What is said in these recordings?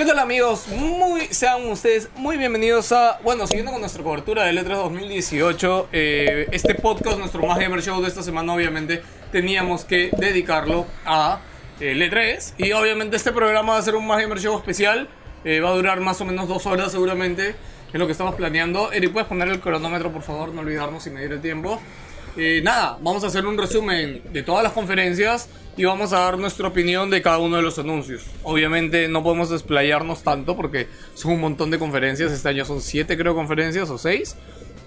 ¿Qué tal amigos? Muy, sean ustedes muy bienvenidos a, bueno, siguiendo con nuestra cobertura del E3 2018, eh, este podcast, nuestro Más Gamer Show de esta semana, obviamente teníamos que dedicarlo a el E3 y obviamente este programa va a ser un Más Gamer Show especial, eh, va a durar más o menos dos horas seguramente, es lo que estamos planeando. Eric, ¿puedes poner el cronómetro por favor? No olvidarnos y medir el tiempo. Eh, nada, vamos a hacer un resumen de todas las conferencias y vamos a dar nuestra opinión de cada uno de los anuncios. Obviamente no podemos desplayarnos tanto porque son un montón de conferencias. Este año son siete creo conferencias o seis.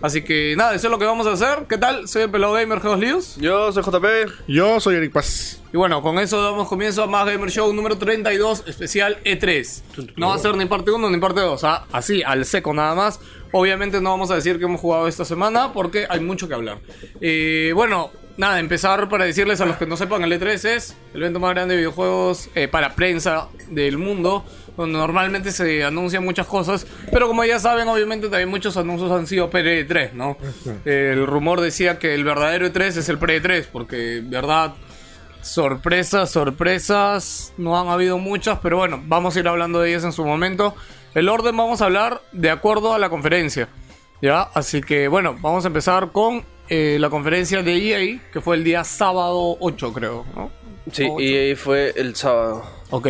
Así que nada, eso es lo que vamos a hacer. ¿Qué tal? Soy el Pelado Gamer Geos Lius. Yo soy JP. Yo soy Eric Paz. Y bueno, con eso damos comienzo a Más Gamer Show número 32, especial E3. No va a ser ni parte 1 ni parte 2, ¿ah? así, al seco nada más. Obviamente no vamos a decir que hemos jugado esta semana porque hay mucho que hablar. Eh, bueno, nada, empezar para decirles a los que no sepan, el E3 es el evento más grande de videojuegos eh, para prensa del mundo, donde normalmente se anuncian muchas cosas, pero como ya saben, obviamente también muchos anuncios han sido pre-E3, ¿no? El rumor decía que el verdadero E3 es el pre-E3, porque, verdad, sorpresas, sorpresas, no han habido muchas, pero bueno, vamos a ir hablando de ellas en su momento. El orden vamos a hablar de acuerdo a la conferencia. ¿Ya? Así que bueno, vamos a empezar con eh, la conferencia de EA, que fue el día sábado 8, creo, ¿no? Sí, O ocho. y ahí fue el sábado. Ok.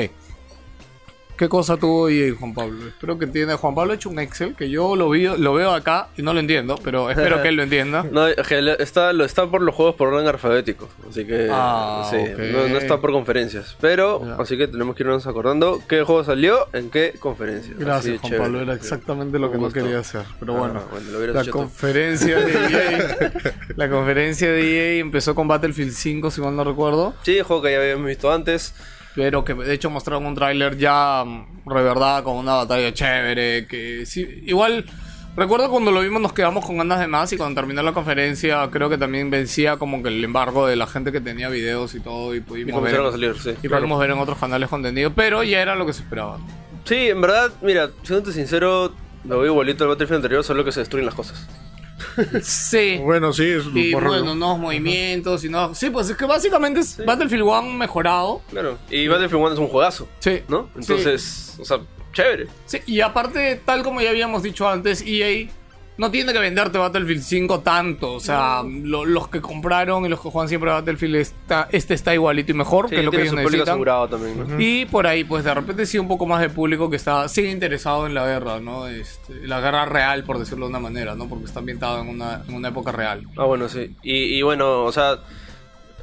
¿Qué cosa tuvo EA, Juan Pablo? Espero que entienda. Juan Pablo ha hecho un Excel que yo lo, vi, lo veo acá y no lo entiendo, pero espero que él lo entienda. No, está, lo está por los juegos por orden alfabético. Así que. Ah, sí, ok. no, no está por conferencias. Pero, así que tenemos que irnos acordando qué juego salió en qué conferencia. Gracias, Juan chévere. Pablo. Era exactamente lo que no quería hacer. Pero Ah, bueno, bueno, lo hubieras la conferencia de EA. la conferencia de EA empezó con Battlefield 5, si mal no recuerdo. Sí, juego que ya habíamos visto antes. Pero que de hecho mostraron un tráiler ya mm, reverdad con una batalla chévere. Que sí, igual. Recuerdo cuando lo vimos nos quedamos con ganas de más y cuando terminó la conferencia creo que también vencía como que el embargo de la gente que tenía videos y todo y Y pudimos ver, a salir, sí. y pudimos ver en otros canales contenido, pero ya era lo que se esperaba. Sí, en verdad, mira, siéndote sincero, lo veo igualito al Battlefield anterior, solo que se destruyen las cosas. Sí. Bueno, sí, es Y por- bueno, nuevos movimientos y no. Sí, pues es que básicamente es Battlefield 1 mejorado. Claro. Y Battlefield 1 es un juegazo, Sí. ¿no? Sí. Entonces, o sea, chévere. Sí, y aparte, tal como ya habíamos dicho antes, EA no tiene que venderte Battlefield 5 tanto. O sea, lo- los que compraron y los que juegan siempre a Battlefield, está, este está igualito y mejor, Sí, que es lo que ellos necesitan. asegurado también, ¿no? Y por ahí, pues de repente sí un poco más de público que está sigue interesado en la guerra, ¿no? Este, la guerra real, por decirlo de una manera, ¿no? Porque está ambientado en una, en una época real. Ah, bueno, sí. Y, y bueno, o sea,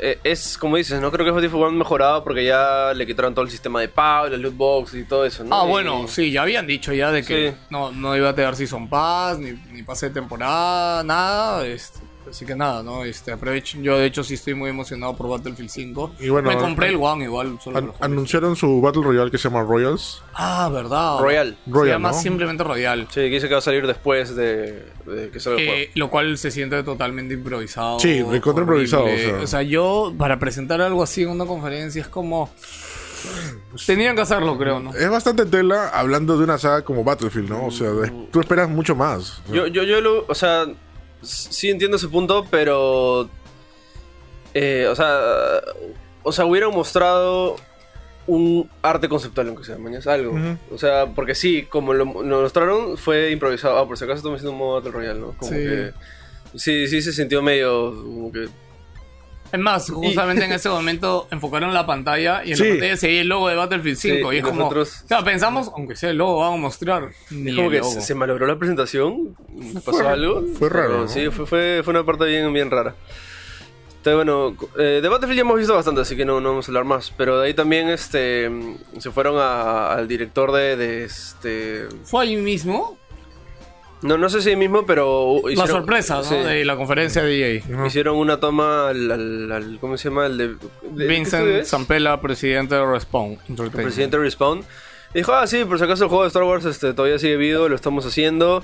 eh, es como dices, no creo que Battlefield 1 mejorado porque ya le quitaron todo el sistema de pago, los loot box y todo eso, ¿no? Ah, Y- bueno, sí, ya habían dicho ya de que Sí. no, no iba a tener Season Pass, ni, ni pase de temporada, nada. Este, así que nada, ¿no? Este, aprovechen. Yo, de hecho, sí estoy muy emocionado por Battlefield 5. Y bueno, Me compré el One igual. Solo an- anunciaron su Battle Royale que se llama Royals. ah, ¿verdad? Royal. Se Royal, llama ¿no? simplemente Royal. Sí, que dice que va a salir después de, de que salga el juego. Eh, lo cual se siente totalmente improvisado. Sí, recontra horrible. improvisado, o sea. yo, para presentar algo así en una conferencia, es como. Tenían que hacerlo, creo, ¿no? Es bastante tela hablando de una saga como Battlefield, ¿no? O sea, tú esperas mucho más. O sea, Yo, yo, yo lo, o sea, sí entiendo ese punto, pero, eh, o sea, o sea, hubieran mostrado un arte conceptual, aunque sea, mañana algo. O sea, porque sí, como lo, lo mostraron, fue improvisado. Ah, por si acaso estamos haciendo un modo Battle Royale, ¿no? Como Sí. que, sí, sí se sintió medio, como que, Es más, justamente en ese momento enfocaron la pantalla y en Sí. la pantalla se veía el logo de Battlefield 5. Sí, y es y como. nosotros- O sea, pensamos, aunque sea el logo, vamos a mostrar. Ni es como el que logo. se, se malogró la presentación, pasó algo. fue raro, pero ¿no? Sí, fue, fue, fue una parte bien, bien rara. Entonces, bueno, eh, de Battlefield ya hemos visto bastante, así que no, no vamos a hablar más. Pero de ahí también este, se fueron a- al director de, de este... Fue ahí mismo No, no sé si mismo, pero... la hicieron- sorpresa, ¿no? sí, De la conferencia de EA. Hicieron una toma al, al- al- ¿Cómo se llama? El de, de- ¿qué Vincent? Zampella, presidente de Respawn presidente de Respawn. Y dijo, ah, sí, por si acaso el juego de Star Wars este, todavía sigue vivo, lo estamos haciendo.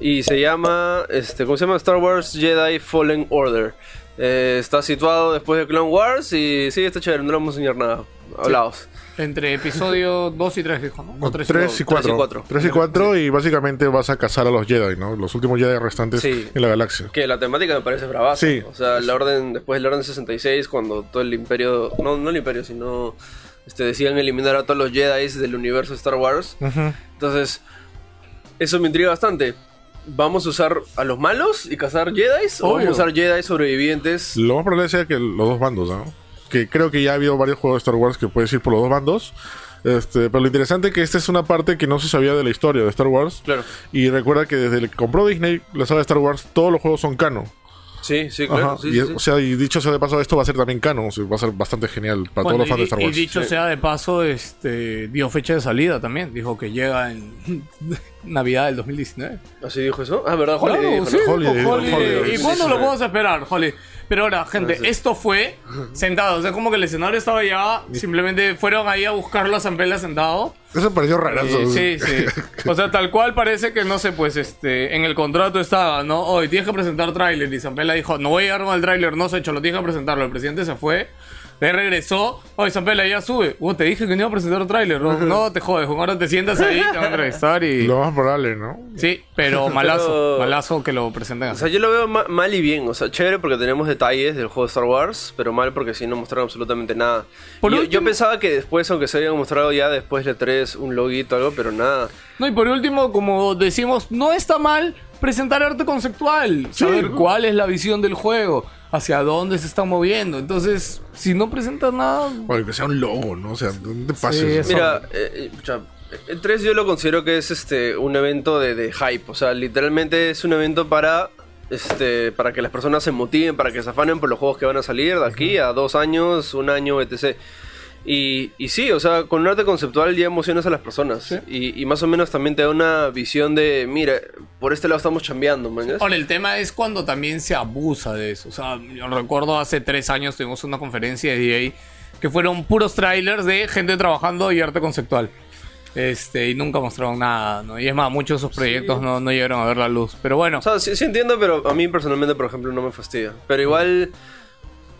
Y se llama, este, ¿cómo se llama? Star Wars Jedi Fallen Order. Eh, está situado después de Clone Wars y sí, está chévere, no le vamos a enseñar nada. Hablaos. Entre episodio 2 y 3, dijo, ¿no? O 3 y 3 dos. y 4. cuatro. 3 y 4 y básicamente vas a cazar a los Jedi, ¿no? Los últimos Jedi restantes Sí. en la galaxia. Que la temática me parece bravaza. Sí. O sea, la orden, después del orden 66, cuando todo el imperio, no, no el imperio, sino este, decían eliminar a todos los Jedi del universo de Star Wars. Entonces, eso me intriga bastante. ¿Vamos a usar a los malos y cazar Jedi? ¿O vamos a usar Jedi sobrevivientes? Lo más probable sea que los dos bandos, ¿no? Que creo que ya ha habido varios juegos de Star Wars que puedes ir por los dos bandos. Este, pero lo interesante es que esta es una parte que no se sabía de la historia de Star Wars. Claro. Y recuerda que desde que compró Disney la saga de Star Wars, todos los juegos son canon. Sí, sí, claro. Ajá. sí, y, sí, es- sí. O sea, y dicho sea de paso, esto va a ser también canon. o sea, va a ser bastante genial para Bueno, todos los fans y, de Star y Wars. dicho Sí. sea de paso, este dio fecha de salida también. Dijo que llega en Navidad del 2019. ¿Así dijo eso? Ah, ¿verdad? Holiday Claro, sí, ¿no? Holiday, dijo Holiday. Holiday. ¿Y cuándo lo podemos esperar, Holly? Pero ahora, gente, esto fue sentado. O sea, como que el escenario estaba ya. Simplemente fueron ahí a buscarlo a San Pela sentado. Eso pareció rarazo. Sí, sí. O sea, tal cual parece que, no sé, pues, este, en el contrato estaba, ¿no? Hoy tienes que presentar tráiler. Y Zampella dijo, no voy a llegar con el tráiler, no sé, hecho, lo tienes que presentarlo. El presidente se fue, le regresó. Oye, Zampella, ya sube. Oh, te dije que no iba a presentar tráiler. No, no te jodes, ahora te sientas ahí, te van a entrevistar y... Lo más probable, ¿no? Sí, pero malazo, Pero- malazo que lo presenten O sea, yo lo veo ma- mal y bien. O sea, chévere porque tenemos detalles del juego de Star Wars, pero mal porque sí no mostraron absolutamente nada. Por yo, yo último- pensaba que después, aunque se hayan mostrado ya después de 3 un loguito o algo, pero nada. No, y por último, como decimos, no está mal presentar arte conceptual, saber cuál es la visión del juego, hacia dónde se está moviendo. Entonces, si no presentas nada, O que sea un logo, ¿no? O sea, no te Sí, pases. eso- Mira, eh, el 3 yo lo considero que es este un evento de, de hype. O sea, literalmente es un evento para este para que las personas se motiven, para que se afanen por los juegos que van a salir de aquí a dos años, un año, etc. Y, y sí, o sea, con un arte conceptual ya emocionas a las personas. Y, y más o menos también te da una visión de, mira, por este lado estamos chambeando, man. Ahora, el tema es cuando también se abusa de eso. O sea, yo recuerdo hace tres años tuvimos una conferencia de EA que fueron puros trailers de gente trabajando y arte conceptual. Este, y nunca mostraron nada, ¿no? Y es más, muchos de esos proyectos no, no llegaron a ver la luz. Pero bueno, O sea, sí, sí entiendo, pero a mí personalmente, por ejemplo, no me fastidia. Pero igual...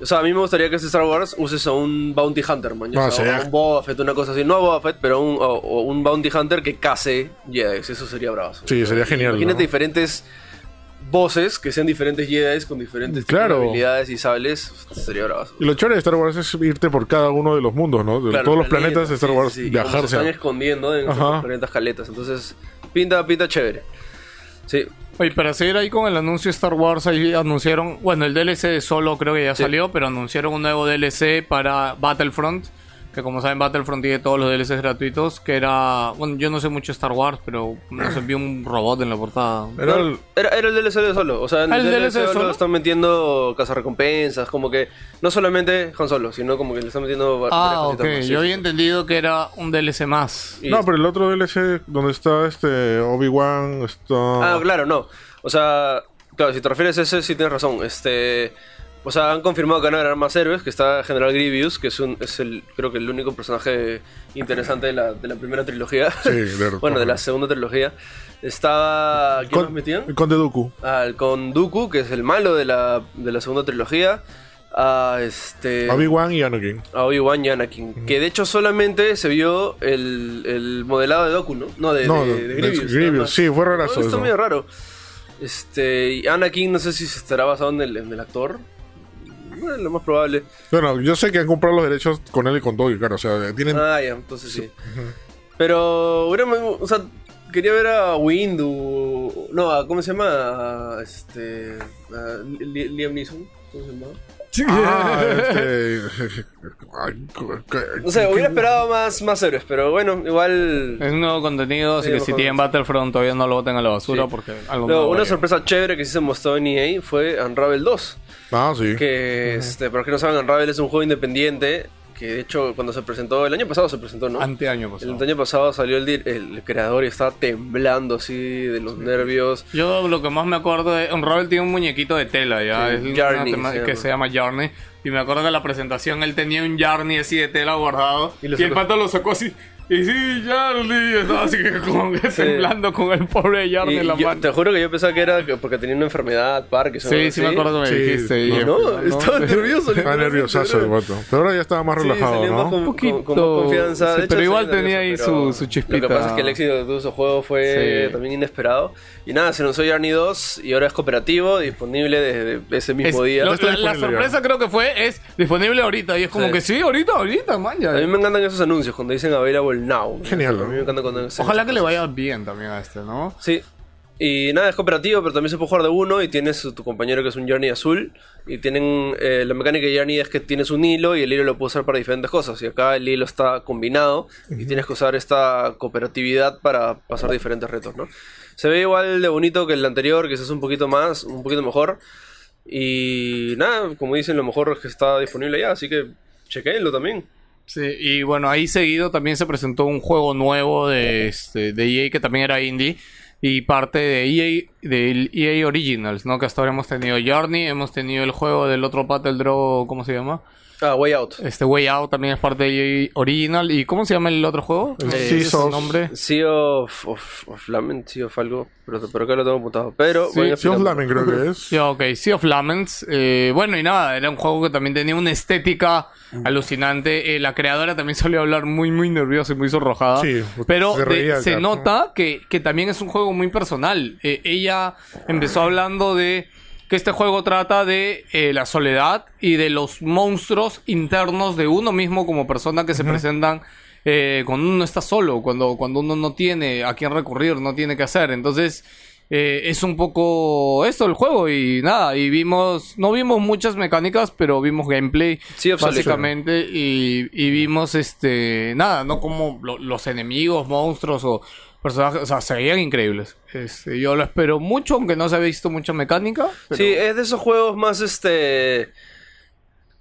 O sea, a mí me gustaría que este Star Wars uses a un Bounty Hunter, man. ya Ah, sea, o un Boba Fett, una cosa así. No Boba Fett, pero un, o, o un Bounty Hunter que case Jedi. Eso sería bravo. Sí, sería genial, Imagínate ¿no? diferentes voces que sean diferentes Jedi con diferentes Claro. habilidades y sables. Sería bravo. Y lo chévere de Star Wars es irte por cada uno de los mundos, ¿no? De Claro, todos los planetas de Star Wars, sí, sí. Como se viajarse. están a- escondiendo en Ajá. diferentes caletas. Entonces, pinta, pinta chévere. Sí. Oye, para seguir ahí con el anuncio de Star Wars, ahí anunciaron, bueno, el DLC de Solo creo que ya Sí. salió, pero anunciaron un nuevo DLC para Battlefront, que como saben Battlefront tiene todos los DLCs gratuitos, que era, bueno, yo no sé mucho Star Wars, pero nos envió un robot en la portada. Era el- Era, era el DLC de solo. O sea, en Ah, el, ¿el DLC, DLC de solo están metiendo cazarrecompensas, como que no solamente Han Solo, sino como que le están metiendo Ah, ok, cositas más, sí. yo había entendido que era un DLC más. Y- No, pero el otro DLC donde está este Obi-Wan está. Ah, claro, no. O sea, claro, si te refieres a ese, sí tienes razón. Este. O sea, han confirmado que van a haber más héroes, que está General Grievous, que es, un, es el, creo que el único personaje interesante de la, de la primera trilogía. Sí, claro. bueno, de la segunda trilogía. Estaba... ¿Quién más Con, metían? el Conde Dooku. Al con Dooku, que es el malo de la, de la segunda trilogía. A este... Obi-Wan y Anakin. a Obi-Wan y Anakin. Que de hecho solamente se vio el, el modelado de Doku, ¿no? No, de, No, de, de- Grievous. Más. sí, fue rarazo Está eso. medio raro. Este, y Anakin no sé si se estará basado en el, en el actor. Bueno, lo más probable. Bueno, yo sé que han comprado los derechos con él y con Dooku, claro. O sea, tienen. Ah, ya, entonces sí. Pero, hubiera- o sea, quería ver a Windu. No, a, ¿cómo se llama? A, este. a Liam Neeson. ¿Cómo se llama? Ah, este. co- co- No sé, hubiera esperado más, más héroes, pero bueno, igual. Es un nuevo contenido, así Sí, que si tienen Battlefront todavía no lo boten a la basura Sí. porque algo Luego, nuevo una sorpresa chévere que sí se mostró en EA fue Unravel 2. Ah, sí. Que, este, para los que no saben, Unravel es un juego independiente. Que de hecho, cuando se presentó, el año pasado se presentó, ¿no? Anteaño El pasado. año pasado salió el, el creador y estaba temblando así de los nervios. Yo lo que más me acuerdo es. Unravel tiene un muñequito de tela, ya. Sí, es Yarny tema- se que se llama Yarny. Y me acuerdo que en la presentación él tenía un Yarny así de tela guardado. Y Y, el pato lo sacó así. Y sí, Charlie. Estaba así que como que temblando con el pobre Charlie Y en la yo- mano. te juro que yo pensaba que era que- porque tenía una enfermedad, Parkinson. Sí, sí me acuerdo que me Sí. dijiste. y- No, estaba nervioso. Estaba nerviosazo el vato. Pero ahora ya estaba más Sí, relajado, ¿no? con, Un poquito. con- con confianza. Sí, hecho, pero igual tenía nervioso, ahí su- su chispita. Lo que pasa es que el éxito de todo ese juego fue Sí. también inesperado. Y nada, se lanzó Journey 2 y ahora es cooperativo, disponible desde ese mismo Es- día. lo- la, la sorpresa creo que fue es disponible ahorita y es como Sí. que sí, ahorita, ahorita, man. ya. A mí me encantan esos anuncios cuando dicen now. Genial, A mí me encanta cuando dicen Ojalá que le vaya bien también a este, ¿no? Sí. Y nada, es cooperativo, pero también se puede jugar de uno y tienes tu compañero que es un Journey azul. Y tienen. eh, la mecánica de Journey es que tienes un hilo y el hilo lo puedes usar para diferentes cosas. Y acá el hilo está combinado y tienes que usar esta cooperatividad para pasar diferentes retos, ¿no? Se ve igual de bonito que el anterior, quizás un poquito más, un poquito mejor. Y nada, como dicen, lo mejor es que está disponible ya, así que chequenlo también. Sí, y bueno, ahí seguido también se presentó un juego nuevo de, este, de EA que también era indie y parte de EA, del EA Originals, ¿no? Que hasta ahora hemos tenido Journey, hemos tenido el juego del otro Battle Draw, ¿cómo se llama? Ah, Way Out. Este Way Out también es parte de Original. ¿Y cómo se llama el otro juego? Eh, Seas ¿ese es su of- nombre? Sea of, of, of Lament, Sea of algo, pero, pero acá lo tengo apuntado. Pero, Sí, Sea of explicando. Lamen creo que es. Sí, ok, Sea of Laments. Eh, bueno, y nada, era un juego que también tenía una estética alucinante. Eh, la creadora también salió a hablar muy, muy nerviosa y muy sonrojada. Sí, pero se de- se nota que, que también es un juego muy personal. Eh, ella empezó hablando de que este juego trata de eh, la soledad y de los monstruos internos de uno mismo como persona que se presentan eh, cuando uno está solo, cuando, cuando uno no tiene a quién recurrir, no tiene que hacer. Entonces, eh, es un poco esto el juego y nada, y vimos, no vimos muchas mecánicas, pero vimos gameplay Solitude. básicamente y, y vimos este, nada, no como lo- los enemigos, monstruos o personajes, o sea, se veían increíbles. Este, yo lo espero mucho, aunque no se ha visto mucha mecánica. pero- Sí, es de esos juegos más este.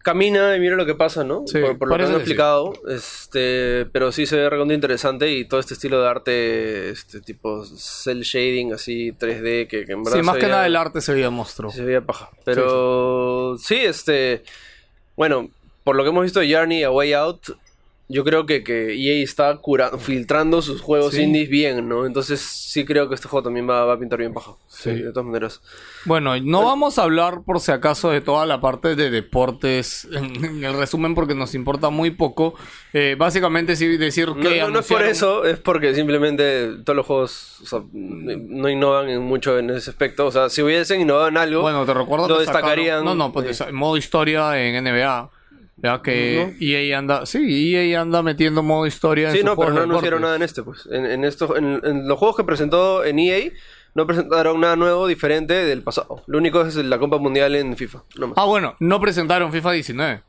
Camina y mira lo que pasa, ¿no? Sí, por, por lo que han sí. explicado. Este, pero sí se ve realmente interesante y todo este estilo de arte, este tipo cel shading así 3D que, que en verdad Sí, más que veía- nada el arte se veía monstruo. se veía paja. Pero sí, este, bueno, por lo que hemos visto de Journey a Way Out, yo creo que, que EA está cura- filtrando sus juegos Sí. indies bien, ¿no? Entonces sí creo que este juego también va, va a pintar bien paja. Sí, Sí. de todas maneras. Bueno, no vamos a hablar por si acaso de toda la parte de deportes en, el resumen porque nos importa muy poco. Eh, básicamente sí decir que no, no es por eso, es porque simplemente todos los juegos o sea, no innovan en mucho en ese aspecto. O sea, si hubiesen innovado en algo, Bueno, te recuerdo lo que sacaron- destacarían. No, no, pues sa- modo historia en NBA. Ya que EA anda, sí, EA anda metiendo modo historia en Sí, no, pero no anunciaron nada en este, pues. En, en, estos- en- en los juegos que presentó en EA, no presentaron nada nuevo, diferente del pasado. Lo único es la Copa Mundial en FIFA. No más. Ah, bueno, no presentaron FIFA 19.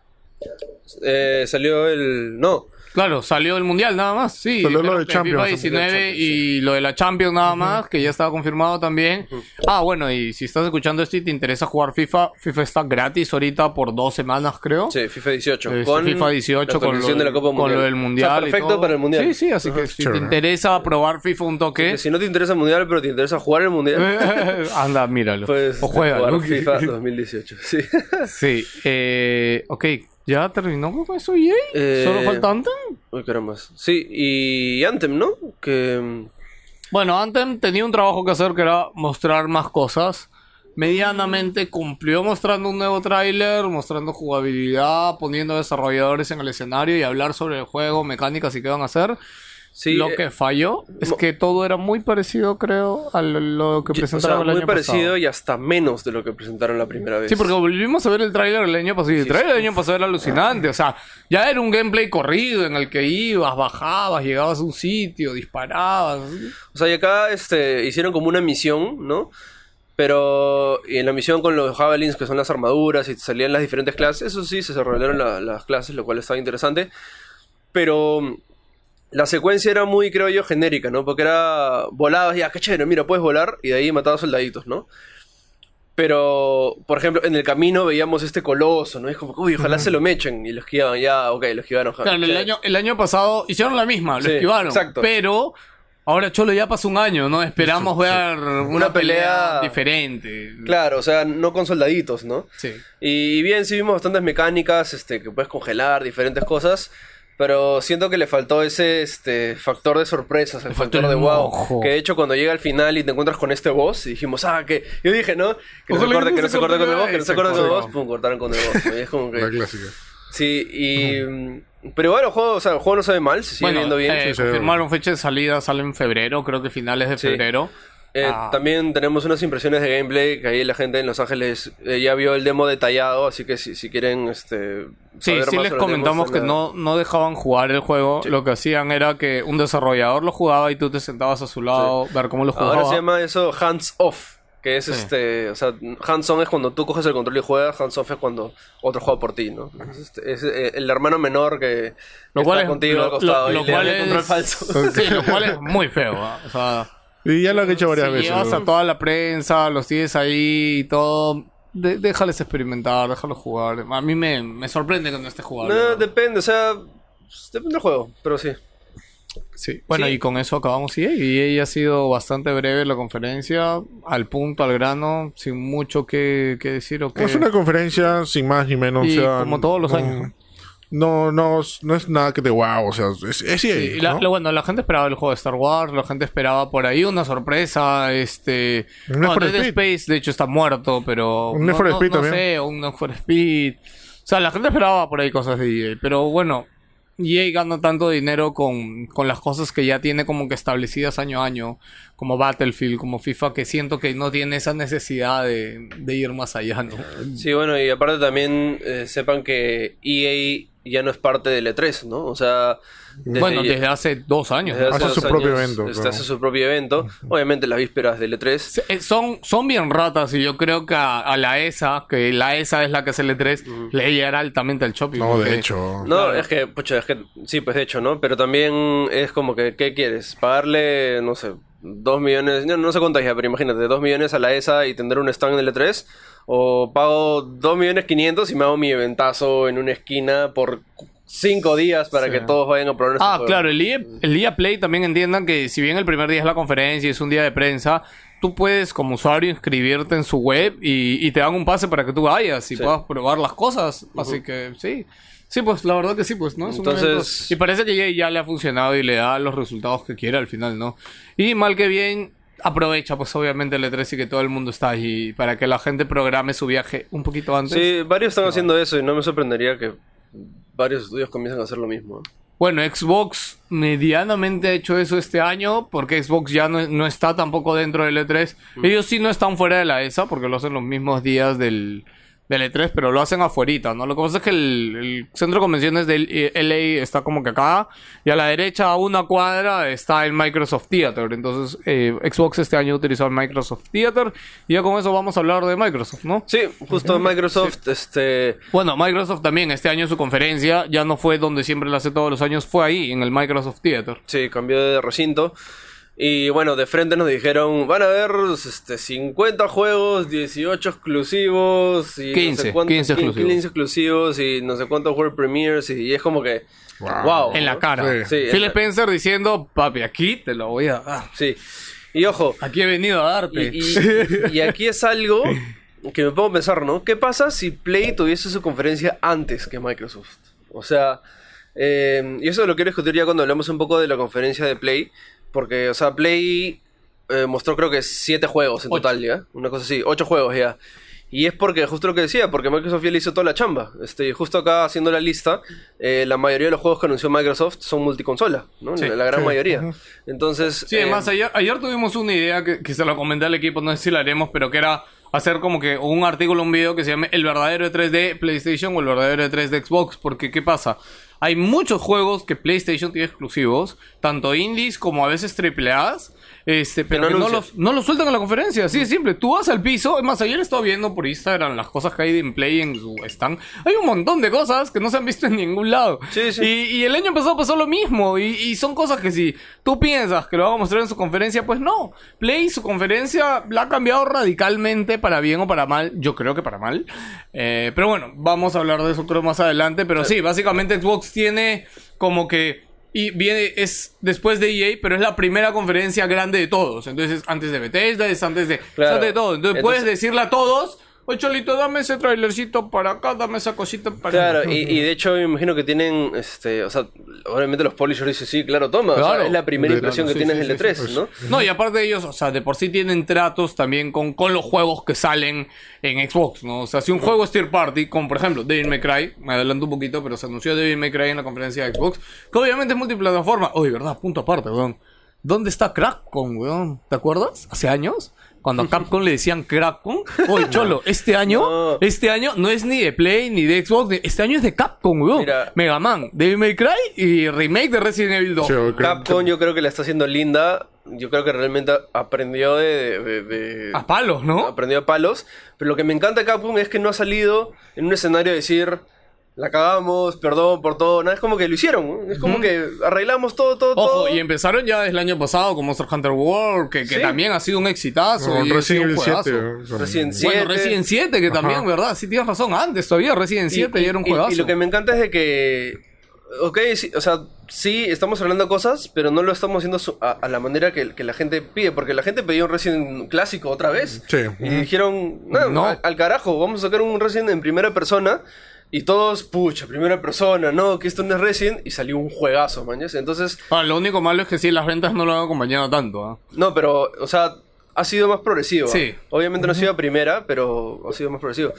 Eh, salió el. No. Claro, salió el Mundial nada más, sí. Salió lo de Champions, FIFA el Mundial 19 Champions, y lo de la Champions nada más, que ya estaba confirmado también. Ah, bueno, y si estás escuchando esto y te interesa jugar FIFA, FIFA está gratis ahorita por dos semanas, creo. Sí, FIFA 18. Este, con FIFA 18 la con lo, de la Copa con lo del Mundial. O sea, y perfecto todo. para el Mundial. Sí, sí, así que si te interesa probar FIFA un toque, Que si no te interesa el Mundial, pero te interesa jugar el Mundial, anda, míralo. pues o juega. FIFA 2018. Sí. Sí, eh, ok, ¿ya terminó con eso EA? Eh, ¿Solo falta Anthem? Uy, caramba. Sí, y Anthem, ¿no? Que. mm, Bueno, Anthem tenía un trabajo que hacer que era mostrar más cosas. Medianamente cumplió mostrando un nuevo tráiler, mostrando jugabilidad, poniendo desarrolladores en el escenario y hablar sobre el juego, mecánicas y qué van a hacer. Sí, lo eh, que falló es que todo era muy parecido, creo, a lo, lo que o sea, presentaron el muy año parecido pasado. y hasta menos de lo que presentaron la primera vez. Sí, porque volvimos a ver el tráiler el año pasado y el Sí, tráiler del año pasado era alucinante. O sea, ya era un gameplay corrido en el que ibas, bajabas, llegabas a un sitio, disparabas. O sea, y acá este, hicieron como una misión, ¿no? Pero y en la misión con los javelins, que son las armaduras, y salían las diferentes clases, eso sí, se la- las clases, lo cual estaba interesante. Pero la secuencia era muy, creo yo, genérica, ¿no? Porque era volabas, ya, qué chévere, mira, puedes volar, y de ahí matabas soldaditos, ¿no? Pero, por ejemplo, en el camino veíamos este coloso, ¿no? Es como, uy, ojalá se lo mechen, y lo esquivaban, ya, ok, lo esquivaron. ja, Claro, el año, el año pasado hicieron la misma, lo Sí, esquivaron. exacto. Pero ahora Cholo ya pasó un año, ¿no? Esperamos ver una, pelea, pelea- diferente. Claro, o sea, no con soldaditos, ¿no? Sí. Y bien, sí vimos bastantes mecánicas, este, que puedes congelar, diferentes cosas. Pero siento que le faltó ese este, factor de sorpresas, el factor el de wow. Que de hecho cuando llega al final y te encuentras con este boss, y dijimos, ah, que. Yo dije, ¿no? Que no se no que no se acorde con el boss, que no se acorde con el boss, pum, cortaron con el boss. ¿no? Y es como La que. clásica. Sí, y. mm, Pero igual el juego, o sea, el juego no se ve mal, se sigue Bueno, viendo bien. eh, Sí, sí. confirmaron fecha de salida, sale en febrero, creo que finales de Sí. febrero. Eh, Ah. También tenemos unas impresiones de gameplay que ahí la gente en Los Ángeles eh, ya vio el demo detallado, así que si, si quieren este, Sí, sí les comentamos que la- no, no dejaban jugar el juego. Sí. Lo que hacían era que un desarrollador lo jugaba y tú te sentabas a su lado, ver cómo lo jugaba. Ahora se llama eso hands off, que es Sí. este, o sea, hands on es cuando tú coges el control y juegas, hands off es cuando otro juega por ti, ¿no? Es, este- es, eh, el hermano menor que Lo está cual es- contigo lo- al costado lo- y lo le da cual el control falso. Sí, lo cual es muy feo. ¿ah? O sea, Y ya lo han hecho varias si veces. llevas ¿no? a toda la prensa, los tienes ahí y todo. de- déjales experimentar, déjalos jugar. A mí me, me sorprende que no esté jugando. No, depende, o sea, depende del juego, pero sí. Sí. Bueno, Sí. y con eso acabamos EA. Y EA ha sido bastante breve la conferencia, al punto, al grano, sin mucho que, que decir o que... Es una conferencia sin más ni menos. Y o sea, como todos los años. No, no, no es nada que te wow, o sea, es, es EA, Sí, la- ¿no? lo bueno, la gente esperaba el juego de Star Wars, la gente esperaba por ahí una sorpresa, este... Un for Dead Speed. Space, de hecho, está muerto, pero... Un Need no, for no- Speed no también. sé, un Need for Speed... O sea, la gente esperaba por ahí cosas de EA, pero bueno... EA gana tanto dinero con, con las cosas que ya tiene como que establecidas año a año, como Battlefield, como FIFA, que siento que no tiene esa necesidad de, de ir más allá, ¿no? Sí, bueno, y aparte también eh, sepan que EA ya no es parte del E3, ¿no? O sea, desde- bueno, desde hace dos años. desde. Hace dos su propio años, evento, claro. hace su propio evento. Obviamente las vísperas del E3. Se- eh, Son, son bien ratas y yo creo que a, a la ESA, que la ESA es la que hace el E3, le llegará altamente al shopping. No, de hecho. No, Claro. es que, pucha, es que, sí, pues de hecho, ¿no? Pero también es como que, ¿qué quieres? Pagarle, no sé, dos millones, no, no sé cuánto ya, pero imagínate, dos millones a la ESA y tener un stand en el E3, o pago dos millones quinientos y me hago mi eventazo en una esquina por cinco días para Sí. que todos vayan a probar Ah, claro, el EA, el EA Play también entiendan que si bien el primer día es la conferencia y es un día de prensa, tú puedes como usuario inscribirte en su web y, y te dan un pase para que tú vayas y Sí. puedas probar las cosas. Así que sí. Sí, pues la verdad que sí, pues, ¿no? Es un Entonces- evento- Y parece que ya le ha funcionado y le da los resultados que quiere al final, ¿no? Y mal que bien, aprovecha pues obviamente el E3 y que todo el mundo está ahí para que la gente programe su viaje un poquito antes. Sí, varios están haciendo eso y no me sorprendería que varios estudios comiencen a hacer lo mismo. Bueno, Xbox medianamente ha hecho eso este año porque Xbox ya no, no está tampoco dentro del E3. Ellos sí no están fuera de la ESA porque lo hacen los mismos días del, del E3, pero lo hacen afuerita, ¿no? Lo que pasa es que el, el centro de convenciones del LA está como que acá y a la derecha a una cuadra está el Microsoft Theater. Entonces eh, Xbox este año utilizó el Microsoft Theater y ya con eso vamos a hablar de Microsoft, ¿no? Sí, justo Microsoft, este... Bueno, Microsoft también este año su conferencia ya no fue donde siempre la hace todos los años, fue ahí, en el Microsoft Theater. Sí, cambió de recinto. Y bueno, de frente nos dijeron, van a haber este, 50 juegos, 18 exclusivos y 15, no sé cuántos, 15 exclusivos. 15 exclusivos y no sé cuántos World Premiers y, y es como que, Wow. wow. En la cara. Sí. Sí, Phil la- Spencer diciendo, papi, aquí te lo voy a dar. Sí. Y ojo, Aquí he venido a darte. y, y- y aquí es algo que me pongo a pensar, ¿no? ¿Qué pasa si Play tuviese su conferencia antes que Microsoft? O sea, eh, y eso lo quiero discutir ya cuando hablemos un poco de la conferencia de Play, porque, o sea, Play eh, mostró creo que siete juegos en Ocho. total, ¿ya? Una cosa así, ocho juegos ya. Y es porque, justo lo que decía, porque Microsoft ya le hizo toda la chamba. Este, justo acá haciendo la lista, eh, la mayoría de los juegos que anunció Microsoft son multiconsola, ¿no? Sí. la, la gran Sí. mayoría. Entonces... Sí, eh, además ayer, ayer tuvimos una idea que, que se la comenté al equipo, no sé si la haremos, pero que era hacer como que un artículo, un video que se llame El verdadero E3 de PlayStation o el verdadero E3 de Xbox, porque ¿qué pasa? Hay muchos juegos que PlayStation tiene exclusivos, tanto indies como a veces AAAs, este, pero no los, no los sueltan en la conferencia, así de simple. Tú vas al piso, es más, ayer estaba viendo por Instagram las cosas que hay de gameplay en su stand. Hay un montón de cosas que no se han visto en ningún lado. Sí, sí. Y, y el año pasado pasó lo mismo. Y, y son cosas que si tú piensas que lo van a mostrar en su conferencia, pues no. Play, su conferencia la ha cambiado radicalmente para bien o para mal. Yo creo que para mal. Eh, pero bueno, vamos a hablar de eso creo más adelante. Pero sí, básicamente Xbox tiene como que... Y viene, es después de EA, pero es la primera conferencia grande de todos. Entonces, antes de Bethesda, es antes de, es Claro. antes de todo. Entonces, Entonces- puedes decirle a todos, oye Cholito, dame ese trailercito para acá, dame esa cosita para Claro, y, y de hecho me imagino que tienen, este, o sea, obviamente los publishers dicen, sí, claro, toma, o sea, Claro. es la primera De- impresión que sí, tienes sí, del sí, E3, sí, ¿no? No, y aparte de ellos, o sea, de por sí tienen tratos también con, con los juegos que salen en Xbox, ¿no? O sea, si un juego es tier party, como por ejemplo Devil May Cry, me adelanto un poquito, pero se anunció Devil May Cry en la conferencia de Xbox, que obviamente es multiplataforma. Oye, ¿verdad? Punto aparte, weón. ¿Dónde está Crackcon, weón? ¿Te acuerdas? Hace años. Cuando a Capcom le decían Crackcon. Oye, Cholo, este año, No. este año no es ni de Play ni de Xbox, ni- este año es de Capcom, weón. Mira. Mega Man, Devil May Cry y remake de Resident Evil 2. Sí, Capcom yo creo que la está haciendo linda, yo creo que realmente aprendió de... de- de- A palos, ¿no? aprendió a palos, pero lo que me encanta de Capcom es que no ha salido en un escenario a decir... La cagamos, perdón por todo, nada, es como que lo hicieron, ¿no? es como que arreglamos todo, todo, Ojo, todo. y empezaron ya desde el año pasado con Monster Hunter World, que, que Sí. también ha sido un exitazo. Con y Resident un Evil juegazo. 7. ¿no? Son- Resident Bueno, 7. Resident 7, que también, Ajá. ¿verdad? Sí, tienes razón. Antes todavía Resident 7 y, era un juegazo. Y lo que me encanta es de que, ok, sí, o sea, sí, estamos hablando cosas, pero no lo estamos haciendo a, a la manera que, que la gente pide, porque la gente pedía un Resident clásico otra vez. Sí. Y dijeron, no, No. Al, al carajo, vamos a sacar un Resident en primera persona. Y todos, pucha, primera persona, no, que esto no es Resident. Y salió un juegazo, mañas. Entonces, Ah, lo único malo es que sí, las ventas no lo han acompañado tanto. ¿ah? no, pero, o sea, ha sido más progresivo. Sí. Obviamente no ha sido a primera, pero ha sido más progresivo.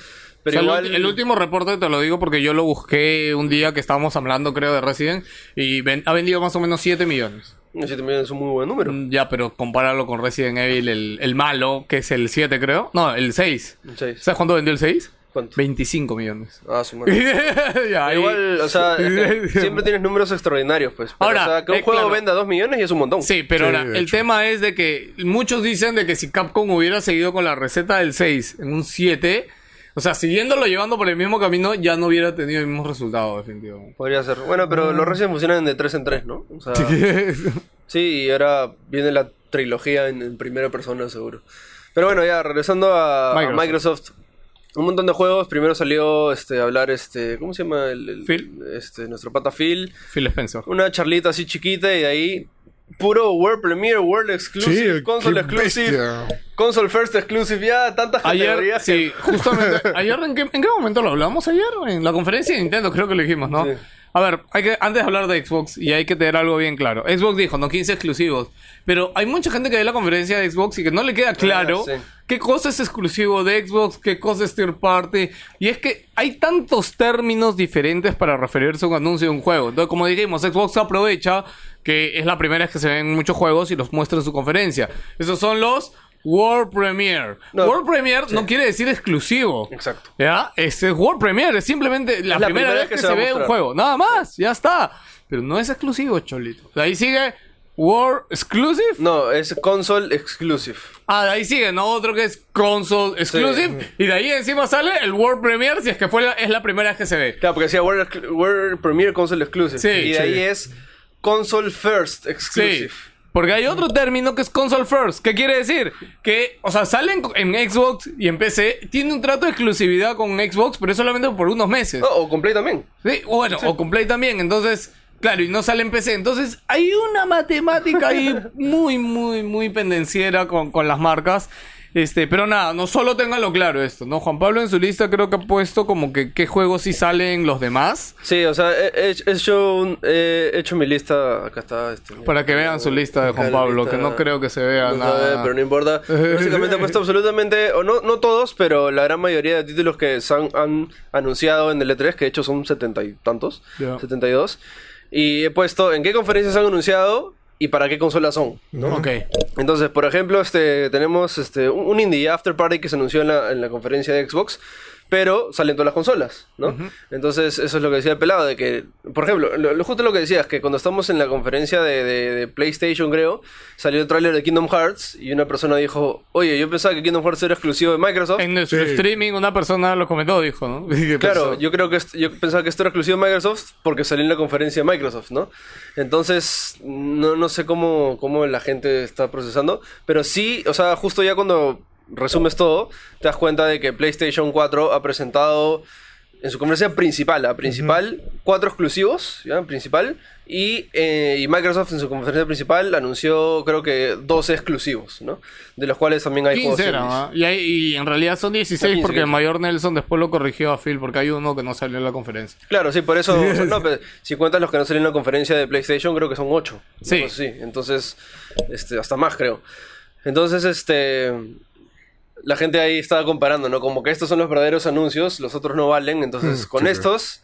Pero O sea, el igual. el, último reporte te lo digo porque yo lo busqué un día que estábamos hablando, creo, de Resident. Y ven- ha vendido más o menos 7 millones. 7 millones es un muy buen número. Mm, Ya, pero compáralo con Resident Evil, el, el malo, que es el 7, creo. No, el 6. Seis. ¿Sabes cuánto vendió el 6? ¿Cuánto? 25 millones. Ah, su madre. Ya, ahí- Igual, o sea, es que siempre tienes números extraordinarios, pues. Pero, Ahora, o sea, que un eh, juego claro. venda 2 millones y es un montón. Sí, pero Sí, ahora, el hecho. tema es de que muchos dicen de que si Capcom hubiera seguido con la receta del 6 en un 7, o sea, siguiéndolo llevando por el mismo camino, ya no hubiera tenido el mismo resultado, definitivamente. Podría ser. Bueno, pero los Resident funcionan de 3 en 3, ¿no? O sea, sí, y ahora viene la trilogía en, en primera persona, seguro. Pero bueno, ya, regresando a a Microsoft. Un montón de juegos. Primero salió este, a hablar, este, ¿cómo se llama? El, el- Phil. Este, nuestro pata Phil. Phil Spencer. Una charlita así chiquita y de ahí puro World Premiere, World Exclusive, Sí, Console Exclusive, bestia. Console First Exclusive, ya tantas Ayer, categorías. que- sí, justamente, ayer, ¿en qué, ¿en qué momento lo hablamos ayer? En la conferencia de Nintendo, creo que lo dijimos, ¿no? Sí. A ver, hay que, antes de hablar de Xbox, y hay que tener algo bien claro. Xbox dijo, no 15 exclusivos. Pero hay mucha gente que ve la conferencia de Xbox y que no le queda claro sí. qué cosa es exclusivo de Xbox, qué cosa es third party. Y es que hay tantos términos diferentes para referirse a un anuncio de un juego. Entonces, como dijimos, Xbox aprovecha que es la primera vez que se ven muchos juegos y los muestra en su conferencia. Esos son los World Premiere. No, World Premiere no quiere decir exclusivo. Exacto. ¿Ya? Este es World Premiere, es simplemente la, primera, vez que, se, ve un juego. Nada más, ya está. Pero no es exclusivo, Cholito. De ahí sigue World Exclusive. No, es Console Exclusive. Ah, de ahí sigue, ¿no? Otro que es Console Exclusive. Y de ahí encima sale el World Premiere si es que fue la- es la primera vez que se ve. Claro, porque decía World, World Premiere Console Exclusive. Sí, y de sí. ahí es Console First Sí. Porque hay otro término que es console first. ¿Qué quiere decir? Que, o sea, salen en Xbox y en PC. Tiene un trato de exclusividad con Xbox, pero es solamente por unos meses. No, o Complay también. Sí, bueno, o Complay también. Entonces, claro, y no sale en PC. Entonces, hay una matemática ahí muy, muy, muy pendenciera con, con las marcas. Este, pero nada, no solo ténganlo claro esto, ¿no? Juan Pablo en su lista creo que ha puesto como que qué juegos sí salen los demás. Sí, o sea, he, he- he hecho, un- he hecho mi lista. Acá está. Este, Para que vean su lista de Juan Pablo, que no creo que se vea No nada. sabe, pero no importa. Básicamente he puesto absolutamente, o no, no todos, pero la gran mayoría de títulos que han, han anunciado en el E3, que de hecho son setenta y tantos, Ya. 72. Y he puesto en qué conferencias han anunciado y para qué consolas son. Ok. Entonces, por ejemplo, este, tenemos este, un un indie After Party que se anunció en la, en la conferencia de Xbox, pero salen todas las consolas, ¿no? Entonces, eso es lo que decía el pelado, de que, por ejemplo, lo, lo- justo lo que decías, que cuando estamos en la conferencia de, de- de PlayStation, creo, salió el tráiler de Kingdom Hearts y una persona dijo, oye, yo pensaba que Kingdom Hearts era exclusivo de Microsoft. En nuestro Sí. streaming una persona lo comentó, dijo, ¿no? ¿Qué Claro, pensó? yo creo que yo pensaba que esto era exclusivo de Microsoft porque salió en la conferencia de Microsoft, ¿no? Entonces, no, no sé cómo, cómo la gente está procesando, pero sí, o sea, justo ya cuando resumes todo, te das cuenta de que PlayStation 4 ha presentado en su conferencia principal, la principal, cuatro exclusivos, ¿ya? Principal, y, eh, y Microsoft en su conferencia principal anunció creo que 12 exclusivos, ¿no? De los cuales también hay 15 juegos. ¿ah? y, hay- y en realidad son 16 Son 15, porque el mayor Nelson después lo corrigió a Phil porque hay uno que no salió en la conferencia. Claro, sí, por eso, no, pero si cuentas los que no salieron en la conferencia de PlayStation, creo que son 8. Sí. sí, entonces, este, hasta más creo. Entonces, este, la gente ahí estaba comparando, ¿no? Como que estos son los verdaderos anuncios, los otros no valen, entonces Mm, con sí, estos,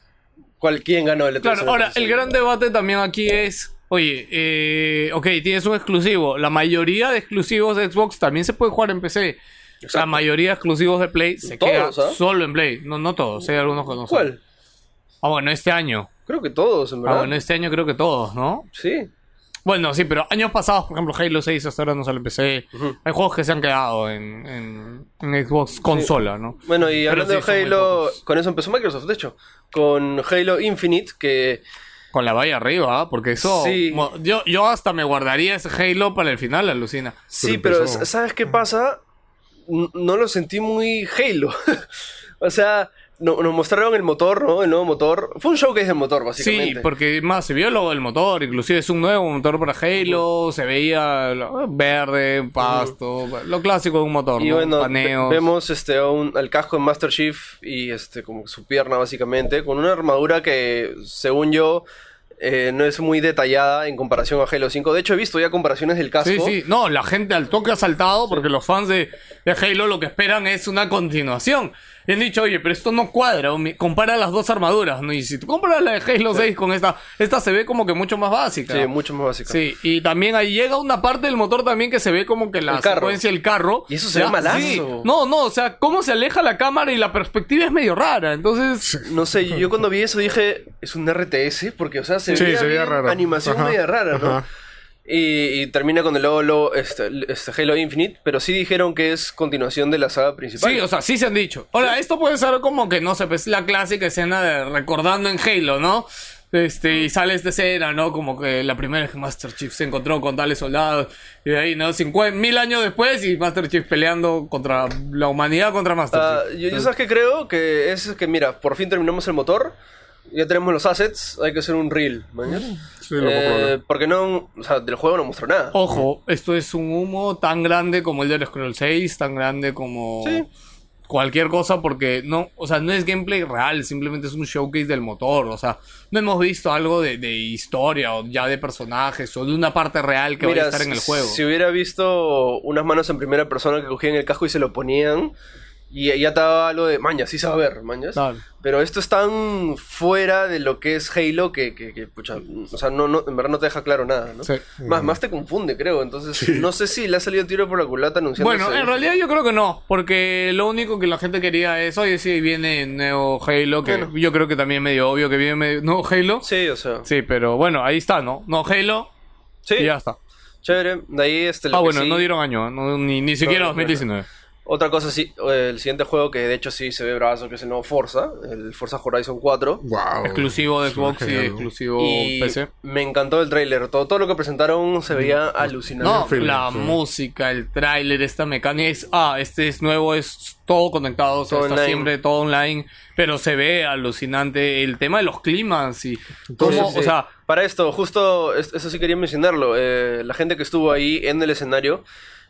¿cuál, ¿quién ganó el E3? Claro, ahora, el gran debate también aquí es, oye, eh, ok, tienes un exclusivo. La mayoría de exclusivos de Xbox también se puede jugar en PC. La Exacto. mayoría de exclusivos de Play se Todos, queda ¿ah? solo en Play. No, no todos, hay algunos que no son. ¿Cuál? Ah, bueno, este año. Creo que todos, en Ah, verdad. bueno, este año creo que todos, ¿no? Sí. Bueno, sí, pero años pasados, por ejemplo, Halo 6 hasta ahora no sale en PC. Hay juegos que se han quedado en, en, en Xbox consola, ¿no? Bueno, y hablando sí, de Halo, con eso empezó Microsoft, de hecho. Con Halo Infinite, que Con la valla arriba, ¿ah? porque eso... Sí. Yo, yo hasta me guardaría ese Halo para el final, alucina. Sí, Pero. ¿sabes qué pasa? No lo sentí muy Halo. o sea, no- nos mostraron el motor, ¿no? El nuevo motor. Fue un showcase del motor, básicamente. Sí, porque más se vio lo del motor, inclusive es un nuevo motor para Halo, se veía verde, pasto, lo clásico de un motor, Y ¿no? bueno, Paneos. vemos este, un- al casco de Master Chief y este, como su pierna, básicamente, con una armadura que, según yo, eh, no es muy detallada en comparación a Halo 5. De hecho, he visto ya comparaciones del casco. Sí, sí, no, la gente al toque ha saltado porque los fans de, de Halo lo que esperan es una continuación. Y han dicho, oye, pero esto no cuadra, mi- compara las dos armaduras, ¿no? Y si tú comparas la de Halo 6 con esta, esta se ve como que mucho más básica. Sí, mucho más básica. Sí, y también ahí llega una parte del motor también que se ve como que la El carro. secuencia del carro. Y eso se ve malazo. sí. No, no, o sea, cómo se aleja la cámara y la perspectiva es medio rara. Entonces, No sé, yo cuando vi eso dije, es un RTS, porque, o sea, se Sí, veía se veía bien rara. animación Ajá, media rara, ¿no? ajá. Y, y termina con el logo, logo, este, este Halo Infinite, pero sí dijeron que es continuación de la saga principal. sí, o sea, sí se han dicho. Ahora, esto puede ser como que, no sé, pues la clásica escena de recordando en Halo, ¿no? Este, y sale esta escena, ¿no? Como que la primera vez que Master Chief se encontró con tales soldados. Y de ahí, ¿no? Cincuenta, mil años después y Master Chief peleando contra la humanidad contra Master Ah, Chief. yo, yo sabes que creo que es que, mira, por fin terminamos el motor, ya tenemos los assets, hay que hacer un reel, ¿mañas? Sí, lo Eh, porque no, o sea, del juego no mostró nada. Ojo, esto es un humo tan grande como el de Scroll 6, tan grande como Sí. cualquier cosa, porque no, o sea, no es gameplay real, simplemente es un showcase del motor, o sea, no hemos visto algo de, de historia o ya de personajes o de una parte real que vaya a estar en el juego. Si hubiera visto unas manos en primera persona que cogían el casco y se lo ponían, y ya estaba algo de mañas, sí se va a ver, mañas. Pero esto es tan fuera de lo que es Halo que, que, que, pucha, o sea, no, no, en verdad no te deja claro nada, ¿no? Sí. Más, más te confunde, creo. Entonces, no sé si le ha salido tiro por la culata anunciando Bueno, en realidad yo creo que no, porque lo único que la gente quería es, oye, sí, viene nuevo Halo, que Bueno. yo creo que también medio obvio que viene medio- nuevo Halo. Sí, o sea. Sí, pero bueno, ahí está, ¿no? No Halo Sí, y ya está. chévere. De ahí este. lo Ah, bueno, sí- no dieron año, no, ni, ni siquiera no, 2019. Otra cosa, sí, eh, el siguiente juego que de hecho sí se ve bravazo, que es el nuevo Forza, el Forza Horizon 4. Wow. Exclusivo de Xbox y exclusivo Y PC. me encantó el tráiler. Todo, todo lo que presentaron se veía alucinante. No, feeling, la sí. música, el tráiler, esta mecánica es, ah, este es nuevo, es todo conectado, o sea, Todo está online. siempre todo online, pero se ve alucinante el tema de los climas y cómo, sí, sí. o sea, Para esto, justo, es- eso sí quería mencionarlo. eh, la gente que estuvo ahí en el escenario,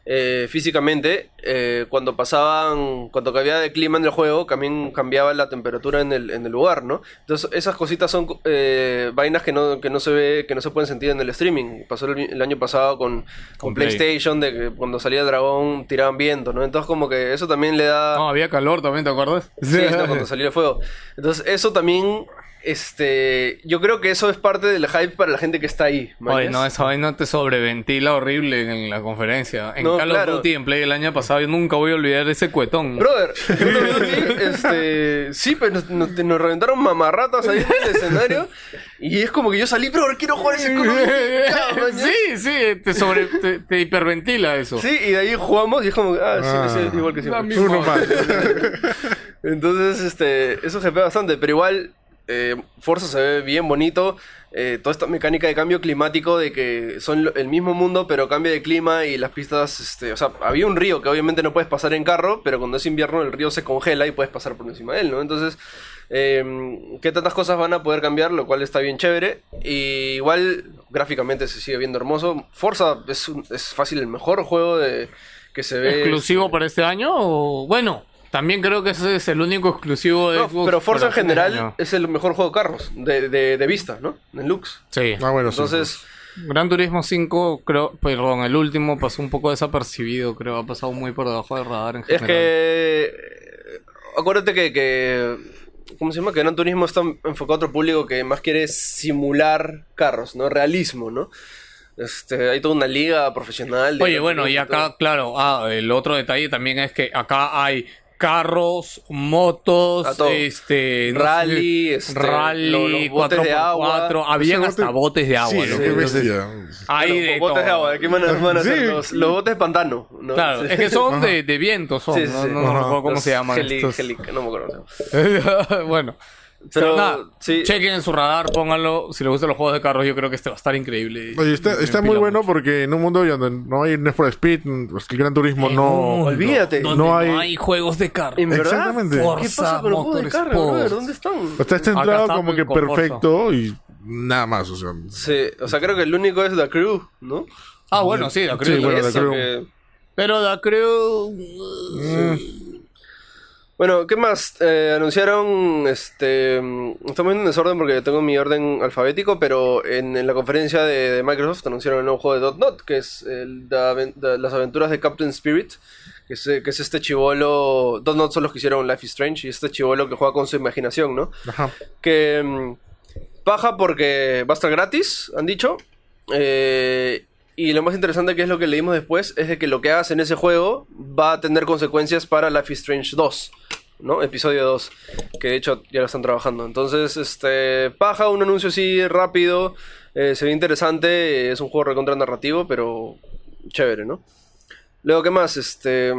eh, físicamente, eh, cuando pasaban, cuando cambiaba de clima en el juego, también cambiaba la temperatura en el, en el lugar, ¿no? Entonces, esas cositas son eh, vainas que no, que no se ve, que no se pueden sentir en el streaming. Pasó el, el año pasado con, con Con Play. PlayStation, de que cuando salía dragón tiraban viento, ¿no? Entonces, como que eso también le da. no, había calor también, ¿te acuerdas? Sí, no, cuando salió el fuego. Entonces, eso también, este, yo creo que eso es parte del hype para la gente que está ahí. Oye, no, esa vaina te sobreventila horrible en la conferencia. En No, Call claro. of Duty, en Play el año pasado, yo nunca voy a olvidar ese cuetón. Brother, Duty, este, sí, pero nos, nos- nos reventaron mamarratas ahí en el escenario. Y es como que yo salí, bro, quiero jugar ese Call of sí, sí, te, sobre, te, te hiperventila eso. Sí, y de ahí jugamos y es como, ah, Ah. sí, sí, igual que siempre. Uno más. Entonces, este, eso se ve bastante, pero igual eh, Forza se ve bien bonito. eh, toda esta mecánica de cambio climático de que son el mismo mundo, pero cambia de clima y las pistas, este, o sea, había un río que obviamente no puedes pasar en carro, pero cuando es invierno el río se congela y puedes pasar por encima de él, ¿no? Entonces, eh, qué tantas cosas van a poder cambiar, lo cual está bien chévere. Y igual gráficamente se sigue viendo hermoso. Forza es, un- es fácil el mejor juego de, que se ve. ¿Exclusivo para este año? O... Bueno, también creo que ese es el único exclusivo de No, Xbox. pero Forza en general año. es el mejor juego de carros, de, de, de vista, ¿no? En looks. Sí. Ah, bueno, sí. Entonces, Gran Turismo 5, creo, perdón, el último pasó un poco desapercibido, creo, ha pasado muy por debajo del radar en es general. que. eh, Acuérdate que, que. ¿Cómo se llama? Que Gran Turismo está enfocado a otro público que más quiere simular carros, ¿no? Realismo, ¿no? Este, hay toda una liga profesional. de Oye, bueno, y acá, todo. claro, ah, el otro detalle también es que acá hay carros, motos, este, no Rally, sé, este, rally, lo- los botes 4x4, de agua. habían hasta bote- botes de agua. Sí, qué hay botes de agua, aquí van a, van a hacer Sí. los, los botes de pantano. ¿no? Claro, Sí. es que son de, de viento, son, Sí, sí, no, no, no Ajá. recuerdo cómo Los se llaman estos. no me acuerdo. bueno. Pero, Pero nada, sí. chequen en su radar, pónganlo. Si les gustan los juegos de carros, yo creo que este va a estar increíble. Oye, está, muy bueno mucho. porque en un mundo donde no hay Need for Speed, pues, el Gran Turismo un no... olvídate. No no hay- hay... juegos de carros. ¿En verdad? Exactamente. ¿Qué pasa con los juegos de carro, Motorsport. brother? ¿Dónde están? O sea, está centrado está como que Forza. perfecto y nada más, o sea... Sí, o sea, creo que el único es The Crew, ¿no? Ah, bueno, sí, la Sí, creo. bueno, Y The Crew. que- Pero la creo. Bueno, ¿qué más? Eh, anunciaron, este, mm, estamos en desorden porque tengo mi orden alfabético, pero en, en la conferencia de, de Microsoft anunciaron el nuevo juego de Dot Not, que es el de las aventuras de Captain Spirit, que es, que es este chivolo, Dot Not son los que hicieron Life is Strange, y este chivolo que juega con su imaginación, ¿no? Ajá. que mm, paja porque va a estar gratis, han dicho. Eh, y lo más interesante que es lo que leímos después es de que lo que hagas en ese juego va a tener consecuencias para Life is Strange 2, ¿no? Episodio 2, que de hecho ya lo están trabajando. Entonces, este, paja, un anuncio así rápido, eh, se ve interesante, es un juego recontra narrativo, pero chévere, ¿no? Luego, ¿qué más? Este...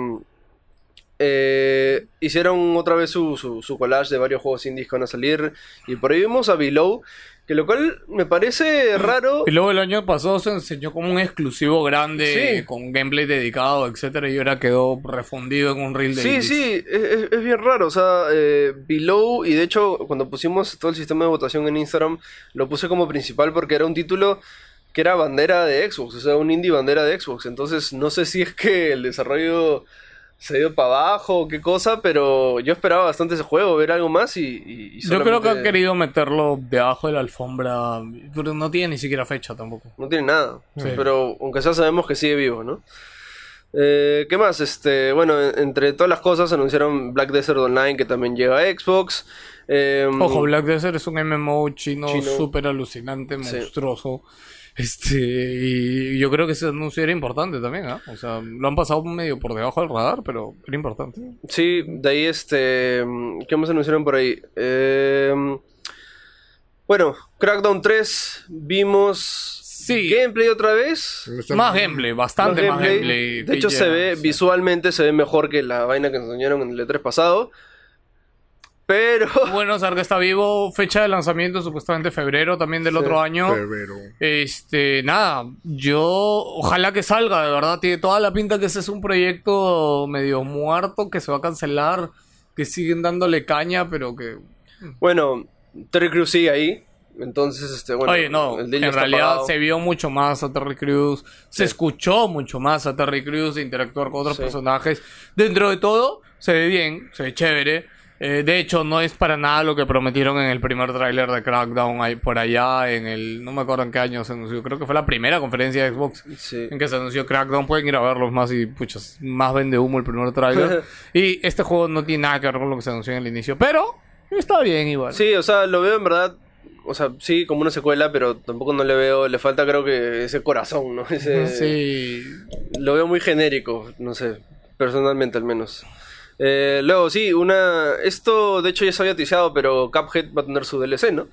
eh, hicieron otra vez su, su, su collage de varios juegos indies que van a salir. Y por ahí vimos a Below, que lo cual me parece raro. Y luego el año pasado se enseñó como un exclusivo grande, Sí. con gameplay dedicado, etcétera, y ahora quedó refundido en un reel de Sí, indies. sí, es, es- bien raro. O sea, eh, Below, y de hecho, cuando pusimos todo el sistema de votación en Instagram, lo puse como principal porque era un título que era bandera de Xbox, o sea, un indie bandera de Xbox. Entonces, no sé si es que el desarrollo se dio para abajo o qué cosa, pero yo esperaba bastante ese juego, ver algo más y. y- y Yo creo que han querido meterlo debajo de la alfombra, pero no tiene ni siquiera fecha tampoco. No tiene nada. Sí. Pero aunque sea sabemos que sigue vivo, ¿no? Eh, ¿Qué más? Este, bueno, en- entre todas las cosas anunciaron Black Desert Online que también llega a Xbox. Eh, Ojo, Black Desert es un MMO chino, Chino. súper alucinante, Sí. Este, y yo creo que ese anuncio era importante también, ¿ah? O sea, lo han pasado medio por debajo del radar, pero era importante. Sí, de ahí este. ¿Qué más anunciaron por ahí? Eh, bueno, Crackdown 3, vimos. Sí. Gameplay otra vez. Más gameplay, bastante más gameplay. gameplay. De hecho, se ve sí. visualmente, se ve mejor que la vaina que nos enseñaron en el E3 pasado. Pero. Bueno, que está vivo, fecha de lanzamiento supuestamente febrero también del Sí. otro año. Febrero. Este, nada, yo ojalá que salga, de verdad, tiene toda la pinta que ese es un proyecto medio muerto, que se va a cancelar, que siguen dándole caña, pero que... Bueno, Terry Crews sigue ahí. Entonces, este, bueno. Oye, no, el en realidad se vio mucho más a Terry Crews, se escuchó mucho más a Terry Crews interactuar con otros Sí. personajes. Dentro de todo, se ve bien, se ve chévere. Eh, de hecho, no es para nada lo que prometieron en el primer tráiler de Crackdown ahí por allá en el... No me acuerdo en qué año se anunció. Creo que fue la primera conferencia de Xbox Sí. en que se anunció Crackdown. Pueden ir a verlos más y, puchas, más vende humo el primer tráiler. y este juego no tiene nada que ver con lo que se anunció en el inicio. Pero está bien igual. Sí, o sea, lo veo en verdad. O sea, sí, como una secuela, pero tampoco no le veo. Le falta, creo que, ese corazón, ¿no? Ese, Sí. Lo veo muy genérico, no sé. Personalmente, al menos. Eh, luego, sí, una. Esto, de hecho, ya se había ticiado, pero Cuphead va a tener su DLC, ¿no?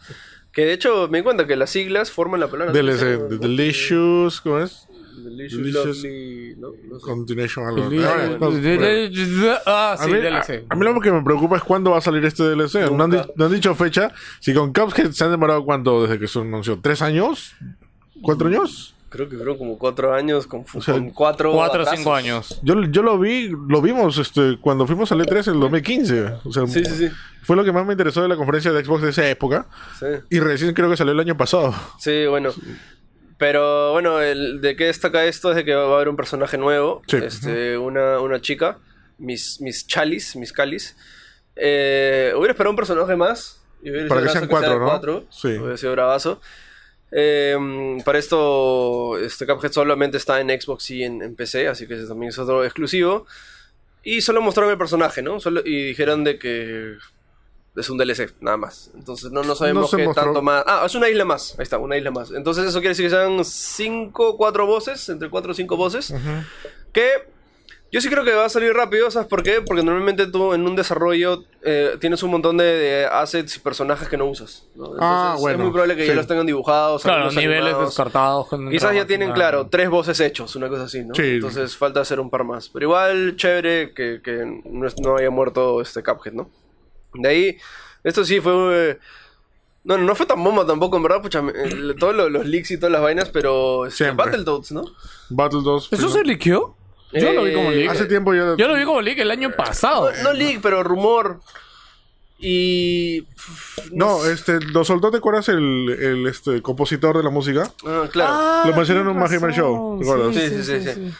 Que de hecho, me di cuenta que las siglas forman la palabra. DLC, ¿no? The Delicious, ¿cómo es? Delicious, Delicious. Lovely, ¿no? No sé. Continuation, algo. Ah, bueno. Ah, A sí, mí, DLC. a- a mí lo que me preocupa es cuándo va a salir este DLC. No han, no han dicho fecha. Si con Cuphead se han demorado cuánto desde que se anunció. ¿Tres años? ¿Cuatro años? Creo que fueron como cuatro años con, sea, con cuatro, Cuatro o cinco años. Yo, yo lo vi, lo vimos este, cuando fuimos al E3 en el 2015. O sea, Sí, sí, sí. fue lo que más me interesó de la conferencia de Xbox de esa época. Sí. Y recién creo que salió el año pasado. Sí, bueno. Pero bueno, el, ¿de qué destaca esto? Es de que va a haber un personaje nuevo. Sí. Este, una, una chica, Miss, Miss Chalice, Miss Calis. Eh, hubiera esperado un personaje más. y hubiera Para que sido sean bravazo cuatro, ¿no? cuatro. Sí. Hubiera sido bravazo. Eh, para esto, este Cuphead solamente está en Xbox y en, en PC, así que ese también es otro exclusivo. Y solo mostraron el personaje, ¿no? Solo, y dijeron de que es un DLC, nada más. Entonces no, no sabemos qué mostró. tanto más. Ah, es una isla más. Ahí está, una isla más. Entonces eso quiere decir que sean 5, 4 voces, entre 4 o 5 voces. Que yo sí creo que va a salir rápido, ¿sabes por qué? Porque normalmente tú en un desarrollo eh, tienes un montón de, de assets y personajes que no usas. ¿no? Entonces Ah, bueno, es muy probable que sí. ya los tengan dibujados. Claro, algunos niveles animados. descartados. Quizás ya tienen, claro, tres voces hechos, una cosa así, ¿no? Sí. Entonces falta hacer un par más. Pero igual, chévere que, que no, es- no haya muerto este Cuphead, ¿no? De ahí, esto sí fue... eh, No, no fue tan bomba tampoco, en verdad, pucha, el- todos los, los leaks y todas las vainas, pero... este, Siempre. Battletoads, ¿no? Battle 2. ¿Eso se liqueó? Yo lo vi como Eh, leak. Hace tiempo yo. Yo lo vi como leak el año pasado. No, no leak, pero rumor. Y... No, este, lo soltó, ¿te acuerdas el, el este, compositor de la música? Ah, claro. Lo mencioné en un Man Show, ¿te acuerdas? Sí, sí, sí, sí.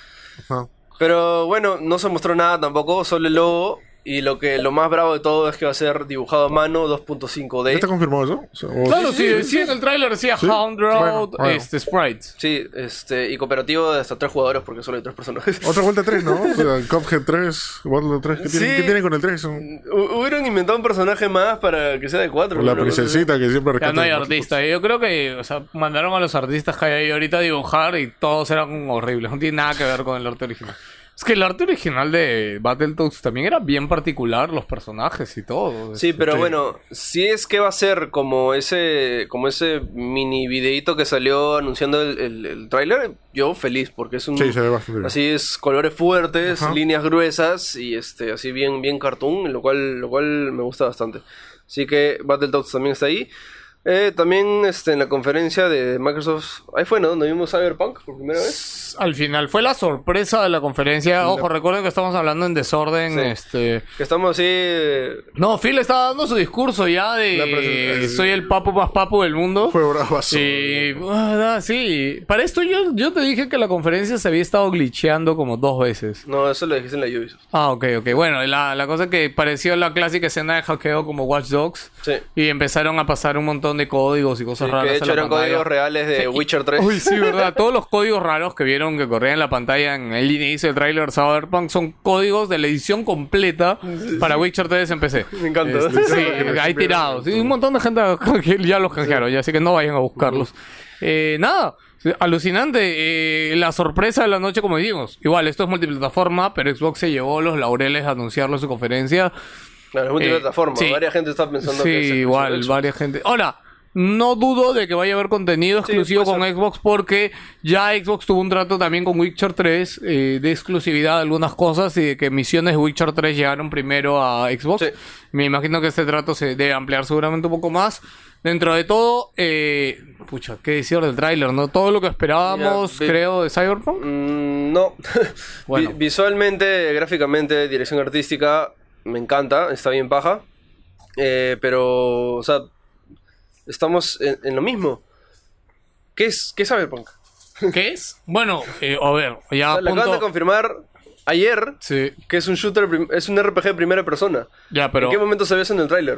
Ajá. Pero bueno, no se mostró nada tampoco, solo el logo. Y lo que lo más bravo de todo es que va a ser dibujado a mano ¿Ya 2.5D. está confirmado eso? O sea, Claro, sí, sí, en el tráiler decía Sí. Hound Road, Bueno, bueno. este, Sprites. Sí, este, y cooperativo de hasta tres jugadores porque solo hay tres personajes. Otra vuelta 3, ¿no? O sea, Cuphead 3, Battle 3. ¿Qué, tienen. ¿Qué tienen con el 3? Hu- Hubieran inventado un personaje más para que sea de cuatro. La ¿no? princesita que siempre Ya rescata no hay artista. Yo creo que, o sea, mandaron a los artistas que hay ahí ahorita a dibujar y todos eran horribles. No tiene nada que ver con el arte original. Es que el arte original de Battletoads también era bien particular, los personajes y todo. Sí, pero Sí. bueno, si es que va a ser como ese como ese mini videito que salió anunciando el, el, el tráiler, yo feliz porque es un Sí, se ve bastante bien. así es colores fuertes, Ajá. líneas gruesas y este así bien bien cartoon, lo cual lo cual me gusta bastante. Así que Battletoads también está ahí. Eh, también este, en la conferencia de Microsoft, ahí fue, ¿no? Donde vimos Cyberpunk por primera vez. Al final fue la sorpresa de la conferencia. Ojo, recuerden que estamos hablando en desorden. Sí. Este. Que estamos así... eh, No, Phil estaba dando su discurso ya de soy el papo más papo del mundo. Fue bravazo. Sí, ah, sí. Para esto yo, yo te dije que la conferencia se había estado glitcheando como dos veces. No, eso lo dijiste en la Ubisoft. Ah, ok, ok. Bueno, la, la cosa que pareció la clásica escena de hackeo como Watch Dogs. Sí. Y empezaron a pasar un montón de códigos y cosas Sí, raras. que de hecho eran pantalla. códigos reales de Sí, Witcher 3. Uy, sí, verdad. Todos los códigos raros que vieron que corrían en la pantalla en el inicio del tráiler Cyberpunk son códigos de la edición completa para Witcher 3 en PC. Me encanta. Este, sí, hay tirados. Un montón de gente ya los canjearon, ya así que no vayan a buscarlos. Eh, nada, alucinante. eh, la sorpresa de la noche, como dijimos. Igual, esto es multiplataforma, pero Xbox se llevó los laureles a anunciarlo en su conferencia. Claro, es multiplataforma. Eh, sí. Varias gente está pensando Sí, que es igual, varias gente. Ahora, no dudo de que vaya a haber contenido exclusivo con. Xbox porque ya Xbox tuvo un trato también con Witcher 3 eh, de exclusividad de algunas cosas y de que misiones de Witcher 3 llegaron primero a Xbox. Sí. Me imagino que este trato se debe ampliar seguramente un poco más. Dentro de todo, eh, pucha, qué decir del tráiler, ¿no? Todo lo que esperábamos, Mira, creo, de Cyberpunk. Mm, no. Bueno. Vi- visualmente, gráficamente, dirección artística, me encanta, está bien paja. Eh, pero, o sea, estamos en, en lo mismo. ¿Qué es, qué es Cyberpunk? ¿Qué es? Bueno, eh, a ver, ya O sea, acaban de confirmar ayer Sí, que es un shooter, es un RPG de primera persona. ya, pero... ¿En qué momento se ve eso en el tráiler?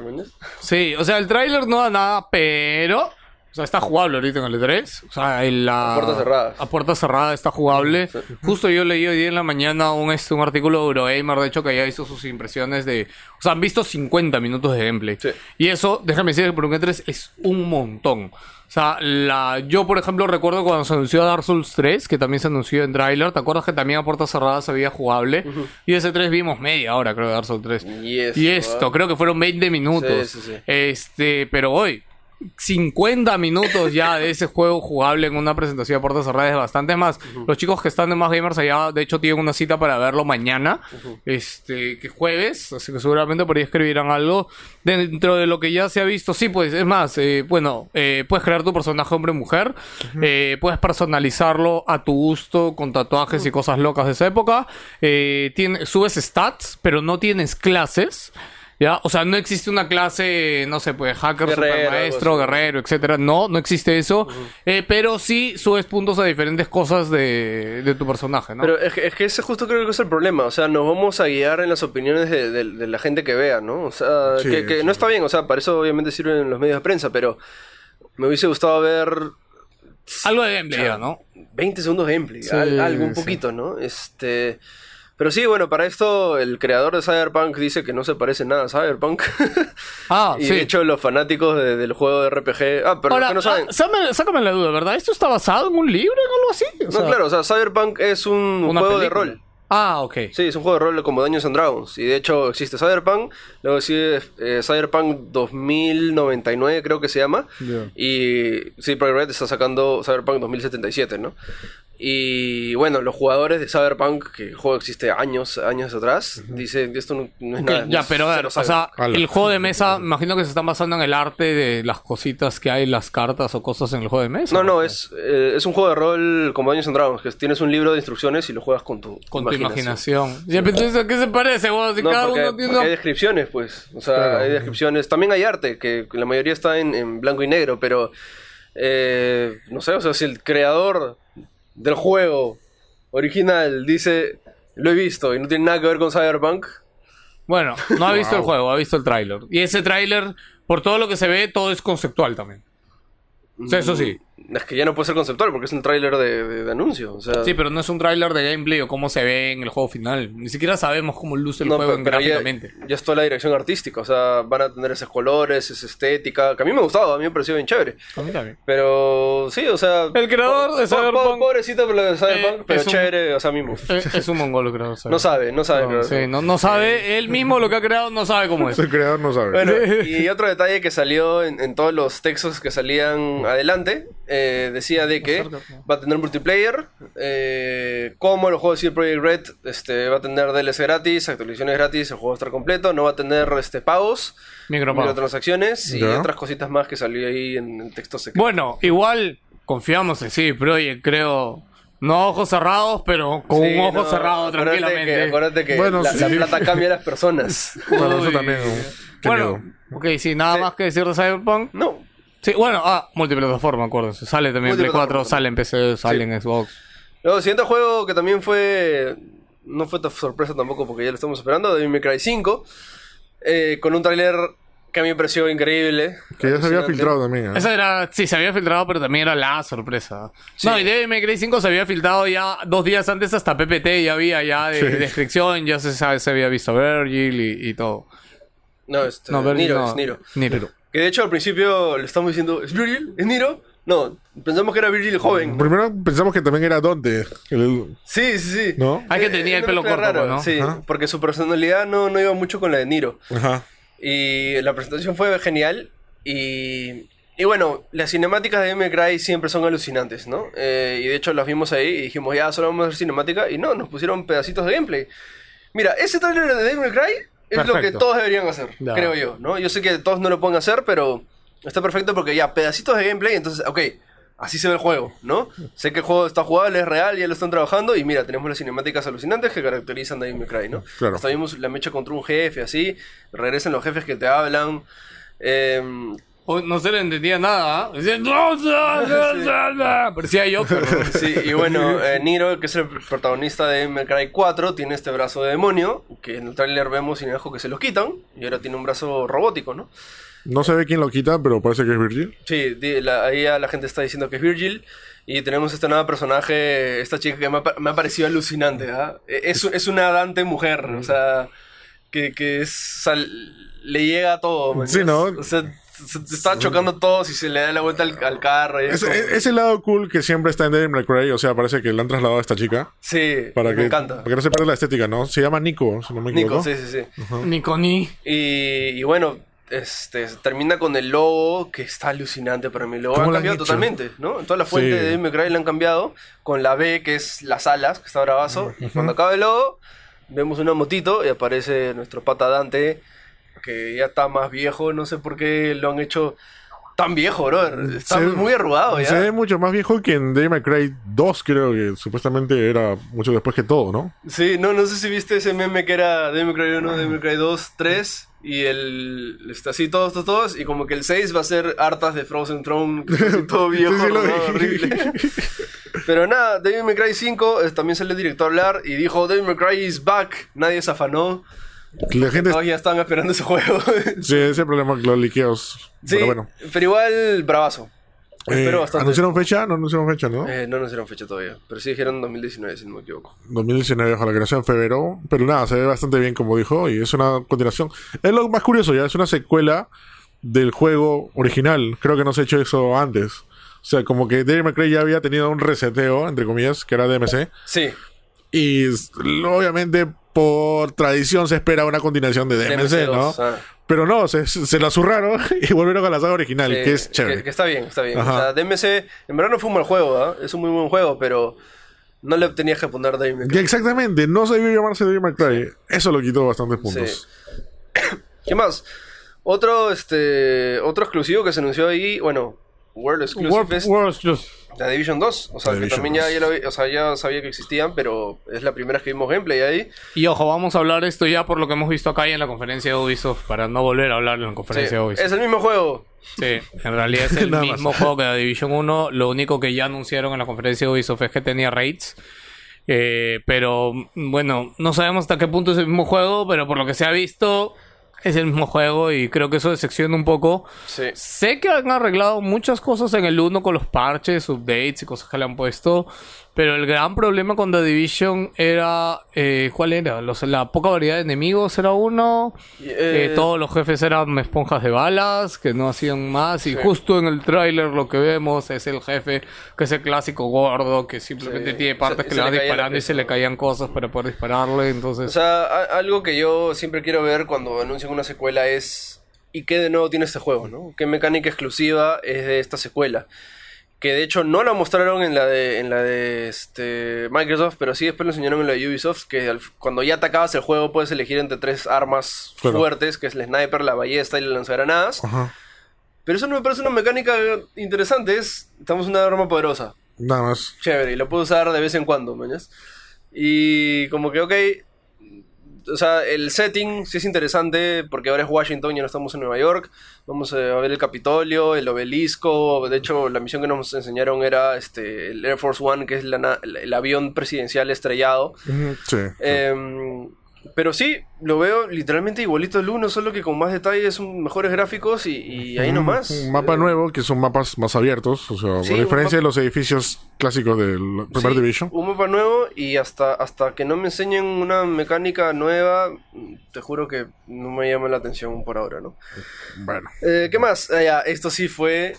Sí, o sea, el tráiler no da nada, pero... O sea, está jugable ahorita en el E3. O sea, en la... A puertas cerradas. A puertas cerradas está jugable. Justo yo leí hoy día en la mañana un, este, un artículo de Eurogamer, de hecho, que ya hizo sus impresiones de... O sea, han visto 50 minutos de gameplay. Sí. Y eso, déjame decir que por un E3 es un montón. O sea, la, yo, por ejemplo, recuerdo cuando se anunció Dark Souls 3, que también se anunció en tráiler. ¿Te acuerdas que también a puertas cerradas se veía jugable? Y ese 3 vimos media hora, creo, de Dark Souls 3. Y eso, Y esto, ¿ah? creo que fueron 20 minutos. Sí, sí, sí. Este, pero hoy, 50 minutos ya de ese juego jugable en una presentación de puertas cerradas, bastante más. Los chicos que están de más gamers allá, de hecho, tienen una cita para verlo mañana, este, que jueves, así que seguramente por ahí escribirán algo. Dentro de lo que ya se ha visto, sí, pues, es más, eh, bueno, eh, puedes crear tu personaje hombre-mujer, eh, puedes personalizarlo a tu gusto con tatuajes y cosas locas de esa época. Tiene, subes stats, pero no tienes clases. ¿Ya? O sea, no existe una clase, no sé, pues hacker, Guerrero, supermaestro, guerrero, etcétera. No, no existe eso. Eh, pero sí subes puntos a diferentes cosas de, de tu personaje, ¿no? Pero es que, es que ese justo creo que es el problema. O sea, nos vamos a guiar en las opiniones de, de- de la gente que vea, ¿no? O sea, Sí, que, que sí. no está bien. O sea, para eso obviamente sirven los medios de prensa, pero me hubiese gustado ver Algo de gameplay, ¿no? 20 segundos de gameplay, Sí, al- algo un sí. poquito, ¿no? Este. Pero sí, bueno, para esto el creador de Cyberpunk dice que no se parece nada a Cyberpunk. Ah, y sí. de hecho los fanáticos de- del juego de RPG... Ah, pero los que no saben... ah, sácame, la duda, ¿verdad? ¿Esto está basado en un libro o algo así? O no, sea, claro, o sea, Cyberpunk es un juego de rol. Ah, ok. Sí, es un juego de rol como Dungeons and Dragons. Y de hecho existe Cyberpunk, luego sigue eh, Cyberpunk 2099 creo que se llama. Y sí, Projekt Red está sacando Cyberpunk 2077, ¿no? Y bueno, los jugadores de Cyberpunk, que el juego existe años, años atrás, dicen esto no, no es Ok, nada. ya, pero a ver, o sea. Ala. el juego de mesa, me imagino que se están basando en el arte de las cositas que hay, las cartas o cosas en el juego de mesa. No, no, es, eh, es un juego de rol como Dungeons and Dragons, que tienes un libro de instrucciones y lo juegas con tu Con tu imaginación. Ya, pero entonces, ¿a qué se parece, güey? Si No, cada porque, uno tiene hay descripciones, pues. O sea, Claro. hay descripciones. También hay arte, que la mayoría está en, en blanco y negro, pero. eh, no sé, o sea, si el creador del juego original dice. Lo he visto y no tiene nada que ver con Cyberpunk. Bueno, no ha visto el juego, ha visto el tráiler. Y ese tráiler, por todo lo que se ve, todo es conceptual también. O sea, eso sí. Es que ya no puede ser conceptual porque es un tráiler de, de- de anuncio. O sea, Sí, pero no es un tráiler de gameplay o cómo se ve en el juego final. Ni siquiera sabemos cómo luce el no, juego pero- pero ya- gráficamente. Ya, está la dirección artística. O sea, van a tener esos colores, esa estética. Que a mí me gustaba, a mí me pareció bien chévere. A mí también. Pero sí, o sea. El creador de po- po- Cyberpunk- Pobrecito de Cyberpunk, Eh, pero es un- chévere, o sea, mismo. Es, es un mongolo, creo. No sabe, no sabe. No, creo. sí, no, no sabe, él mismo lo que ha creado no sabe cómo es. El creador no sabe. Bueno, y otro detalle que salió en, en todos los textos que salían adelante, eh, decía de que va a tener multiplayer, eh, como los juegos de CD Projekt Red, este, va a tener DLC gratis, actualizaciones gratis, el juego va a estar completo, no va a tener este, pagos, Micropago. microtransacciones y Ya. otras cositas más que salió ahí en el texto secreto. Bueno, igual confiamos en sí, Project, creo. No a ojos cerrados, pero con Sí, un ojo no, cerrado acuérdate tranquilamente. Que, acuérdate que Bueno, la, la sí. plata cambia a las personas. Bueno, eso también. Bueno, miedo. ok, sí, nada Sí. más que decir de Cyberpunk. No, Sí, bueno, ah, multiplataforma, acuérdense. Sale también en Play 4, Multiplataforma. sale en PC, sale en Xbox. Luego, el siguiente juego que también fue. No fue tan sorpresa tampoco porque ya lo estamos esperando, Devil May Cry 5. eh, con un tráiler que a mí me pareció increíble. Que ya se había filtrado también. ¿eh? Esa era, sí, se había filtrado, pero también era la sorpresa. No, y Devil May Cry 5 se había filtrado ya dos días antes hasta PPT, ya había ya de Sí. descripción, ya se, sabe- se había visto Virgil y, y todo. No, este, No, Virgil Niro, no. es Niro. Niro. Que de hecho al principio le estamos diciendo, ¿es Virgil? ¿Es Niro? No, pensamos que era Virgil joven. Primero pensamos que también era Dante. el- Sí, sí, sí. ¿No? Hay que Eh, tenía el una pelo corto, ¿no? Sí, Ajá. porque su personalidad no, no iba mucho con la de Niro. Ajá. Y la presentación fue genial. Y, y bueno, las cinemáticas de M-Cry siempre son alucinantes, ¿no? Eh, y de hecho las vimos ahí y dijimos, ya, solo vamos a hacer cinemática. Y no, nos pusieron pedacitos de gameplay. Mira, ese trailer de Devil May Cry es lo que todos deberían hacer, creo yo, ¿no? Yo sé que todos no lo pueden hacer, pero está perfecto porque ya, pedacitos de gameplay, entonces, ok, así se ve el juego, ¿no? Sé que el juego está jugable, es real, ya lo están trabajando y mira, tenemos las cinemáticas alucinantes que caracterizan Devil May Cry, ¿no? Claro. Hasta vimos la mecha contra un jefe, así, regresan los jefes que te hablan. O- no se le entendía nada, ¿ah? Decía, "No, no, no, no, no". Parecía yo, pero... Sí, y bueno, eh, Niro, que es el protagonista de Cry 4, tiene este brazo de demonio, que en el tráiler vemos sin abajo que se lo quitan, y ahora tiene un brazo robótico, ¿no? No se ve quién lo quita, pero parece que es Virgil. Sí, la- ahí ya la gente está diciendo que es Virgil, y tenemos este nuevo personaje, esta chica que me ha, pa- me ha parecido alucinante, ¿ah? E- Es, es una Dante mujer, o sea, que, que es, o sea, le llega a todo. ¿me Sí? ¿no? O sea, se, se está chocando todo si se le da la vuelta al, al carro. y es como- es- ese lado cool que siempre está en Devil May Cry, o sea, parece que le han trasladado a esta chica. sí, Para me que, encanta. para que no se pierda la estética, ¿no? Se llama Nico, si no me equivoco. Nico, sí, sí, sí. Ni con ni. Y, y bueno, este, termina con el logo que está alucinante para mí. El logo ¿Cómo han lo han cambiado totalmente, ¿no? En toda la fuente Sí. de Devil May Cry la han cambiado. Con la B, que es las alas, que está bravazo. Y cuando acaba el logo, vemos una motito y aparece nuestro pata Dante, que ya está más viejo. No sé por qué lo han hecho tan viejo, bro. Está Se- muy arrugado ya. Se ve mucho más viejo que en Devil May Cry 2, creo que supuestamente era mucho después que todo, ¿no? Sí, no, no sé si viste ese meme que era Devil May Cry 1, Devil May Cry 2, 3 y el está así todos, todos, todos y como que el 6 va a ser hartas de Frozen Throne, todo viejo, horrible. Pero nada, Devil May Cry 5 eh, también salió el director a hablar y dijo Devil May Cry is back, nadie se afanó, La gente. todos ya estaban esperando ese juego. Sí, ese problema con los liqueos. sí, Pero bueno. pero igual bravazo. Eh, Espero bastante. ¿Anunciaron fecha? No anunciaron fecha, ¿no? Eh, no anunciaron fecha todavía, pero sí dijeron 2019 si no me equivoco. 2019 ojalá que no sea en febrero. Pero nada, se ve bastante bien como dijo. Y es una continuación. Es lo más curioso ya, es una secuela del juego original. Creo que no se ha hecho eso antes. O sea, como que May Cry ya había tenido un reseteo, entre comillas, que era DMC. Sí, Y obviamente por tradición se espera una continuación de DMC, ¿no? DMC2, ah. Pero no, se, se la zurraron y volvieron a la saga original, Sí, que es chévere. Que, que está bien, está bien. O sea, DMC, en verdad no fue un mal juego, ¿ah? Es un muy buen juego, pero no le tenías que poner Devil May Cry. Exactamente, no se debió llamarse Devil May Cry. Eso lo quitó bastantes puntos. ¿Qué más? Otro, este, otro exclusivo que se anunció ahí, bueno, World Exclusive World, es World Exclusive. La Division 2. O sea, que también ya, 2. ya, lo vi- o sea, ya sabía que existían, pero es la primera vez que vimos gameplay ahí. Y ojo, vamos a hablar esto ya por lo que hemos visto acá y en la conferencia de Ubisoft, para no volver a hablar en la Sí, conferencia de Ubisoft. es el mismo juego. Sí, en realidad es el mismo juego que la Division 1. Lo único que ya anunciaron en la conferencia de Ubisoft es que tenía raids. Eh, pero bueno, no sabemos hasta qué punto es el mismo juego, pero por lo que se ha visto, es el mismo juego y creo que eso decepciona un poco. Sí. Sé que han arreglado muchas cosas en el 1 con los parches, updates y cosas que le han puesto. Pero el gran problema con The Division era. eh, ¿Cuál era? Los- la poca variedad de enemigos era uno. Eh, Eh, todos los jefes eran esponjas de balas que no hacían más. Y justo en el tráiler lo que vemos es el jefe, que es el clásico gordo, que simplemente Sí. tiene partes Se- que se le van disparando y se le caían cosas para poder dispararle. Entonces. O sea, a- algo que yo siempre quiero ver cuando anuncian una secuela es ¿y qué de nuevo tiene este juego, no? ¿Qué mecánica exclusiva es de esta secuela? Que de hecho no la mostraron en la de en la de este Microsoft, pero sí después lo enseñaron en la de Ubisoft que al- cuando ya atacabas el juego puedes elegir entre tres armas Claro. fuertes, que es el sniper, la ballesta y la lanzagranadas. Ajá. Pero eso no me parece una mecánica interesante, es estamos una arma poderosa Nada más. chévere y lo puedo usar de vez en cuando, ¿mañas? Y como que, ok, o sea, el setting sí es interesante porque ahora es Washington, ya no estamos en Nueva York, vamos a ver el Capitolio, el obelisco, de hecho la misión que nos enseñaron era este, el Air Force One, que es la el avión presidencial estrellado. Sí. Em, pero sí, lo veo literalmente igualito al 1, solo que con más detalles, un- mejores gráficos y, y ahí nomás. Un mapa Eh, nuevo, que son mapas más abiertos. O sea, Sí, a un diferencia de los edificios clásicos del primer Sí, Division. Un mapa nuevo y hasta, hasta que no me enseñen una mecánica nueva, te juro que no me llama la atención por ahora, ¿no? Bueno. Eh, ¿Qué más? Ah, ya, esto sí fue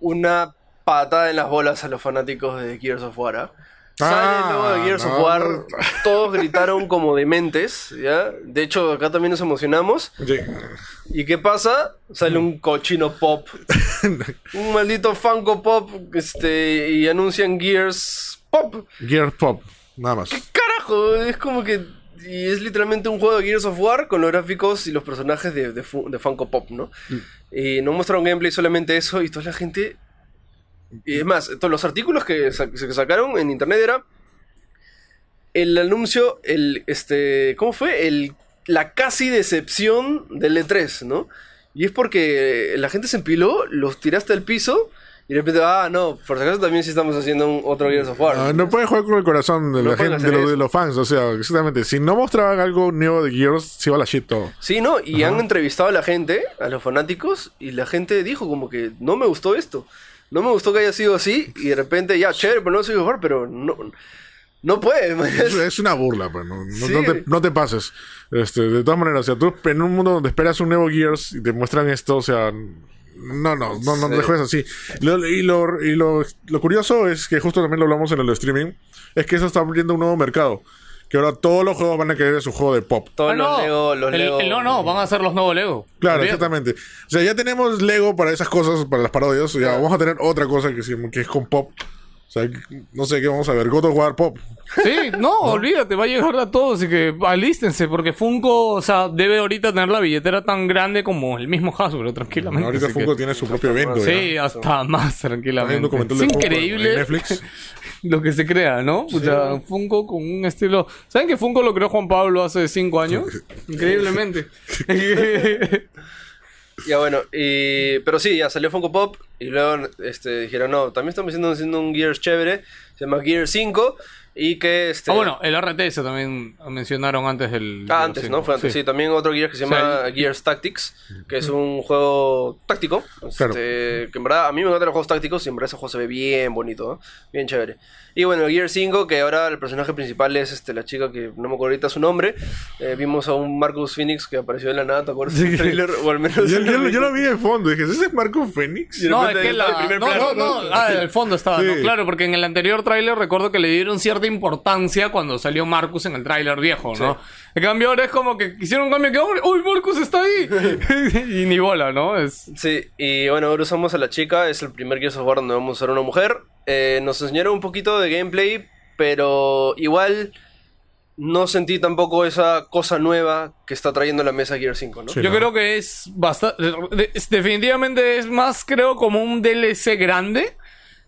una patada en las bolas a los fanáticos de Gears of War. ¿Ah? Sale el logo de Ah, Gears of War, no. todos gritaron como dementes, ¿ya? De hecho, acá también nos emocionamos. Sí. ¿Y qué pasa? Sale un cochino pop. un maldito Funko Pop este, y anuncian Gears Pop. Gear Pop. Nada más. Carajo, es como que. Y es literalmente un juego de Gears of War con los gráficos y los personajes de, de, Fu- de Funko Pop, ¿no? Y no mostraron gameplay, solamente eso, y toda la gente. Y es más, todos los artículos que, sa- que sacaron en internet era. El anuncio, el. este. ¿Cómo fue? El, la casi decepción del E3, ¿no? Y es porque la gente se empiló, los tiraste al piso. Y de repente, ah, no, por si acaso también sí estamos haciendo un, otro Gears of War. Ah, no pueden jugar con el corazón de No la gente, de, de los fans. O sea, exactamente. Si no mostraban algo nuevo de Gears, se iba a la shit todo. Sí, ¿no? Y han entrevistado a la gente, a los fanáticos, y la gente dijo como que no me gustó esto. No me gustó que haya sido así, y de repente, ya, chévere, pero no soy jugar, pero no, no puede, man. Es, una burla, pues. No, Sí. no te, no te pases. Este, de todas maneras, o sea, tú en un mundo donde esperas un nuevo Gears y te muestran esto, o sea. No, no, no, no Sí. juegues así. Lo- y lo, y lo, lo curioso es que justo también lo hablamos en el streaming, es que eso está abriendo un nuevo mercado. Que ahora todos los juegos van a querer su juego de pop. Todos Ah, los no. Lego, los El- Lego. el- no, no, van a ser los nuevos Lego. Claro, exactamente. O sea, ya tenemos Lego para esas cosas, para las parodias. Ya vamos a tener otra cosa que, que es con pop. O sea, no sé qué vamos a ver. God of War pop. Sí, no, olvídate, va a llegar a todos, así que alístense, porque Funko, o sea, debe ahorita tener la billetera tan grande como el mismo Hasbro, tranquilamente. Ahorita así que- Funko tiene su propio evento. ya. Sí, hasta más Hay un tranquilamente. Es increíble en Netflix. lo que se crea, ¿no? O sea, Funko con un estilo... ¿Saben que Funko lo creó Juan Pablo hace cinco años? Increíblemente. Ya bueno, y... pero sí, ya salió Funko Pop y luego este, dijeron, no, también estamos haciendo, haciendo un Gears chévere, se llama Gear 5 y que este... ah, bueno, el RTS también mencionaron antes del... Ah, antes, ¿no? Fue antes, sí. También otro Gears que se O sea, llama Gears Tactics, que es un juego táctico. Claro. este, que en verdad, a mí me encantan los juegos tácticos y en verdad ese juego se ve bien bonito, ¿no? Bien chévere. Y bueno, Gear 5, que ahora el personaje principal es este, la chica que no me acuerdo ahorita su nombre. Eh, vimos a un Marcus Phoenix que apareció de la nada, ¿te acuerdas? del trailer? O al menos... Yo, yo- yo lo vi de fondo. Dije, ¿ese es Fénix? de No, es que la... no, plano. no, no, ah, el fondo estaba, Sí. ¿no? Claro, porque en el anterior tráiler recuerdo que le dieron cierta importancia cuando salió Marcus en el tráiler viejo, ¿no? En cambio ahora es como que hicieron un cambio que, ¡hombre! ¡Uy, Marcus está ahí! y ni bola, ¿no? Es... Sí, y bueno, ahora usamos a la chica, es el primer Gears of War donde vamos a usar una mujer. Eh, nos enseñaron un poquito de gameplay, pero igual no sentí tampoco esa cosa nueva que está trayendo la mesa Gear 5, ¿no? Sí. Yo ¿no? creo que es bastante... Definitivamente es más, creo, como un DLC grande.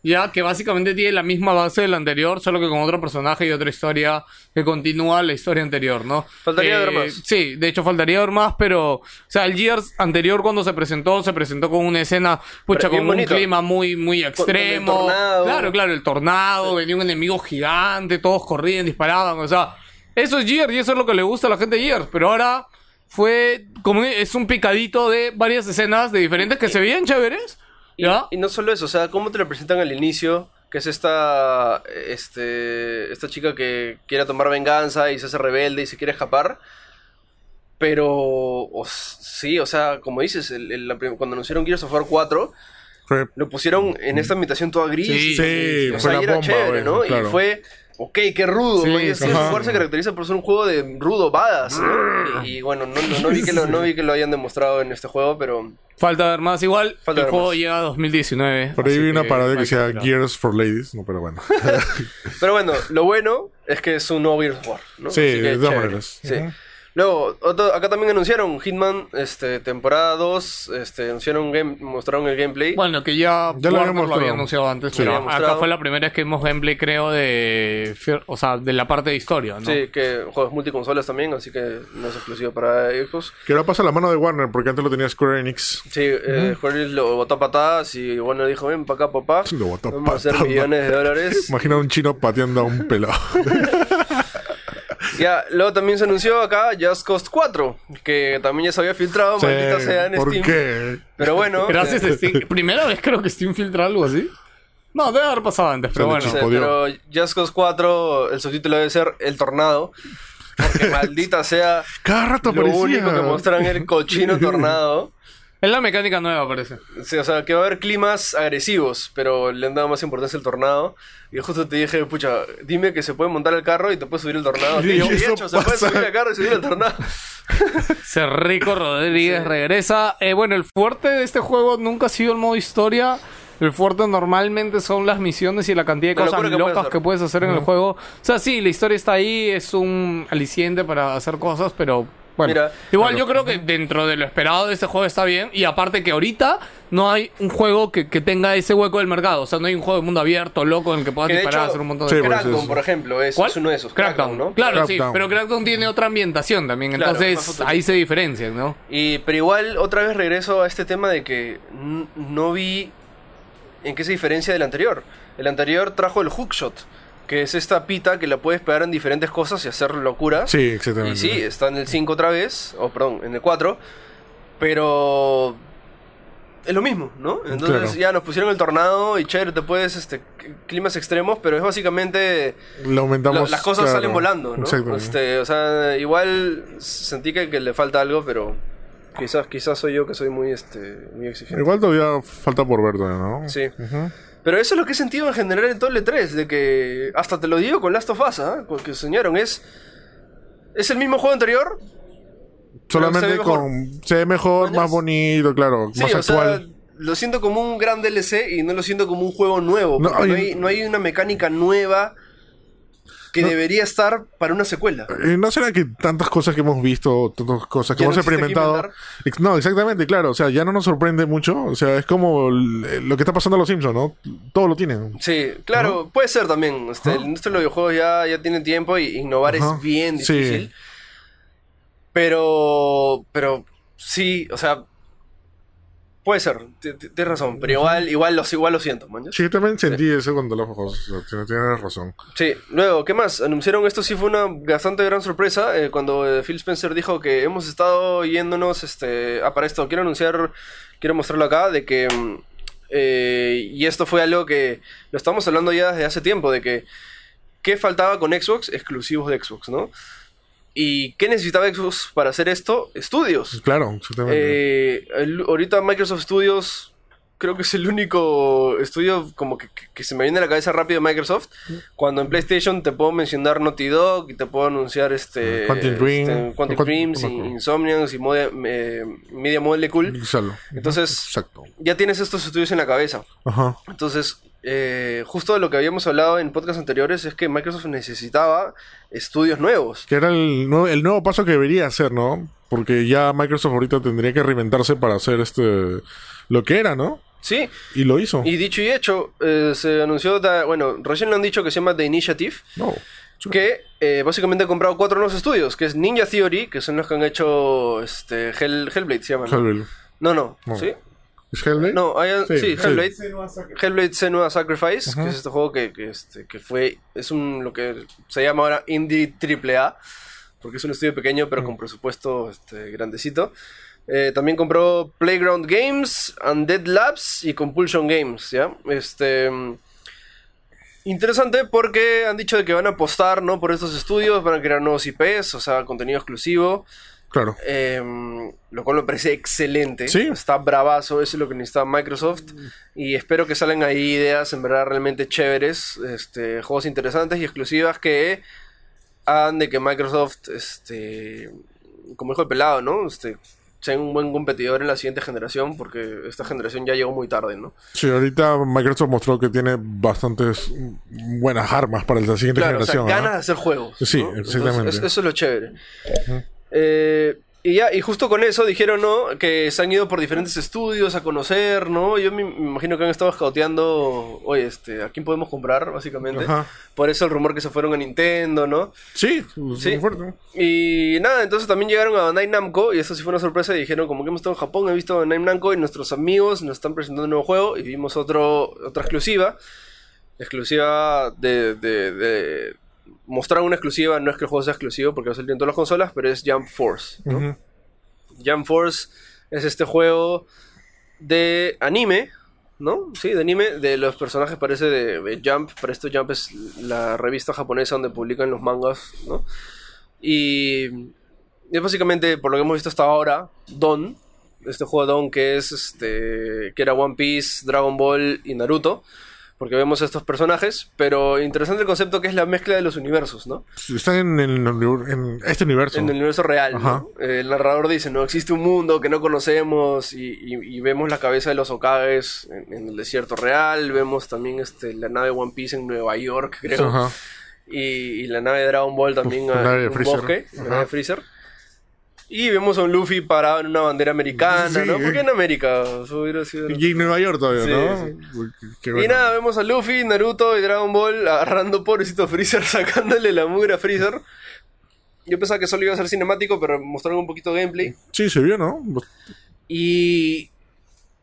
Ya que básicamente tiene la misma base del anterior, solo que con otro personaje y otra historia que continúa la historia anterior, ¿no? Faltaría Eh, ver más. Sí, de hecho faltaría ver más, pero... O sea, el Gears anterior cuando se presentó, se presentó con una escena, pucha, con un bonito. clima muy, muy extremo. tornado. Claro, claro, el tornado, venía un enemigo gigante, todos corrían, disparaban, o sea... Eso es Gears y eso es lo que le gusta a la gente de Gears, pero ahora fue como es un picadito de varias escenas de diferentes que se veían chéveres. Y, ¿Ya? y no solo eso, o sea, cómo te lo presentan al inicio, que es esta, este, esta chica que quiere tomar venganza y se hace rebelde y se quiere escapar. Pero, o sí, o sea, como dices, el- el- la cuando anunciaron Gears of War 4, Fue- lo pusieron en esta habitación toda gris. Sí, sí, o fue sea, la y era bomba, chévere, ¿no? claro. Y fue, ok, qué rudo. Sí, ¿no? Y así, sí. War se caracteriza por ser un juego de rudo badass, ¿no? Y, y bueno, no, no, no vi que lo, no vi que lo hayan demostrado en este juego, pero... Falta ver más. Igual, Falta el juego más. llega a 2019. Por ahí vi una parodia hay que decía esperar. Gears for Ladies. No, pero bueno. Pero bueno, lo bueno es que es un nuevo Gears of War, ¿no? Sí, de todas chévere. maneras. Sí. Luego, otro- acá también anunciaron Hitman, este, temporada 2, este, anunciaron game- mostraron el gameplay. Bueno, que ya, Ya lo Warner había mostrado. anunciado antes, Sí. pero Lo había acá fue la primera vez que vimos gameplay, creo, de. O sea, de la parte de historia, ¿no? Sí, que juegos multiconsolas también, así que no es exclusivo para Xbox. Que ahora pasa la mano de Warner, porque antes lo tenía Square Enix. Sí, eh, Square Enix lo botó a patadas y bueno dijo, ven para acá papá, Lo botó a vamos a hacer millones de dólares. Imagina un chino pateando a un pelado. ya, luego también se anunció acá Just Cause 4, que también ya se había filtrado, Sí, maldita sea en ¿Por Steam. qué? Pero bueno. Gracias, eh, Steam. Primera vez creo que Steam filtra algo así. No, debe haber pasado antes, pero bueno. Sí, pero Just Cause 4, el subtítulo debe ser El Tornado. Porque maldita sea, Cada rato lo aparecía. único que muestran el cochino tornado. Es la mecánica nueva, parece. Sí, o sea, que va a haber climas agresivos, pero le han dado más importancia al tornado. Y justo te dije, pucha, dime que se puede montar el carro y te puede subir el tornado. Y Y yo, hecho, se puede subir el carro y subir el tornado. Cerrico Rodríguez regresa. Eh, bueno, el fuerte de este juego nunca ha sido el modo historia. El fuerte normalmente son las misiones y la cantidad de cosas locura que locas puedes que puedes hacer en el juego. O sea, sí, la historia está ahí, es un aliciente para hacer cosas, pero bueno. Mira, igual yo creo que dentro de lo esperado de este juego está bien. Y aparte que ahorita no hay un juego que, que tenga ese hueco del mercado. O sea, no hay un juego de mundo abierto, loco, en el que puedas Que disparar, hecho, hacer un montón Sí, de pues, Crackdown, es- por ejemplo, es, ¿Cuál? es uno de esos. Crackdown, ¿no? Claro, Crackdown. sí, pero Crackdown tiene otra ambientación también, Claro, entonces ahí se diferencian, ¿no? Y, pero igual, otra vez regreso a este tema de que no vi en qué se diferencia del anterior. El anterior trajo el hookshot, que es esta pita que la puedes pegar en diferentes cosas y hacer locuras. Sí, exactamente. Y sí, está en el 5 otra vez, o perdón, en el 4, pero es lo mismo, ¿no? Entonces Claro. ya nos pusieron el tornado y chévere, te puedes, este, climas extremos, pero es básicamente Le aumentamos. la- las cosas claro. salen volando, ¿no? Este, o sea, igual sentí que, que le falta algo, pero quizás, quizás soy yo que soy muy, este, muy exigente. Igual todavía falta por ver, todavía, ¿no? Sí. Ujú. Pero eso es lo que he sentido en general en todo el E3, de que hasta te lo digo con Last of Us, ¿ah? Con que soñaron, es Es el mismo juego anterior. Solamente se con. Se ve mejor, ¿Mañas? más bonito, claro. Sí, más actual. sea, lo siento como un gran DLC y no lo siento como un juego nuevo. No, porque No, hay, no hay una mecánica nueva que No. debería estar para una secuela. Eh, ¿No será que tantas cosas que hemos visto, tantas cosas que hemos no existe que experimentado... No, exactamente, claro. O sea, ya no nos sorprende mucho. O sea, es como l- lo que está pasando a los Simpsons, ¿no? Todo lo tienen. Sí, claro, puede ser también. Este, Ajá. La industria de los videojuegos ya, ya tiene tiempo y innovar Ajá. es bien Sí. difícil. Pero, pero sí, o sea, puede ser, tienes razón, pero igual, igual, lo, igual lo siento, man. Sí, también sentí eso cuando los ojos. tienes razón. Sí, luego, ¿qué más? Anunciaron esto, sí fue una bastante gran sorpresa, eh, cuando eh, Phil Spencer dijo que hemos estado yéndonos, este, ah, para esto, quiero anunciar, quiero mostrarlo acá, de que, mm, eh, y esto fue algo que lo estamos hablando ya desde hace tiempo, de que, ¿qué faltaba con Xbox? Exclusivos de Xbox, ¿no? ¿Y qué necesitaba Xbox para hacer esto? Estudios. Claro, exactamente. Eh, el- ahorita Microsoft Studios creo que es el único estudio como que, que- que se me viene a la cabeza rápido de Microsoft. Cuando en PlayStation te puedo mencionar Naughty Dog y te puedo anunciar este Quantic Dream. este, Quantic Quantic- Dreams, acuerdo. Insomniacs y Modia- eh, Media Molecule. Exacto. Entonces Exacto. ya tienes estos estudios en la cabeza. Ajá. Entonces, eh, justo de lo que habíamos hablado en podcasts anteriores es que Microsoft necesitaba estudios nuevos. Que era el nuevo, el nuevo paso que debería hacer, ¿no? Porque ya Microsoft ahorita tendría que reinventarse para hacer este lo que era, ¿no? Sí, Y lo hizo. y dicho y hecho, eh, se anunció, da- bueno, recién lo han dicho que se llama The Initiative. No. que eh, básicamente ha comprado cuatro nuevos estudios, que es Ninja Theory, que son los que han hecho este Hell, Hellblade, se llama. ¿no? Hellblade. No, no, No. ¿sí? ¿Es Hellblade? No, hay- Sí, sí, sí. Hellblade. Hellblade Senua Sacrifice, que es este juego que, que, este, que fue, es un, lo que se llama ahora Indie AAA, porque es un estudio pequeño pero con presupuesto este, grandecito. Eh, también compró Playground Games, Undead Labs y Compulsion Games, ¿ya? Este... Interesante porque han dicho de que van a apostar ¿no? por estos estudios, van a crear nuevos IPs, o sea, contenido exclusivo. Claro. Em, lo cual me parece excelente. Sí. Está bravazo, eso es lo que necesita Microsoft. Y espero que salgan ahí ideas en verdad realmente chéveres, este, juegos interesantes y exclusivas que hagan de que Microsoft, este, como dijo el pelado, ¿no? Este, sea un buen competidor en la siguiente generación, porque esta generación ya llegó muy tarde, ¿no? Sí, ahorita Microsoft mostró que tiene bastantes buenas armas para la siguiente Claro, o sea, generación. ganas ¿ah? de hacer juegos. Sí, exactamente. es- eso es lo chévere. Eh, y ya, y justo con eso dijeron, ¿no? Que se han ido por diferentes estudios a conocer, ¿no? Yo me, imagino que han estado escauteando, oye, este, ¿a quién podemos comprar, básicamente? Ajá. Por eso el rumor que se fueron a Nintendo, ¿no? Sí, Sí. muy fuerte. Y nada, entonces también llegaron a Bandai Namco y eso sí fue una sorpresa y dijeron como que hemos estado en Japón, he visto a Bandai Namco y nuestros amigos nos están presentando un nuevo juego y vimos otro, otra exclusiva. Exclusiva de, de, de- Mostrar una exclusiva, no es que el juego sea exclusivo porque va a salir en todas las consolas, pero es Jump Force. ¿no? Jump Force es este juego de anime, ¿no? Sí, de anime, de los personajes parece de, Jump, para esto Jump es la revista japonesa donde publican los mangas, ¿no? Y es básicamente, por lo que hemos visto hasta ahora, Don, este juego Don que es este que era One Piece, Dragon Ball y Naruto, porque vemos a estos personajes, pero interesante el concepto que es la mezcla de los universos, ¿no? Están en, el- en este universo. En el universo real, ¿no? Eh, El narrador dice, no existe un mundo que no conocemos y, y- y vemos la cabeza de los Okages en, en el desierto real, vemos también este, la nave One Piece en Nueva York, creo, Ajá. y, y la nave de Dragon Ball también La en de un Freezer. bosque, la nave Freezer. Y vemos a un Luffy parado en una bandera americana, Sí. ¿no? ¿Por qué en América? Eso hubiera sido- Y en Nueva York todavía, Sí, ¿no? Qué- Y nada, vemos a Luffy, Naruto y Dragon Ball agarrando pobrecito Freezer, sacándole la mugre a Freezer. Yo pensaba que solo iba a ser cinemático, pero mostraron un poquito de gameplay. Sí, se vio, ¿no? Y.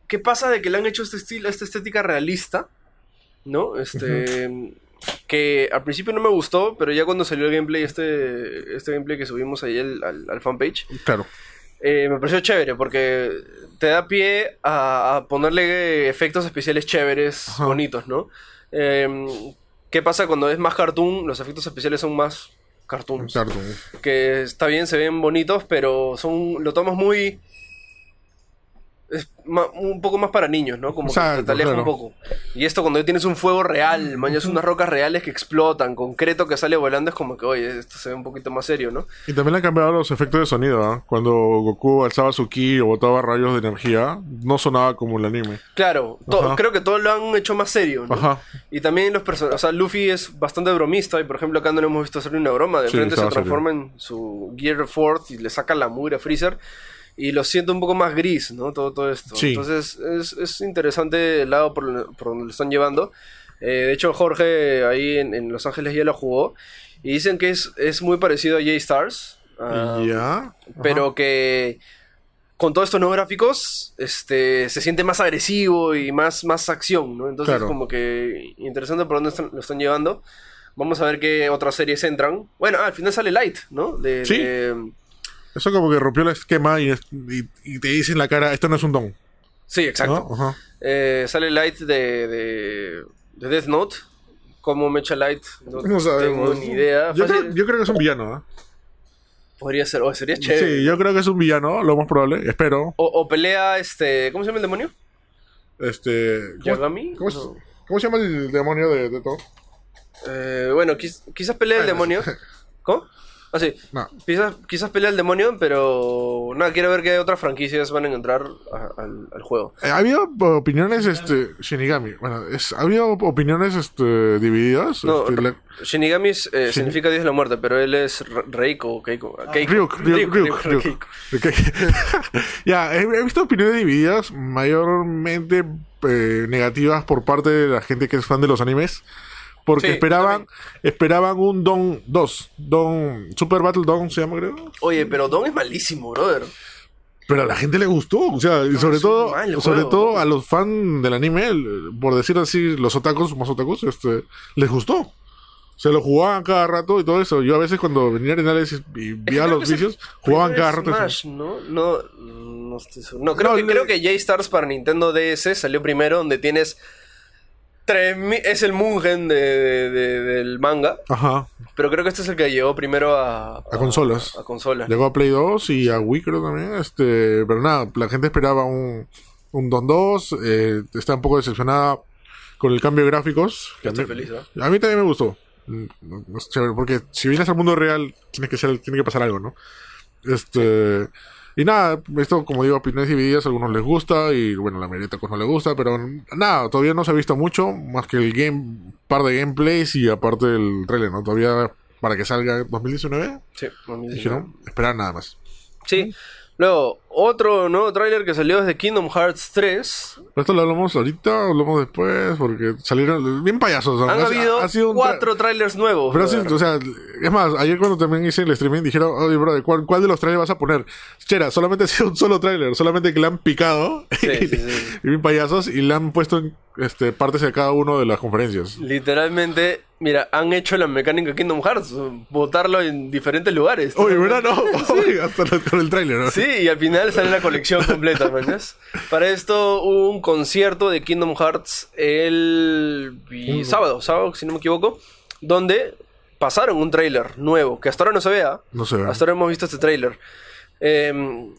¿Qué pasa de que le han hecho este estilo, esta estética realista? ¿No? Este. Que al principio no me gustó, pero ya cuando salió el gameplay, este, este gameplay que subimos ahí al, al- al fanpage, Claro. eh, me pareció chévere porque te da pie a, a ponerle efectos especiales chéveres, Ajá. bonitos, ¿no? Eh, ¿Qué pasa cuando es más cartoon? Los efectos especiales son más cartoons. Claro. Que está bien, se ven bonitos, pero son lo tomas muy... es ma- un poco más para niños, ¿no? Como Exacto, que te aleja claro. un poco. Y esto cuando tienes un fuego real, mañas unas rocas reales que explotan, concreto que sale volando, es como que, oye, esto se ve un poquito más serio, ¿no? Y también le han cambiado los efectos de sonido, ¿ah? Cuando Goku alzaba su ki o botaba rayos de energía, no sonaba como el anime. Claro, creo que todo lo han hecho más serio, ¿no? Ajá. Y también los personajes, o sea, Luffy es bastante bromista y por ejemplo acá no le hemos visto hacerle una broma, de Sí, frente se serio. transforma en su Gear Fourth y le saca la mugre a Freezer y lo siento un poco más gris, ¿no? Todo, todo esto. Sí. Entonces es, es interesante el lado por, por donde lo están llevando. Eh, de hecho Jorge ahí en, en Los Ángeles ya lo jugó y dicen que es, es muy parecido a J-Stars. ah, ya. Ajá. pero que con todos estos nuevos gráficos este, se siente más agresivo y más, más acción, ¿no? Entonces, Claro. como que interesante por dónde están- lo están llevando. Vamos a ver qué otras series entran. Bueno, ah, al final sale Light, ¿no? De, Sí. de- Eso como que rompió el esquema y, es- y, y te dice en la cara, esto no es un don. Sí, exacto. Eh, sale Light de, de, de Death Note. ¿Cómo me echa Light? No, No sabemos. tengo ni idea. Yo creo, yo creo que es un villano, ¿ah? Podría ser, o sería chévere. Sí, yo creo que es un villano, lo más probable, espero. O, o pelea, este, ¿cómo se llama el demonio? Este. ¿cómo, ¿Yagami? ¿cómo, No. cómo se llama el demonio de, de todo? Eh, bueno, quiz- quizás pelea el demonio. ¿Cómo? Ah, sí. No. Quizás, quizás pelea el demonio, pero nada, quiero ver qué otras franquicias van a entrar a- al, al juego. Eh, ha habido opiniones, este, Shinigami. Bueno, es, ha habido opiniones, este, divididas. No, este, la- Shinigami es, eh, Shin- significa Dios de la muerte, pero él es Re- Reiko o Keiko. Keiko. Ryuk, Ryuk, ya, he, he visto opiniones divididas, mayormente eh, negativas por parte de la gente que es fan de los animes. Porque Sí, esperaban, esperaban un Don 2. Don. Super Battle Don se llama, creo. Oye, pero Don es malísimo, brother. Pero a la gente le gustó, o sea, y sobre todo, sobre todo a los fans del anime, por decir así, los otakus, más otakus, este, les gustó. Se lo jugaban cada rato y todo eso. Yo a veces cuando venía a análisis y veía los vicios, jugaban cada rato. Smash, ¿no? No, no estoy seguro. No, creo, No, que, creo que J-Stars para Nintendo DS salió primero, donde tienes. 3000 es el Mugen de, de- de- del manga, Ajá. pero creo que este es el que llegó primero a, A consolas. A, consolas. Llegó a Play 2 y a Wii creo también. Este, pero nada, la gente esperaba un, un Don 2. eh, está un poco decepcionada con el cambio de gráficos. Yo estoy a, mí, feliz, ¿no? a mí también me gustó. Mm, porque si vienes al mundo real, tiene que, ser, tiene que pasar algo, ¿no? Este. Y nada, esto como digo, opiniones divididas, a algunos les gusta y bueno, la mayoría pues no le gusta, pero nada, todavía no se ha visto mucho, más que el game, par de gameplays y aparte el trailer, ¿no? Todavía para que salga 2019, Sí, 2019. dijeron, esperar nada más. Sí. Luego, otro nuevo tráiler que salió es de Kingdom Hearts 3. Pero esto lo hablamos ahorita, o hablamos después, porque salieron bien payasos. Han Ha- habido ha sido cuatro trailers nuevos. Pero sí, brother. o sea, es más, ayer cuando también hice el streaming dijeron, oye, bro, ¿cuál, cuál de los trailers vas a poner? Chera, solamente ha sido un solo trailer, solamente que le han picado Sí, sí, sí. y bien payasos y le han puesto en, este, partes de cada uno de las conferencias. Literalmente, mira, han hecho la mecánica Kingdom Hearts, botarlo en diferentes lugares. Oye, ¿verdad? No, Oye, hasta lo- con el trailer, ¿no? Sí, y al final sale la colección completa, ¿mañas? Para esto hubo un concierto de Kingdom Hearts el sábado, sábado, si no me equivoco, donde pasaron un tráiler nuevo, que hasta ahora no se vea. No se ve. Hasta ahora hemos visto este tráiler. Em,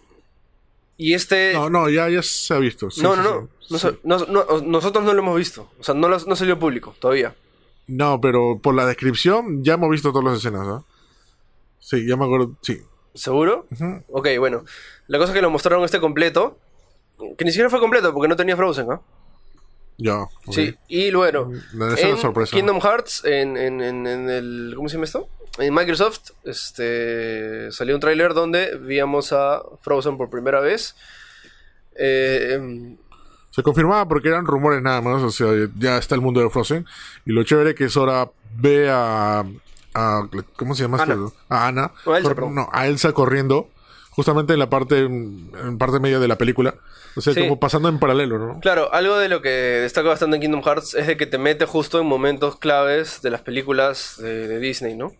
y este... No, no, ya, ya se ha visto. sí, no, no, no, sí. no sa- no- no, Nosotros no lo hemos visto. O sea, no, lo- no salió público todavía. No, pero por la descripción ya hemos visto todas las escenas, ¿no? Sí, ya me acuerdo, sí. ¿Seguro? Ujú. Ok, bueno. La cosa es que lo mostraron este completo. Que ni siquiera fue completo porque no tenía Frozen, ¿ah? Ya. ok. Sí, y bueno, No, es la en sorpresa. Kingdom Hearts, en, en, en, en el. ¿Cómo se llama esto? En Microsoft este, salió un tráiler donde víamos a Frozen por primera vez. Eh, em, Se confirmaba porque eran rumores nada más, o sea, ya está el mundo de Frozen. Y lo chévere que Sora ve a, a- ¿cómo se llama? Ana. A Ana. No, a Elsa, no, a Elsa corriendo, justamente en la parte, en parte media de la película. O sea, Sí. como pasando en paralelo, ¿no? Claro, algo de lo que destaca bastante en Kingdom Hearts es de que te mete justo en momentos claves de las películas de, de Disney, ¿no?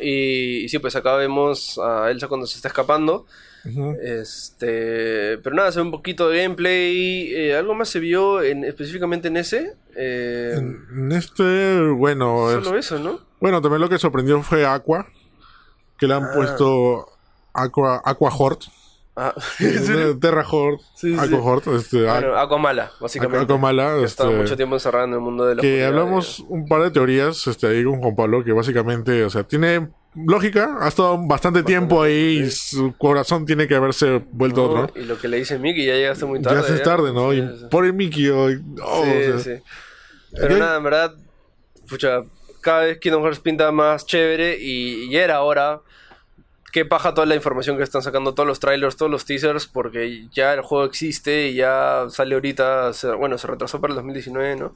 Y, y sí, pues acá vemos a Elsa cuando se está escapando. Este, pero nada, se ve un poquito de gameplay. eh, algo más se vio en, específicamente en ese. Eh, En este, bueno, es- solo eso, ¿no? bueno, también lo que sorprendió fue Aqua, que le han Ah. puesto Aqua, Aqua Hort. Ah, Terra Horde, Sí, sí. Aqua Horde, este, bueno, Aquamala, básicamente. Aquamala, ha estado este, mucho tiempo encerrada en el mundo de la que hablamos un par de teorías este, ahí con Juan Pablo, que básicamente, o sea, tiene lógica, ha estado bastante tiempo ahí y su corazón tiene que haberse vuelto ¿no? otro. Y lo que le dice Mickey, ya llegaste muy tarde. ya es tarde, ¿no? Y por el Mickey, hoy, oh, Sí, o sea, sí. Pero nada, en verdad, pucha, cada vez Kingdom Hearts pinta más chévere y, y era hora. Qué paja toda la información que están sacando todos los trailers, todos los teasers, porque ya el juego existe y ya sale ahorita, se- bueno, se retrasó para el 2019, ¿no?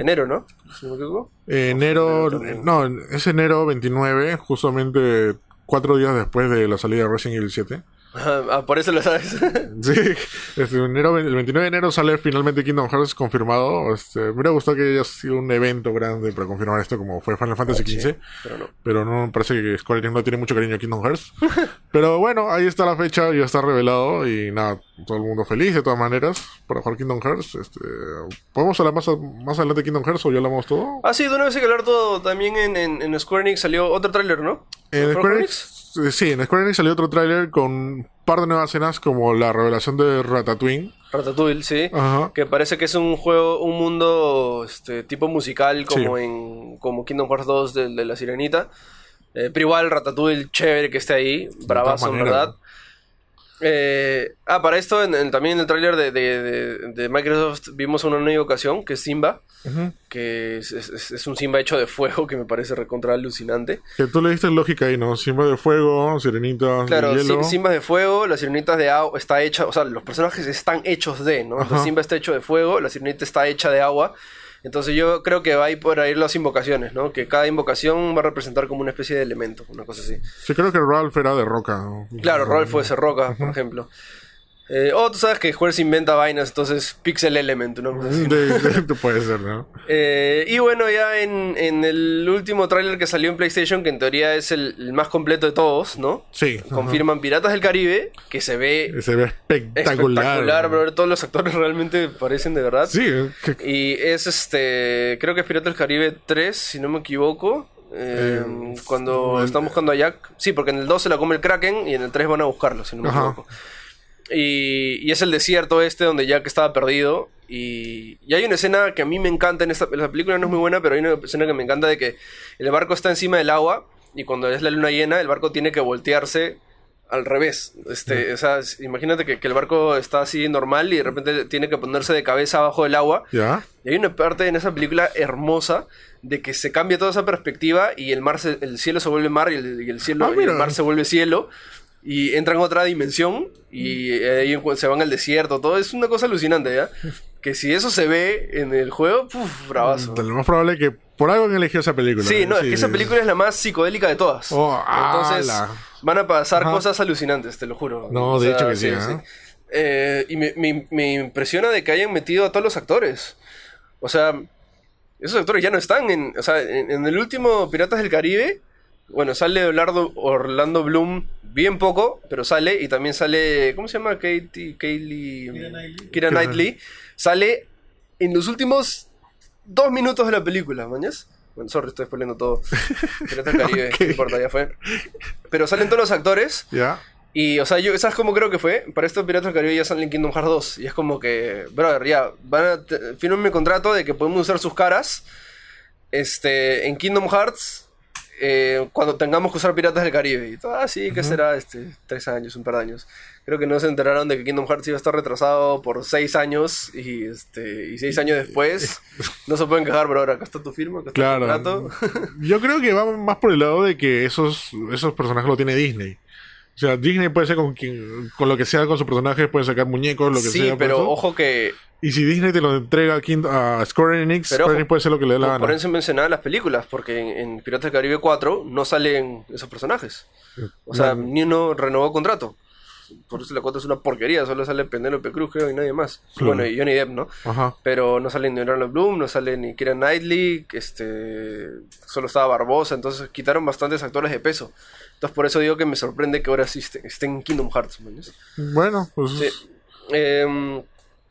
Enero, ¿no? Si no me equivoco. enero, no, es enero 29, justamente cuatro días después de la salida de Resident Evil 7. Ah, por eso lo sabes. Sí, este, enero, el 29 de enero sale finalmente Kingdom Hearts confirmado. Este, me hubiera gustado que haya sido un evento grande para confirmar esto, como fue Final Fantasy XV. pero no. Pero no parece que Square Enix no tiene mucho cariño a Kingdom Hearts. pero bueno, ahí está la fecha, ya está revelado. Y nada, todo el mundo feliz de todas maneras para jugar Kingdom Hearts. Este, ¿Podemos hablar más, a- más adelante de Kingdom Hearts o ya hablamos todo? Ah, sí, de una vez hay que hablar todo. También en, en, en Square Enix salió otro tráiler, ¿no? En ¿Fue Square Enix, sí, en Square Enix salió otro tráiler con un par de nuevas escenas como la revelación de Ratatouille. Ratatouille, sí. Ajá. Que parece que es un juego, un mundo este, tipo musical como Sí. en como Kingdom Hearts 2 de, de la Sirenita. Eh, pero igual Ratatouille, chévere que esté ahí. Bravazo, en verdad. Eh, ah, para esto, en- en- también en el tráiler de, de- de- de Microsoft vimos una nueva ocasión, que es Simba. Ujú. Que es, es- es un Simba hecho de fuego, que me parece recontra alucinante. Que tú le diste lógica ahí, ¿no? Simba de fuego, sirenitas Claro, de hielo. Sim- Simba es de fuego, las sirenitas de agua está hecha, o sea, los personajes están hechos de, ¿no? Entonces, Ajá. Simba está hecho de fuego, la sirenita está hecha de agua. Entonces yo creo que va a ir por ahí las invocaciones, ¿no? Que cada invocación va a representar como una especie de elemento, una cosa así. Sí, creo que Ralph era de roca. ¿no? Claro, Rolf fue ese roca, por ejemplo. Eh, o tú sabes que Square se inventa vainas, entonces Pixel Element, ¿no? Puede ser, ¿no? Eh, y bueno, ya en, en el último tráiler que salió en PlayStation, que en teoría es el, el más completo de todos, ¿no? Sí. Confirman Piratas del Caribe, que se ve. Se ve espectacular. espectacular, bro. Todos los actores realmente parecen de verdad. Sí, que- Y es este, creo que es Piratas del Caribe 3, si no me equivoco. eh, Eh, cuando están buscando a Jack. Sí, porque en el 2 se la come el Kraken y en el 3 van a buscarlo, si no me Ajá. Y, y es el desierto este donde Jack estaba perdido. Y, y hay una escena que a mí me encanta en esta la película, no es muy buena, pero hay una escena que me encanta de que el barco está encima del agua y cuando es la luna llena, el barco tiene que voltearse al revés. Este, o sea, imagínate que, que el barco está así normal y de repente tiene que ponerse de cabeza abajo del agua. ¿Ya? Y hay una parte en esa película hermosa de que se cambia toda esa perspectiva y el mar se- el cielo se vuelve mar y el, y el cielo Ah, y el mira. mar se vuelve cielo y entran en otra dimensión y eh, ahí se van al desierto todo es una cosa alucinante ya que si eso se ve en el juego puf, bravazo Lo más probable es que por algo han elegido esa película. sí no es que esa sí. película es la más psicodélica de todas Oh, entonces ala. van a pasar Ajá. cosas alucinantes te lo juro No, de hecho que sí, ¿eh? Eh, y me, me- me impresiona de que hayan metido a todos los actores o sea esos actores ya no están en. O sea, en, en el último Piratas del Caribe. Bueno, sale Orlando, Orlando Bloom bien poco, pero sale. Y también sale. ¿Cómo se llama? Katie. Kaylee. Keira Knightley. Knightley. Sale en los últimos dos minutos de la película, ¿mañas? Bueno, sorry, estoy spoilando todo. Piratas del Caribe, no importa, ya fue. Pero salen todos los actores. ¿Ya? Y, o sea, yo, ¿sabes cómo creo que fue? Para estos Piratas del Caribe ya salen en Kingdom Hearts 2. Y es como que, brother, ya, van a firmen mi contrato de que podemos usar sus caras este, en Kingdom Hearts eh, cuando tengamos que usar Piratas del Caribe. Y todo, ah, sí, que será? Este, tres años, un par de años. Creo que no se enteraron de que Kingdom Hearts iba a estar retrasado por seis años. Y, este, y seis años después no se pueden quejar, brother. Acá está tu firma, acá está Claro. tu contrato. Yo creo que va más por el lado de que esos, esos personajes lo tiene Disney. O sea, Disney puede ser con quien, con lo que sea con sus personajes, puede sacar muñecos, lo que sí, sea. por pero ojo que Y si Disney te lo entrega a, King- a Square Enix, Pero Square Enix puede ser lo que le dé la Por, por gana. eso mencionaba las películas, porque en, en Piratas del Caribe 4 no salen esos personajes. O sea, No. ni uno renovó contrato. Por eso la 4 es una porquería, solo sale Penélope Cruz, creo, y nadie más. Claro. Bueno, y Johnny Depp, ¿no? Ajá. Pero no sale ni Orlando Bloom, no sale ni Keira Knightley, este, solo estaba Barbosa, entonces quitaron bastantes actores de peso. Entonces por eso digo que me sorprende que ahora sí esté- estén en Kingdom Hearts, ¿me entiendes? Bueno, pues Sí. Em,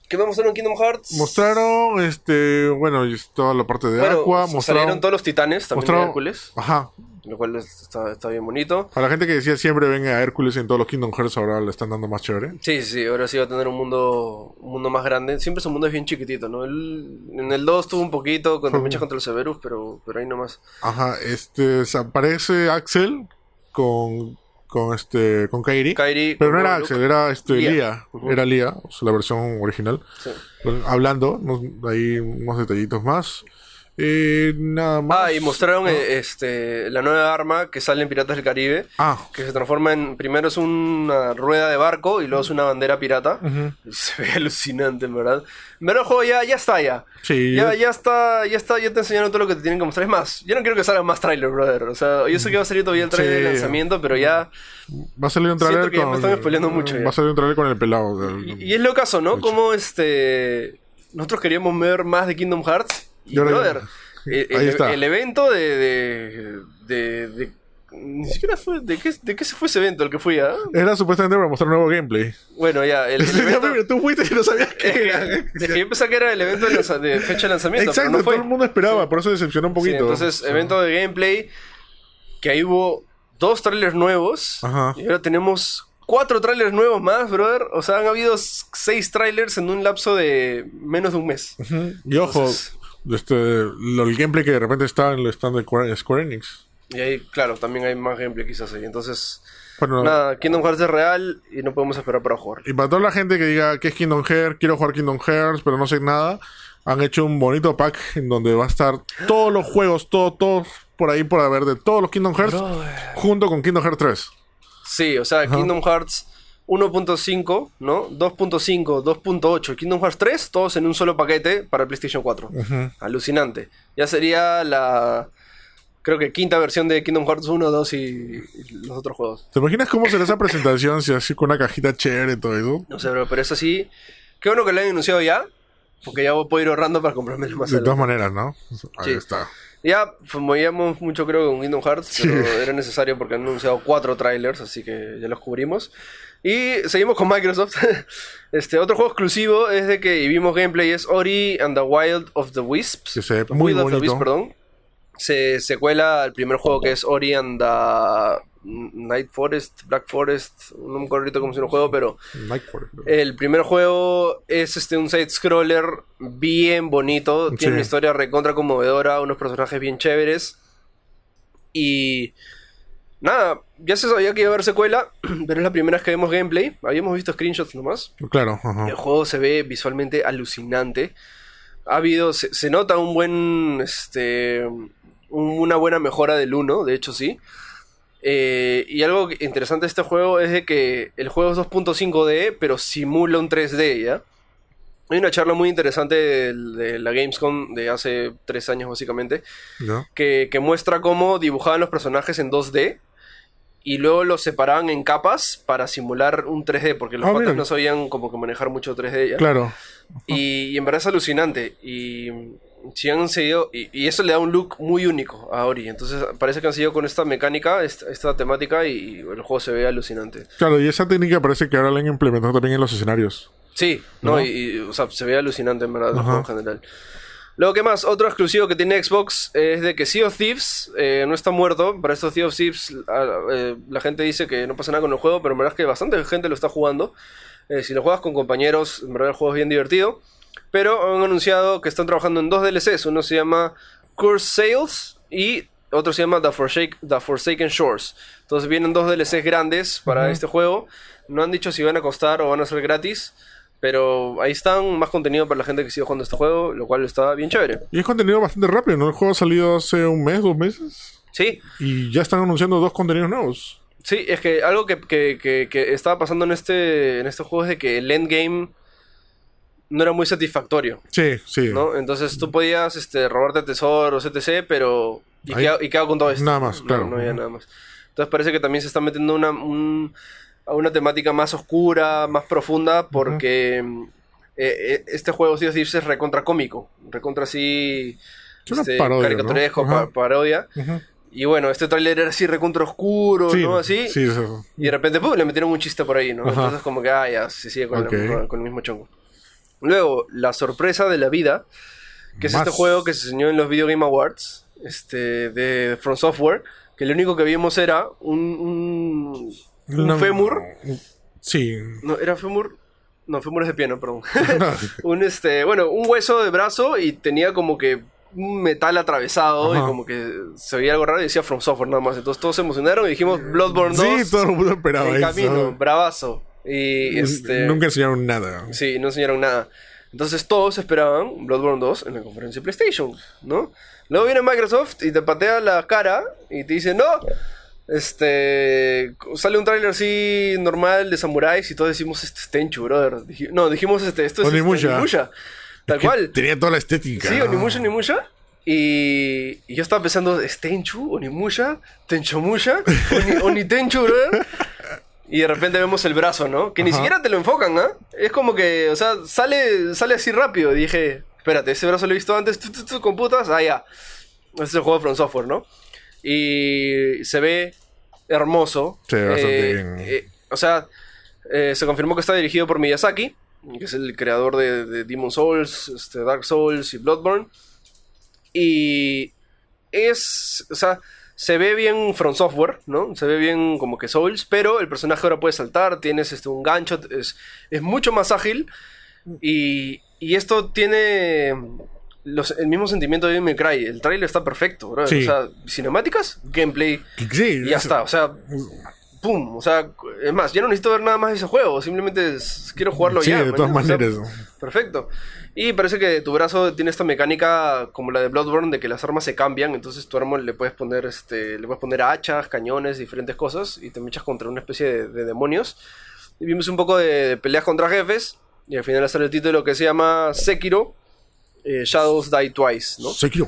¿Qué más mostraron en Kingdom Hearts? mostraron, este, bueno, toda la parte de bueno, Aqua, salieron mostraron, todos los titanes, también de mostraron- Hércules. Ajá. Lo cual es- está, está bien bonito. Para la gente que decía siempre ven a Hércules en todos los Kingdom Hearts, ahora le están dando más chévere. Sí, sí, ahora sí va a tener un mundo un mundo más grande. Siempre su mundo es bien chiquitito, ¿no? El- en el 2 tuvo un poquito cuando Fue luchas un- contra los Severus, pero, pero ahí nomás. Ajá, este, aparece Axel con, con este, con Kairi. Kairi. Pero no con era Axel, era este, Lía. Era Lía, o sea, la versión original. Sí. Hablando, ahí unos detallitos más. Eh, nada más. Ah, y mostraron Ah. eh, este, la nueva arma que sale en Piratas del Caribe. Ah, Que se transforma en. Primero es una rueda de barco y luego es una bandera pirata. Se ve alucinante, en verdad. Pero juego ya, ya está, ya. sí. Ya, ya está, ya está, ya te enseñaron todo lo que te tienen que mostrar. Es más, yo no quiero que salga más trailer, brother. O sea, yo sé que va a salir todavía el trailer de Sí. lanzamiento, pero ya. Va a salir un trailer ya me con. están spoileando mucho ya. Va a salir un trailer con el pelado. del- Y, y es lo caso, ¿no? Como este. Nosotros queríamos ver más de Kingdom Hearts. Y, brother, el, Ahí el- está. el evento de. de, de- de- ni siquiera fue. ¿de qué, ¿De qué se fue ese evento el que fui a? Era supuestamente para mostrar nuevo gameplay. Bueno, ya, el, evento. tú fuiste y no sabías qué que, era. es que yo pensaba que era el evento de, fecha de lanzamiento. Exacto, pero no fue. todo el mundo esperaba, por eso decepcionó un Sí, poquito. entonces, Sí. evento de gameplay. Que ahí hubo dos trailers nuevos. Ajá. Y ahora tenemos cuatro trailers nuevos más, brother. O sea, han habido seis trailers en un lapso de menos de un mes. Y ojo, Entonces- este, el gameplay que de repente está en el stand de Square Enix. Y ahí, claro, también hay más gameplay quizás ahí. Entonces, Bueno, nada, Kingdom Hearts es real y no podemos esperar para jugar. y para toda la gente que diga que es Kingdom Hearts, quiero jugar Kingdom Hearts, pero no sé nada, han hecho un bonito pack en donde va a estar todos los juegos, todo, todos por ahí por haber de todos los Kingdom Hearts, junto con Kingdom Hearts 3. Sí, o sea, Kingdom Hearts 1.5, ¿no? 2.5, 2.8, Kingdom Hearts 3, todos en un solo paquete para el PlayStation 4. Ujú. Alucinante. Ya sería la. Creo que quinta versión de Kingdom Hearts 1, 2 y, y los otros juegos. ¿Te imaginas cómo será esa presentación si así con una cajita chévere y todo eso? No sé, bro, pero es así. Qué bueno que lo hayan anunciado ya. Porque ya puedo ir ahorrando para comprarme más De todas maneras, ¿no? Ahí Sí. está. Ya movíamos mucho, creo, con Kingdom Hearts. Pero era necesario porque han anunciado cuatro trailers, así que ya los cubrimos. Y seguimos con Microsoft. este otro juego exclusivo es de que vimos gameplay es Ori and the Wild of the Wisps. Muy Will of the bonito. Wisps, perdón. Se secuela al primer juego que es Ori and the Night Forest, Black Forest. No me acuerdo ahorita cómo se el juego, pero el primer juego es este un side scroller bien bonito, tiene Sí. una historia recontra conmovedora, unos personajes bien chéveres. Y nada, ya se sabía que iba a haber secuela, pero es la primera vez que vemos gameplay. Habíamos visto screenshots nomás. Claro, ajá. El juego se ve visualmente alucinante. Ha habido, se, se nota un buen, este, un- una buena mejora del 1, de hecho sí. Eh, y algo interesante de este juego es de que el juego es 2.5D, pero simula un 3D, ¿ya? Hay una charla muy interesante de, de la Gamescom de hace tres años básicamente, ¿no? que, que muestra cómo dibujaban los personajes en 2D y luego los separaban en capas para simular un 3D, porque los Ah, patas no sabían como que manejar mucho 3D ya. Claro. Y, y en verdad es alucinante. Y si han seguido. Y, y eso le da un look muy único a Ori. Entonces parece que han seguido con esta mecánica, esta, esta temática, y el juego se ve alucinante. Claro, y esa técnica parece que ahora la han implementado también en los escenarios. Sí, ¿no? ¿No? Y, o sea, se ve alucinante en verdad el juego en general. Luego, ¿qué más? Otro exclusivo que tiene Xbox es de que Sea of Thieves eh, no está muerto. Para estos Sea of Thieves, eh, la gente dice que no pasa nada con el juego, pero en verdad es que bastante gente lo está jugando. Eh, si lo juegas con compañeros, en verdad el juego es bien divertido. Pero han anunciado que están trabajando en dos DLCs. Uno se llama Curse Sales y otro se llama The, Forsake- The Forsaken Shores. Entonces vienen dos DLCs grandes para este juego. No han dicho si van a costar o van a ser gratis. Pero ahí están, más contenido para la gente que sigue jugando este juego, lo cual está bien chévere. Y es contenido bastante rápido, ¿no? El juego ha salido hace un mes, dos meses. Sí, Y ya están anunciando dos contenidos nuevos. sí, es que algo que, que, que, que estaba pasando en este, en este juego es de que el endgame no era muy satisfactorio, Sí, sí. ¿no? Entonces tú podías este, robarte tesoros, etc., pero... ¿Y qué, hago con todo esto? Nada más, No, claro. No, había nada más. Entonces parece que también se está metiendo una, un- a una temática más oscura, más profunda, porque mm, eh, eh, este juego, of Thieves, es recontra cómico, recontra así... Es este, parodia, parodia. Y bueno, este tráiler era así recontra oscuro, Sí, ¿no? Así. sí, eso. Y de repente ¡pum! le metieron un chiste por ahí, ¿no? Ajá. Entonces como que, ah, ya, se sigue con, el, mismo- con el mismo chongo. Luego, la sorpresa de la vida, que es este juego que se enseñó en los Video Game Awards, este, de From Software, que lo único que vimos era un, un, un No- fémur. Sí. No, ¿era fémur? No, fémur es de pie, no, perdón. un este, bueno, un hueso de brazo y tenía como que un metal atravesado y como que se veía algo raro y decía From Software nada más. Entonces todos se emocionaron y dijimos Bloodborne 2 Sí, todo el mundo esperaba en eso. camino, bravazo. Y este Nunca enseñaron nada. Sí, no enseñaron nada. Entonces todos esperaban Bloodborne 2 en la conferencia de PlayStation, ¿no? Luego viene Microsoft y te patea la cara y te dice, no, este, sale un tráiler así normal de samuráis y todos decimos, este es Tenchu, brother. Dij- no, dijimos, este, esto es este, Onimusha. Onimusha. Tal Que cual. Tenía toda la estética. Sí, Onimusha, Onimusha. Y, y yo estaba pensando, ¿es Tenchu? ¿Onimusha? ¿Tenchomusha? Oni, ¿Onitenchu, brother? Y de repente vemos el brazo, ¿no? Que ni siquiera te lo enfocan, ¿ah? Es como que, o sea, sale, sale así rápido. Y dije, espérate, ese brazo lo he visto antes, tu, tu, tu, con putas, ah, ya. Ese es el juego de From Software, ¿no? Y se ve hermoso. Ve bastante Eh, bien. eh, o sea, eh, se confirmó que está dirigido por Miyazaki, que es el creador de, de Demon Souls, este, Dark Souls y Bloodborne. Y es, o sea, se ve bien From Software, ¿no? Se ve bien como que Souls, pero el personaje ahora puede saltar, tienes este, un gancho, es, es mucho más ágil. Y, y esto tiene los- el mismo sentimiento de May Cry. El trailer está perfecto, bro. Sí. O sea, cinemáticas, gameplay, Sí, y ya eso. está. O sea, pum. O sea, es más, ya no necesito ver nada más de ese juego. Simplemente quiero jugarlo Sí, ya. de todas ¿no? O sea, maneras. Perfecto. Y parece que tu brazo tiene esta mecánica como la de Bloodborne de que las armas se cambian, entonces tu arma le puedes poner este le puedes poner hachas, cañones, diferentes cosas y te mechas contra una especie de, de demonios. Y vimos un poco de, de peleas contra jefes y al final sale el título que se llama Sekiro eh, Shadows Die Twice, ¿no? Sekiro.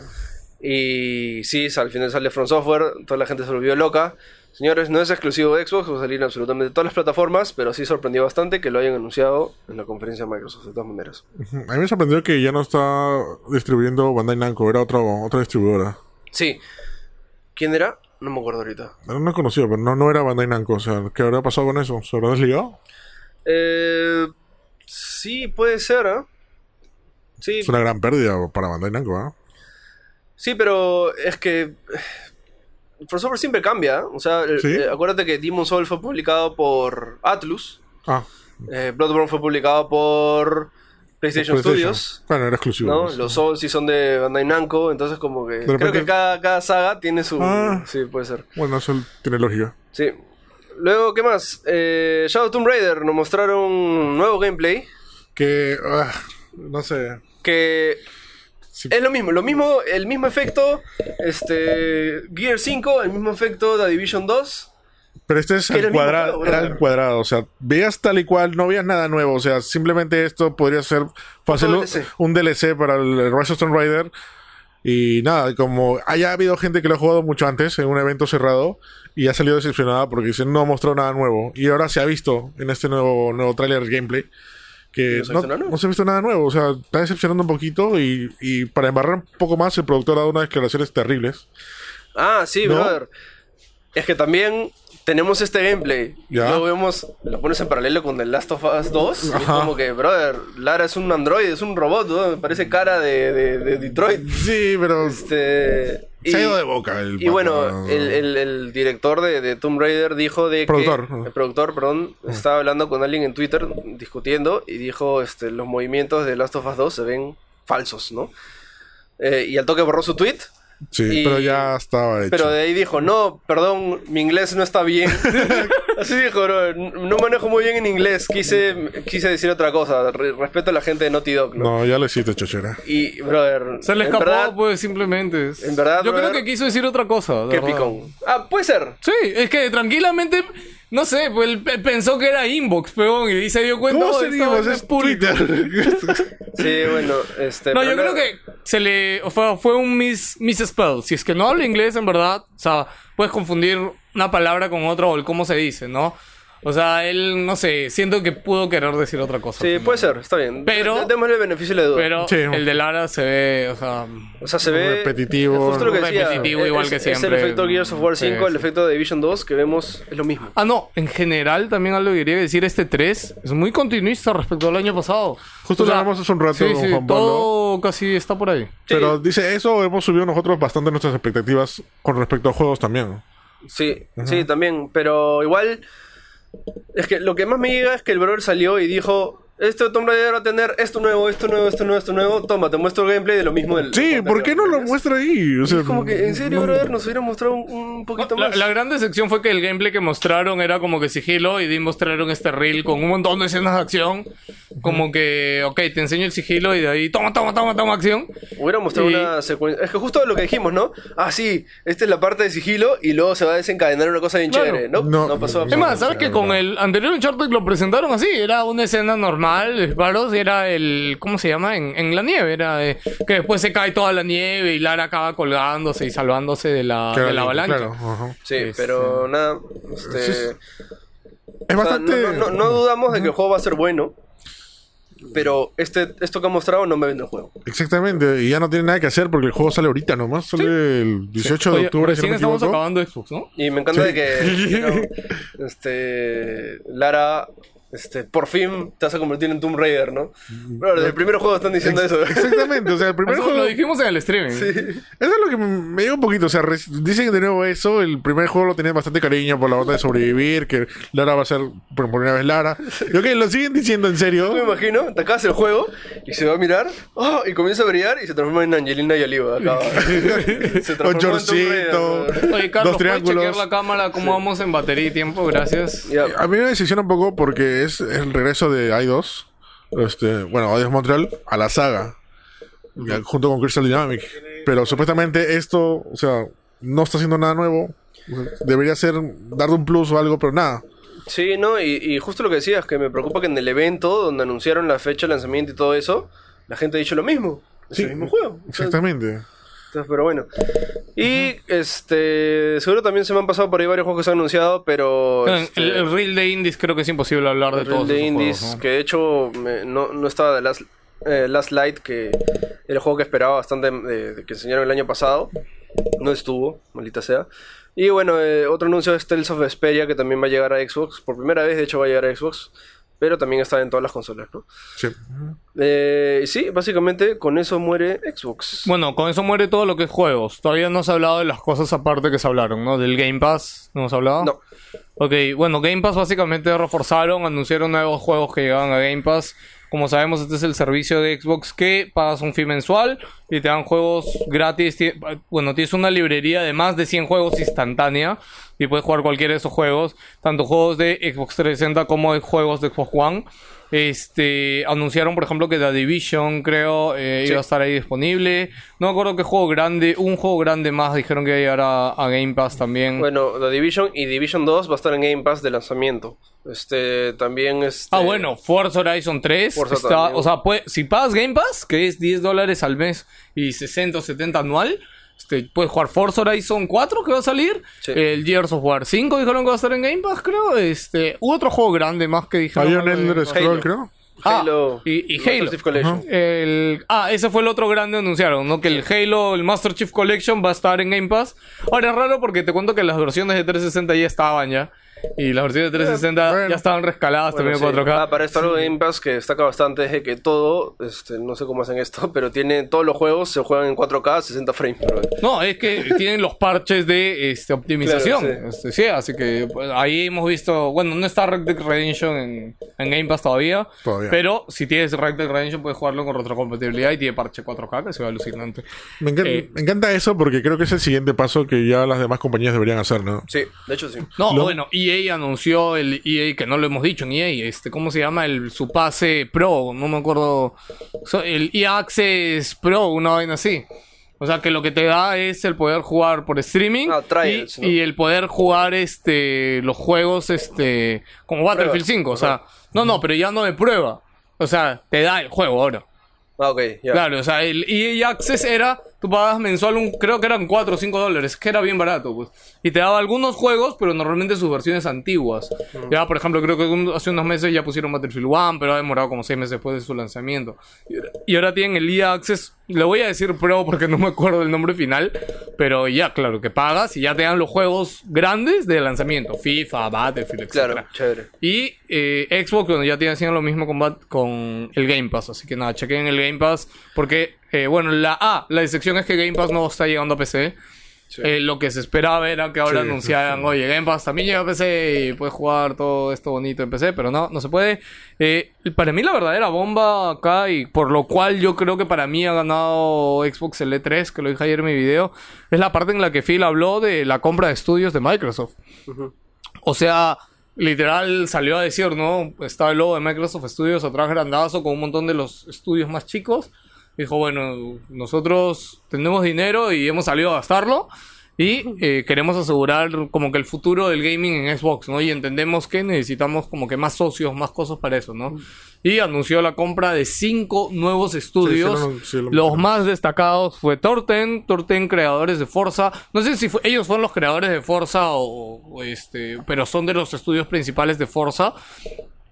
Y sí, al final sale From Software, toda la gente se volvió loca. Señores, no es exclusivo de Xbox, va a salir en absolutamente todas las plataformas, pero sí sorprendió bastante que lo hayan anunciado en la conferencia de Microsoft, de todas maneras. A mí me sorprendió que ya no está distribuyendo Bandai Namco, era otro, otra distribuidora. Sí. ¿Quién era? No me acuerdo ahorita. Era no conocido, pero no, no era Bandai Namco. O sea, ¿qué habrá pasado con eso? ¿Se habrá desligado? Eh, sí, puede ser, ¿ah? Sí, Es una gran pérdida para Bandai Namco, ¿ah? sí, pero es que. eh, For Software siempre cambia. ¿eh? O sea, eh, acuérdate que Demon Soul fue publicado por Atlus. Ah, eh, Bloodborne fue publicado por PlayStation, PlayStation. Studios. Bueno, era exclusivo. ¿no? pues. Los Souls sí son de Bandai Namco, entonces como que... Creo que cada, cada saga tiene su... Ah. Sí, puede ser. Bueno, eso tiene lógica. Sí. Luego, ¿qué más? Eh, Shadow Tomb Raider nos mostraron un nuevo gameplay Que, ah, no sé. Que Sí. es lo mismo, lo mismo, el mismo efecto, este, Gear 5, el mismo efecto de Division 2. Pero este es al cuadrado, era al cuadrado, o sea, veías tal y cual, no veías nada nuevo, o sea, simplemente esto podría ser fácil un- DLC. un DLC para el Rise of Tomb Raider y nada, como haya habido gente que lo ha jugado mucho antes en un evento cerrado y ha salido decepcionada porque dicen no mostró nada nuevo y ahora se ha visto en este nuevo nuevo tráiler gameplay que ¿No se ha no, visto nada nuevo? no se ha visto nada nuevo, o sea, está decepcionando un poquito y, y para embarrar un poco más el productor ha dado unas declaraciones terribles. Ah, sí, ¿No? brother. Es que también tenemos este gameplay. Ya. Luego vemos, lo pones en paralelo con The Last of Us 2. y es como que, brother, Lara es un androide, es un robot, ¿no? Me parece cara de, de- de Detroit. Sí, pero Este, se ha ido de boca el Y bueno, el, el- el director de, de Tomb Raider dijo de Productor. que... El productor, perdón, estaba hablando con alguien en Twitter, discutiendo, y dijo, este, los movimientos de Last of Us 2 se ven falsos, ¿no? Eh, y al toque borró su tweet, Sí, Y- pero ya estaba hecho. pero de ahí dijo, no, perdón, mi inglés no está bien. Así dijo, bro, no manejo muy bien en inglés, quise, quise decir otra cosa, Re- respeto a la gente de Naughty Dog, ¿no? No, ya lo hiciste, chochera. Y, brother, Se le escapó, verdad, pues, simplemente. en verdad, Yo creo que quiso decir otra cosa. de qué verdad. picón. Ah, puede ser. Sí, es que tranquilamente, no sé, pues él pe- pensó que era inbox, peón, y se dio cuenta. ¿Cómo "Oh, se vaina Es público". Twitter. Sí, bueno, este... No, yo creo que se le fue, fue un mis, misspell. Si es que no habla inglés, en verdad, o sea, puedes confundir una palabra con otra o el cómo se dice, ¿no? O sea, él, no sé, siento que pudo querer decir otra cosa. Sí, puede ser, está bien. Pero- Démosle el beneficio de la duda. Pero Sí. el de Lara se ve, o sea, o sea, se ve... repetitivo. es Justo lo que decía. Repetitivo, igual es, que Es siempre. el efecto Gears of War 5, Sí, el sí. efecto de Division 2 que vemos es lo mismo. Ah, no, en general también algo que quería decir, este 3 es muy continuista respecto al año pasado. Justo lo hablamos hace un rato Sí, con sí, Juan Pablo. todo casi está por ahí. Pero dice eso, hemos subido nosotros bastante nuestras expectativas con respecto a juegos también. Sí, sí, también. Pero igual. Es que lo que más me llega es que el brother salió y dijo. Este Tomb Raider va a tener esto nuevo, esto nuevo, esto nuevo, esto nuevo. Toma, te muestro el gameplay de lo mismo del. Sí, del ¿por qué no lo muestra ahí? O sea, Es como que, en serio, no- brother, nos hubiera mostrado un, un poquito La, más. la gran decepción fue que el gameplay que mostraron era como que sigilo y de ahí mostraron este reel con un montón de escenas de acción. Como que, ok, te enseño el sigilo y de ahí, toma, toma, toma, toma, acción. Hubiera mostrado Y- una secuencia. Es que justo lo que dijimos, ¿no? Ah, sí, esta es la parte de sigilo y luego se va a desencadenar una cosa bien Claro. chévere. No, No, no, pasó no, Es más, ¿sabes que con el anterior Uncharted lo presentaron así? Era una escena normal, y era el... ¿Cómo se llama? En, en la nieve. Era eh, que después se cae toda la nieve y Lara acaba colgándose y salvándose de la, Claro, de la avalancha. claro. Sí, Este- pero nada. Este, Es sea, bastante. no, no- no dudamos de que el juego va a ser bueno. Pero este, esto que ha mostrado no me vende el juego. Exactamente, y ya no tiene nada que hacer porque el juego sale ahorita nomás. Sale el 18 de Oye, octubre, si no me estamos equivoco. acabando Xbox, ¿no? Y me encanta Sí. de que you know, este, Lara, este, por fin te vas a convertir en Tomb Raider, ¿no? Pero desde el primer juego están diciendo eso. Exactamente, o sea, el primer Eso juego. lo dijimos en el streaming. Eso es lo que me llega un poquito. O sea, dicen de nuevo eso. El primer juego lo tenían bastante cariño por la onda de sobrevivir. Que Lara va a ser por primera vez Lara. Y ok, lo siguen diciendo en serio. me imagino, te acabas el juego y se va a mirar oh, y comienza a brillar y se transforma en Angelina y Oliva. Acaba. se Con chorcito. Oye, Carlos, Dos ¿puedes triángulos. chequear la cámara? ¿Cómo vamos en batería y tiempo? Gracias. Ya. A mí me decepciona un poco porque es el regreso de i2. Este, bueno, i2 Montreal a la saga. junto con Crystal Dynamic. Pero supuestamente esto, o sea, no está haciendo nada nuevo. Debería ser darle un plus o algo, pero nada. Sí, no, y, y justo lo que decías, que me preocupa que en el evento donde anunciaron la fecha de lanzamiento y todo eso, la gente ha dicho lo mismo. Es Sí, el mismo juego. O sea, Exactamente. Entonces, pero bueno. Y este seguro también se me han pasado por ahí varios juegos que se han anunciado, pero Bueno, este, el, el reel de indies creo que es imposible hablar de el todos de esos indies, juegos, ¿no? que de hecho me- no, no estaba de Last, eh, Last Light, que era el juego que esperaba bastante de, de que enseñaron el año pasado. No estuvo, maldita sea. Y bueno, eh, otro anuncio es Tales of Vesperia, que también va a llegar a Xbox. Por primera vez, de hecho, va a llegar a Xbox. Pero también está en todas las consolas, ¿no? Sí. Eh, sí, básicamente con eso muere Xbox. Bueno, con eso muere todo lo que es juegos. Todavía no se ha hablado de las cosas aparte que se hablaron, ¿no? Del Game Pass, ¿no hemos hablado? No. Ok, bueno, Game Pass básicamente reforzaron, anunciaron nuevos juegos que llegaban a Game Pass. Como sabemos, este es el servicio de Xbox que pagas un fee mensual y te dan juegos gratis. Ti- Bueno, tienes una librería de más de 100 juegos instantánea y puedes jugar cualquiera de esos juegos, tanto juegos de Xbox 360 como de juegos de Xbox One. Este, anunciaron, por ejemplo, que The Division, creo, eh, Sí. iba a estar ahí disponible. No me acuerdo qué juego grande, un juego grande más dijeron que iba a llegar a, a Game Pass también. Bueno, The Division y Division 2 va a estar en Game Pass de lanzamiento. Este, también este... Ah, bueno, Forza Horizon 3. Forza está, o sea, pues, si pagas Game Pass, que es 10 dólares al mes y 60 o 70 anual, este, puedes jugar Forza Horizon 4 que va a salir. Sí. El Gears of War 5 dijeron que va a estar en Game Pass, creo. Este, hubo otro juego grande más que dijeron. Había un Elder Scroll, Halo. creo. Ah, Halo y- y Master Halo. Chief Collection. El, ah, ese fue el otro grande anunciaron, ¿no? Que el Halo, el Master Chief Collection va a estar en Game Pass. Ahora es raro porque te cuento que las versiones de 360 ya estaban ya. Y las versiones de 360 Bueno. ya estaban rescaladas Bueno, también sí. en 4K. Ah, para esto algo de Game Pass que destaca bastante es que todo, este, no sé cómo hacen esto, pero tiene todos los juegos se juegan en 4K 60 frames. bro. No, es que tienen los parches de este, optimización. Claro, Este, sí, así que pues, ahí hemos visto. Bueno, no está Red Dead Redemption en, en Game Pass todavía. Todavía. Pero si tienes Red Dead Redemption, puedes jugarlo con retrocompatibilidad y tiene parche 4K, que se ve alucinante. Me, encan- Eh. me encanta eso porque creo que es el siguiente paso que ya las demás compañías deberían hacer, ¿no? Sí, de hecho sí. No, Lo- bueno, EA anunció el EA, que no lo hemos dicho en EA, este, ¿cómo se llama? El, su pase Pro, no me acuerdo. El EA Access Pro, una vaina así. O sea, que lo que te da es el poder jugar por streaming Ah, trials, y, ¿no? y el poder jugar este los juegos este como Battlefield Pruebas. 5, o sea, no, no, pero ya no de prueba. O sea, te da el juego ahora. Ah, ok. Claro, o sea, el EA Access era, tú pagas mensual, un, creo que eran 4 o 5 dólares, que era bien barato, pues. Y te daba algunos juegos, pero normalmente sus versiones antiguas. Ya, por ejemplo, creo que un- hace unos meses ya pusieron Battlefield 1, pero ha demorado como 6 meses después de su lanzamiento. Y ahora- Y ahora tienen el EA Access, le voy a decir Pro porque no me acuerdo el nombre final, pero ya, claro, que pagas y ya te dan los juegos grandes de lanzamiento, FIFA, Battlefield, etc. Claro, chévere. Y eh, Xbox, bueno, ya tiene haciendo lo mismo con, con el Game Pass. Así que nada, chequen el Game Pass. Porque, eh, bueno, la A, la decepción es que Game Pass no está llegando a PC. Sí. Eh, lo que se esperaba era que ahora Sí, anunciaran, oye, Game Pass también llega a PC y puedes jugar todo esto bonito en PC, pero no, no se puede. Eh, para mí la verdadera bomba acá, y por lo cual yo creo que para mí ha ganado Xbox el E3, que lo dije ayer en mi video, es la parte en la que Phil habló de la compra de estudios de Microsoft. O sea, literal salió a decir, ¿no? Estaba el logo de Microsoft Studios atrás grandazo con un montón de los estudios más chicos. Dijo, bueno, nosotros tenemos dinero y hemos salido a gastarlo. Y eh, queremos asegurar como que el futuro del gaming en Xbox, ¿no? Y entendemos que necesitamos como que más socios, más cosas para eso, ¿no? Y anunció la compra de cinco nuevos estudios. Sí, sí, lo- sí, lo los más destacados fue Torten, Torten creadores de Forza. No sé si fue- ellos fueron los creadores de Forza o, o este, pero son de los estudios principales de Forza.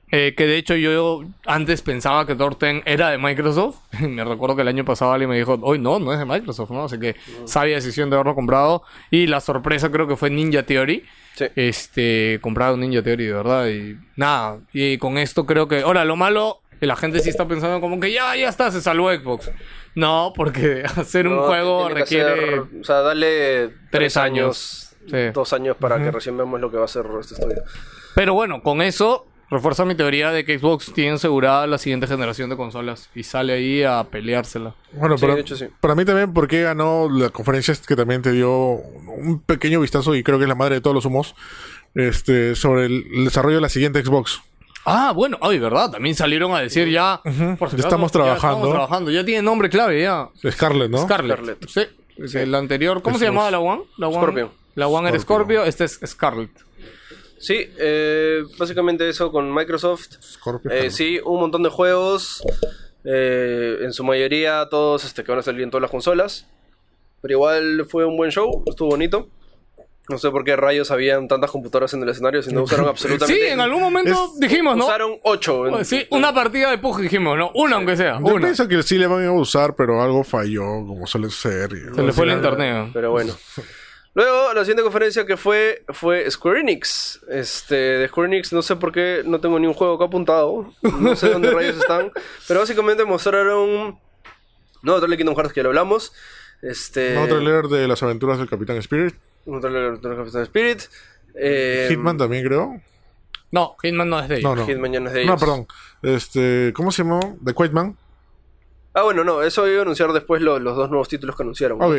Eh, que de hecho yo antes pensaba que Torten era de Microsoft. me recuerdo que el año pasado alguien me dijo, hoy no, no es de Microsoft, ¿no? Así que sabia decisión de haberlo comprado. Y la sorpresa creo que fue Ninja Theory. Sí. Este, comprado Ninja Theory, de verdad. Y nada, y con esto creo que... Ahora, lo malo, que la gente sí está pensando como que ya, ya está, se salvó Xbox. No, porque hacer un No, juego requiere... hacer- o sea, dale tres, años. años, Sí. dos años para que recién vemos lo que va a hacer este estudio. Pero bueno, con eso refuerza mi teoría de que Xbox tiene asegurada la siguiente generación de consolas y sale ahí a peleársela. Bueno, Sí, para, de hecho, sí. para mí también, porque ganó la conferencia que también te dio un pequeño vistazo, y creo que es la madre de todos los humos, este, sobre el, el desarrollo de la siguiente Xbox. Ah, bueno, ay, verdad, también salieron a decir ya, por si Ya estamos trabajando. estamos trabajando, ya tiene nombre clave ya. Scarlett, ¿no? Scarlett. Scarlett. Sí. Sí, El anterior, ¿cómo se llamaba la One? La One Scorpio. La One era Scorpio. Scorpio, este es Scarlett. Sí, eh, básicamente eso con Microsoft. Scorpio, Eh, sí, un montón de juegos. eh, en su mayoría todos este, que van a salir en todas las consolas. Pero igual fue un buen show, estuvo bonito. No sé por qué rayos habían tantas computadoras en el escenario si no usaron absolutamente. Sí, en algún momento Es- dijimos, ¿no? Usaron 8. Sí, una partida de Pug dijimos, ¿no? Una aunque sea, Yo una. pienso que sí le van a usar, pero algo falló, como suele ser. Se le fue el internet. Pero bueno. Luego, la siguiente conferencia que fue fue Square Enix. Este, de Square Enix, no sé por qué no tengo ni un juego acá apuntado. No sé dónde rayos están. Pero básicamente mostraron. No, otro Kingdom Hearts que ya lo hablamos. Este. Nuevo trailer de las aventuras del Capitán Spirit. Un trailer de Capitán Spirit. Eh, Hitman también, creo. No, Hitman no es de ellos. No, no. Hitman ya no es de No, ellos. perdón. Este, ¿cómo se llamó? The Quaitman. Ah, bueno, no, eso iba a anunciar después los, los dos nuevos títulos que anunciaron. Ok.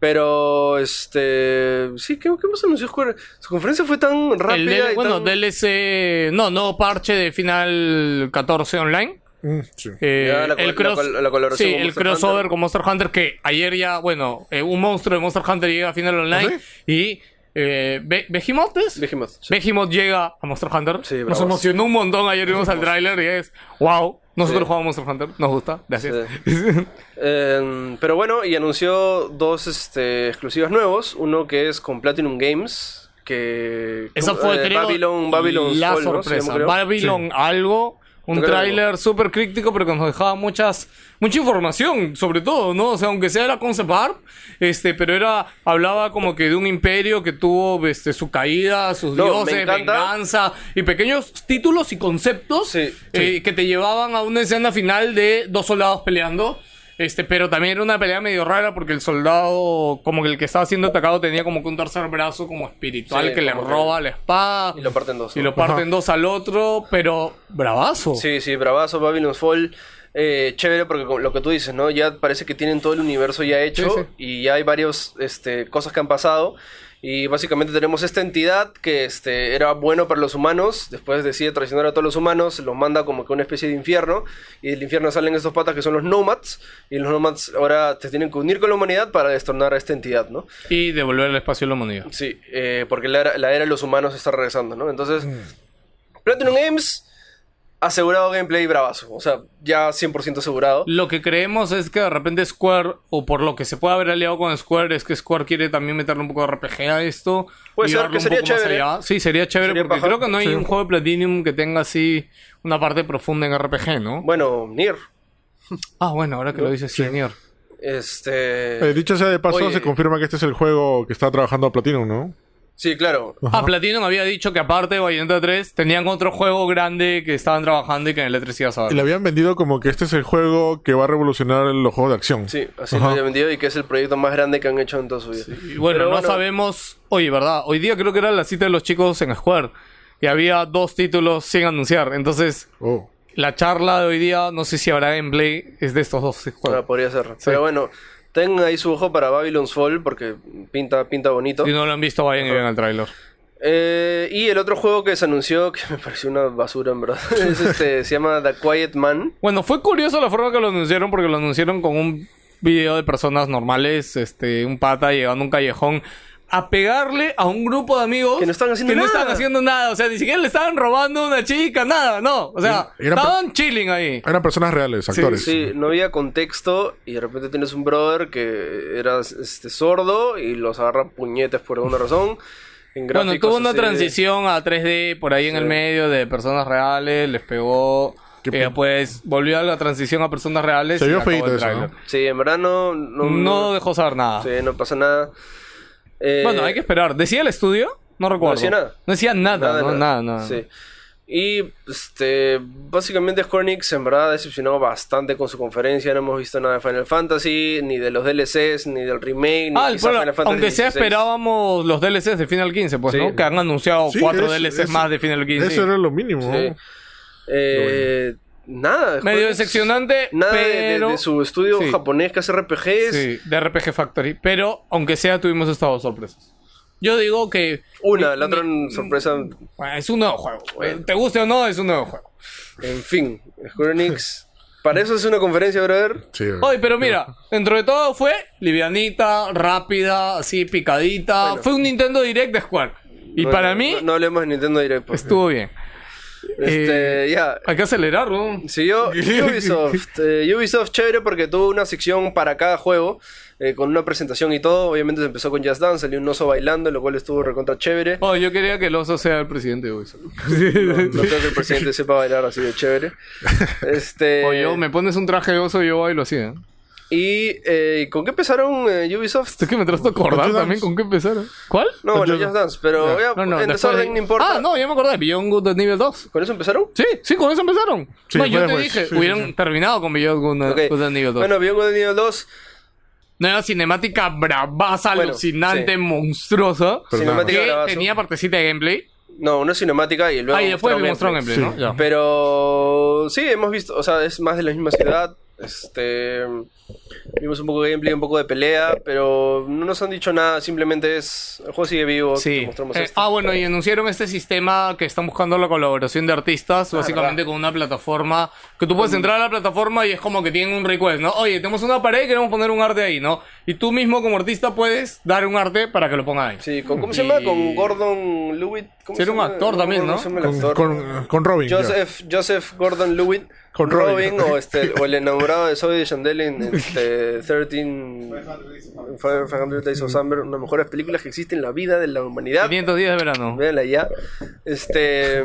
Pero, este. Sí, ¿qué, qué más anunció Square? Su conferencia fue tan rápida. El del- y bueno, tan- DLC. No, no parche de final 14 online. Mm, sí. Eh, Ya, la el col- cross, la col- la colaboración sí, con el Monster crossover Hunter. con Monster Hunter que ayer ya, bueno, eh, un monstruo de Monster Hunter llega a final online ¿Ah, y eh, Be- Behemoth es? Behemoth, sí. Behemoth llega a Monster Hunter. Sí, nos emocionó un montón. Ayer vimos al tráiler y es wow. Nosotros Sí. jugamos Monster Hunter, nos gusta, gracias. Eh, pero bueno, y anunció dos este, exclusivas nuevos. Uno que es con Platinum Games. Que. Esa fue, eh, creo, Babylon, Babylon la Fall, ¿no? Sorpresa. creo. Babylon algo, un tráiler súper crítico, pero que nos dejaba muchas, mucha información, sobre todo, ¿no? O sea, aunque sea era concept art, este, pero era, hablaba como que de un imperio que tuvo, este, su caída, sus No, dioses, venganza, y pequeños títulos y conceptos Sí, eh, que te llevaban a una escena final de dos soldados peleando. Este, pero también era una pelea medio rara porque el soldado, como que el que estaba siendo atacado, tenía como que un tercer brazo como espiritual Sí, que le como que- roba la espada. Y lo parten dos. Y lo parten dos al otro, pero bravazo. Sí, sí, bravazo, Babylon's Fall. Eh, chévere porque lo que tú dices, ¿no? Ya parece que tienen todo el universo ya hecho Sí, sí. y ya hay varios este, cosas que han pasado. Y básicamente tenemos esta entidad que este, era bueno para los humanos, después decide traicionar a todos los humanos, los manda como que a una especie de infierno, y del infierno salen estos patas que son los nomads, y los nomads ahora te tienen que unir con la humanidad para destornar a esta entidad, ¿no? Y devolver el espacio a la humanidad. Sí, eh, porque la era, la era de los humanos está regresando, ¿no? Entonces, Platinum Games asegurado gameplay bravazo, o sea, ya 100% asegurado. Lo que creemos es que de repente Square, o por lo que se puede haber aliado con Square, es que Square quiere también meterle un poco de RPG a esto. Puede ser, que sería chévere. Sí, sería chévere Sería porque paja. creo que no hay Sí. un juego de Platinum que tenga así una parte profunda en RPG, ¿no? Bueno, Nier. Ah, bueno, ahora que lo dices, sí, Nier. Este. Eh, dicho sea de paso, Oye. se confirma que este es el juego que está trabajando Platinum, ¿no? Sí, claro. Ah, Platinum había dicho que aparte de Bayonetta 3 tenían otro juego grande que estaban trabajando y que en el E3 ibas a Y ver. le habían vendido como que este es el juego que va a revolucionar los juegos de acción. Sí, así Ajá. lo había vendido y que es el proyecto más grande que han hecho en toda su vida. Y bueno, Pero no sabemos. Oye, ¿verdad? Hoy día creo que era la cita de los chicos en Square. Y había dos títulos sin anunciar. Entonces, Oh. la charla de hoy día, no sé si habrá gameplay, es de estos dos Ah, juegos. podría ser. Pero bueno, tengan ahí su ojo para Babylon's Fall porque pinta, pinta bonito. Si no lo han visto, vayan y vean el tráiler. Eh, y el otro juego que se anunció, que me pareció una basura en verdad, es este, se llama The Quiet Man. Bueno, fue curioso la forma que lo anunciaron porque lo anunciaron con un video de personas normales, este, un pata llegando a un callejón a pegarle a un grupo de amigos Que no estaban haciendo que no nada. estaban haciendo nada, o sea, ni siquiera le estaban robando a una chica, nada, no, o sea, Y- y era estaban chilling ahí. Eran personas reales, actores. Sí, no había contexto y de repente tienes un brother que era este, sordo y los agarra puñetes por alguna razón. En Bueno, tuvo una de- transición a 3D por ahí en el medio de personas reales, les pegó, y después volvió a la transición a personas reales. Se vio el eso. ¿no? Sí, en verdad no... No, No dejó saber nada. sí, no pasa nada. Eh, Bueno, hay que esperar. ¿Decía el estudio? No recuerdo. decía nada. No decía nada, no, nada, nada. Sí. Y este, básicamente Square Enix en verdad ha decepcionado bastante con su conferencia. No hemos visto nada de Final Fantasy, ni de los DLCs, ni del remake, ni Ah, quizá bueno, Final Fantasy aunque sea 16. esperábamos los DLCs de Final 15, pues, Sí. ¿no? Que han anunciado Sí, cuatro es- DLCs es- más de Final 15. Eso era lo mínimo. Sí. ¿no? Eh, Nada. Medio decepcionante, Nada de- de, pero... de su estudio Sí. japonés que hace RPGs. Sí, de RPG Factory. Pero, aunque sea, tuvimos estas dos sorpresas. Yo digo que... Una, mi- la otra mi- sorpresa. Bueno, es un nuevo juego. Te guste o no, es un nuevo juego. En fin, Square Enix. Para eso es una conferencia, brother. Sí, Oye, pero mira, dentro de todo fue livianita, rápida, así picadita. Bueno. Fue un Nintendo Direct de Square. Y No, para no, mí, No, no hablemos de Nintendo Direct. pues. estuvo bien. Este, Eh, ya. Hay que acelerarlo. Siguió Ubisoft. Eh, Ubisoft chévere porque tuvo una sección para cada juego. eh, con una presentación y todo. Obviamente se empezó con Just Dance, salió un oso bailando, lo cual estuvo recontra chévere. Oh, yo quería que el oso sea el presidente de Ubisoft. No, no creo que el presidente sepa bailar así de chévere. Este, O yo, me pones un traje de oso y yo bailo así, ¿eh? ¿Y eh, con qué empezaron eh, Ubisoft? Es que me trato de acordar también con qué empezaron. ¿Cuál? No, bueno, Just Dance, pero ya, No, no, en desorden de- no importa. Ah, no, ya me acordé. Beyond Good de nivel 2. ¿Con eso empezaron? Sí, sí, con eso empezaron. Sí, no, yo te después. dije, Sí, sí, hubieran sí. terminado con Beyond Good Ok. Good de nivel 2. Bueno, Beyond Good Evil 2, Nueva cinemática bravaza, Bueno, alucinante, sí. monstruosa. Cinemática Que bravazo. tenía partecita de gameplay. No, una cinemática y luego. Ah, y después me mostraron mostró gameplay. gameplay, ¿no? Ya. Pero sí, hemos visto, o sea, es más de la misma ciudad. Este. Vimos un poco de gameplay, un poco de pelea, pero no nos han dicho nada, simplemente es. El juego sigue vivo. Sí. mostramos Eh, esto. ah, bueno, y anunciaron este sistema que están buscando la colaboración de artistas, básicamente con una plataforma que tú puedes entrar a la plataforma y es como que tienen un request, ¿no? Oye, tenemos una pared y queremos poner un arte ahí, ¿no? Y tú mismo como artista puedes dar un arte para que lo pongan ahí. Sí, ¿con, ¿cómo se llama? Con Gordon Lewitt. ¿Cómo Sí, era un actor también, ¿no? Con, actor. con, con Robin. Joseph, Joseph Gordon Lewitt. Con Robin, Robin. o, este, o el enamorado de Zoe de Chandel en este, 13 500 Days of Summer, una de las mejores películas que existe en la vida de la humanidad. 500 días de verano. Véanla ya. Este,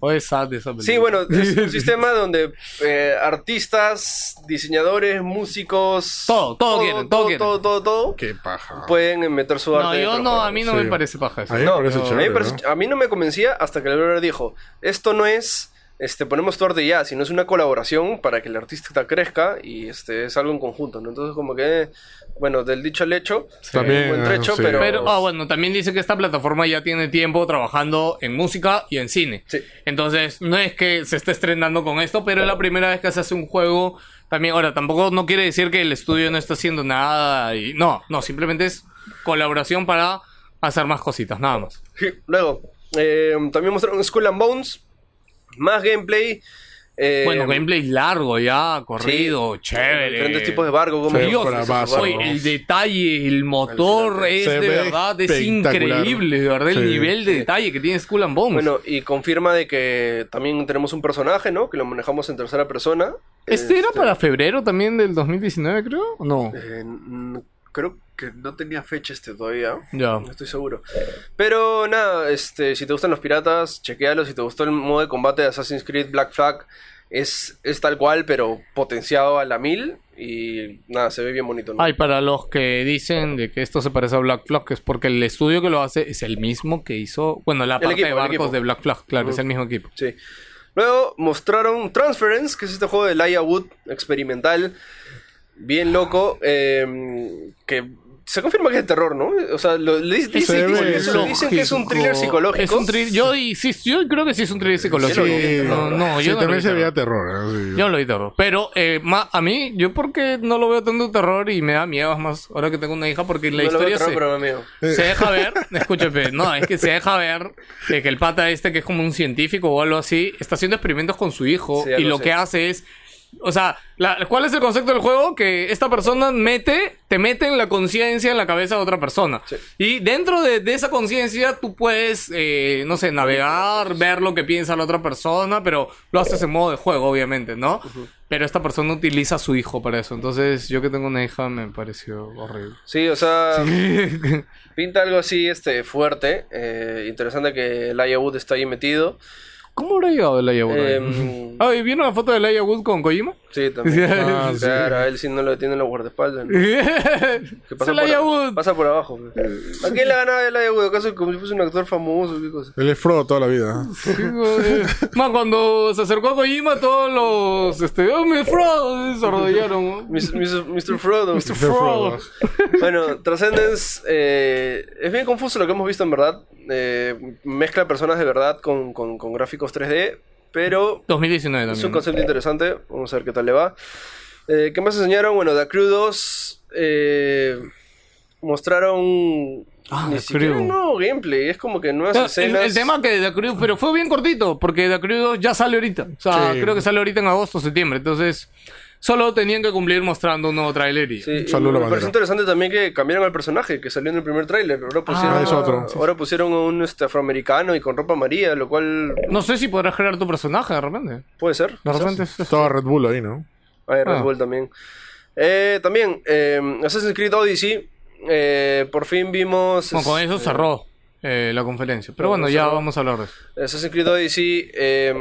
O es sad esa película. sí, bueno, es un sistema donde eh, artistas, diseñadores, músicos, Todo, todo quieren, todo quieren. todo, todo, todo, Qué paja. pueden meter su arte. No, yo no, a mí no Sí. me parece paja eso. A mí me No, parece a mí, chévere, me parece- ¿no? a mí no me convencía hasta que el brother dijo, esto no es, este, ponemos tu arte ya, sino es una colaboración para que el artista crezca y este es algo en conjunto, ¿no? Entonces como que, bueno, del dicho al hecho, También, un buen trecho, sí. pero... Pero, ah, bueno, también dice que esta plataforma ya tiene tiempo trabajando en música y en cine. Sí. Entonces, no es que se esté estrenando con esto, pero es la primera vez que se hace un juego. También, ahora, tampoco no quiere decir que el estudio no está haciendo nada. Y, no, no, simplemente es colaboración para hacer más cositas, nada más. Sí, Luego, eh, también mostraron Skull and Bones, más gameplay. Eh, bueno, gameplay largo ya, corrido, sí, chévere. Diferentes tipos de barco, como Sí, Dios, oye, el detalle, el motor es de ve verdad, es increíble, de verdad, el nivel de detalle que tiene Skull and Bones. Bueno, y confirma de que también tenemos un personaje, ¿no? Que lo manejamos en tercera persona. ¿Este era para febrero también del 2019, creo? ¿O No. Eh, creo que no tenía fecha este todavía. Ya. No estoy seguro. Pero nada, este, si te gustan los piratas, chequealo. Si te gustó el modo de combate de Assassin's Creed Black Flag, es, es tal cual, pero potenciado a la mil. Y nada, se ve bien bonito. ¿no? Ay, para los que dicen de que esto se parece a Black Flag, es porque el estudio que lo hace es el mismo que hizo. Bueno, la parte equipo, de barcos de Black Flag, claro, es el mismo equipo. Sí. Luego mostraron Transference, que es este juego de Laia Wood experimental, bien loco, eh, que se confirma que es de terror, ¿no? O sea, lo, le- dicen, que es, un- dicen que es un thriller psicológico. Es un thriller. Yo, y- sí, yo creo que sí es un thriller psicológico. Sí, no, no, sí, yo no lo también se terror. veía terror. ¿eh? Sí. Yo no lo vi terror. Pero eh, ma- a mí, yo porque no lo veo tanto terror y me da miedo es más ahora que tengo una hija, porque la No lo veo historia terror, se, pero me se deja ver. Escúchame, no, es que se deja ver eh, que el pata este, que es como un científico o algo así, está haciendo experimentos con su hijo Sí, y lo que hace es. O sea, la- ¿cuál es el concepto del juego? Que esta persona mete, te mete en la conciencia en la cabeza de otra persona. Sí. Y dentro de, de esa conciencia tú puedes, eh, no sé, navegar, ver lo que piensa la otra persona, pero lo haces en modo de juego, obviamente, ¿no? Pero esta persona utiliza a su hijo para eso. Entonces, yo que tengo una hija me pareció horrible. Sí, o sea, pinta algo así este fuerte. eh, interesante que Laia Wood está ahí metido. ¿Cómo habrá llegado el Wood? Em, Ah, ¿y ¿vieron la foto de Laia Wood con Kojima? Sí, también. Ah, sí. Claro, a él sí no lo detienen los guardaespaldas. ¿no? ¿Qué Que pasa, Laia por, Wood? pasa por abajo. pues. ¿A quién le ganaba el Wood? ¿Acaso como si fuese un actor famoso? ¿Qué cosa? Él es Frodo toda la vida. Sí, güey. Man, cuando se acercó a Kojima, todos los. Este. ¡Oh, mi Frodo! Se arrodillaron. Mr. Frodo. Mr. Frodo. Bueno, Transcendence eh, es bien confuso lo que hemos visto en verdad. Eh, mezcla personas de verdad con, con- con gráficos 3D, pero 2019 es también. un ¿no? concepto interesante. Vamos a ver qué tal le va. Eh, ¿Qué más enseñaron? Bueno, The Crew 2 eh, mostraron Ah, ni siquiera un nuevo gameplay. Es como que nuevas El, escenas. el tema que The Crew, pero fue bien cortito, porque The Crew 2 ya sale ahorita. O sea, Sí. creo que sale ahorita en agosto, septiembre. Entonces, solo tenían que cumplir mostrando un nuevo tráiler y... Sí, y me parece bandera. interesante también que cambiaron al personaje que salió en el primer tráiler. Ahora pusieron, Ah, es otro. ahora pusieron a un este, afroamericano y con ropa amarilla, lo cual No sé si podrás crear tu personaje de repente. puede ser. De repente es- Estaba Red Bull ahí, ¿no? Ah, y Red Ah. Bull también. Eh, también, eh, Assassin's Creed Odyssey. eh, por fin vimos. Bueno, con eso cerró eh, la conferencia. Pero bueno, ya vamos a hablar de eso. Assassin's Creed Odyssey. eh,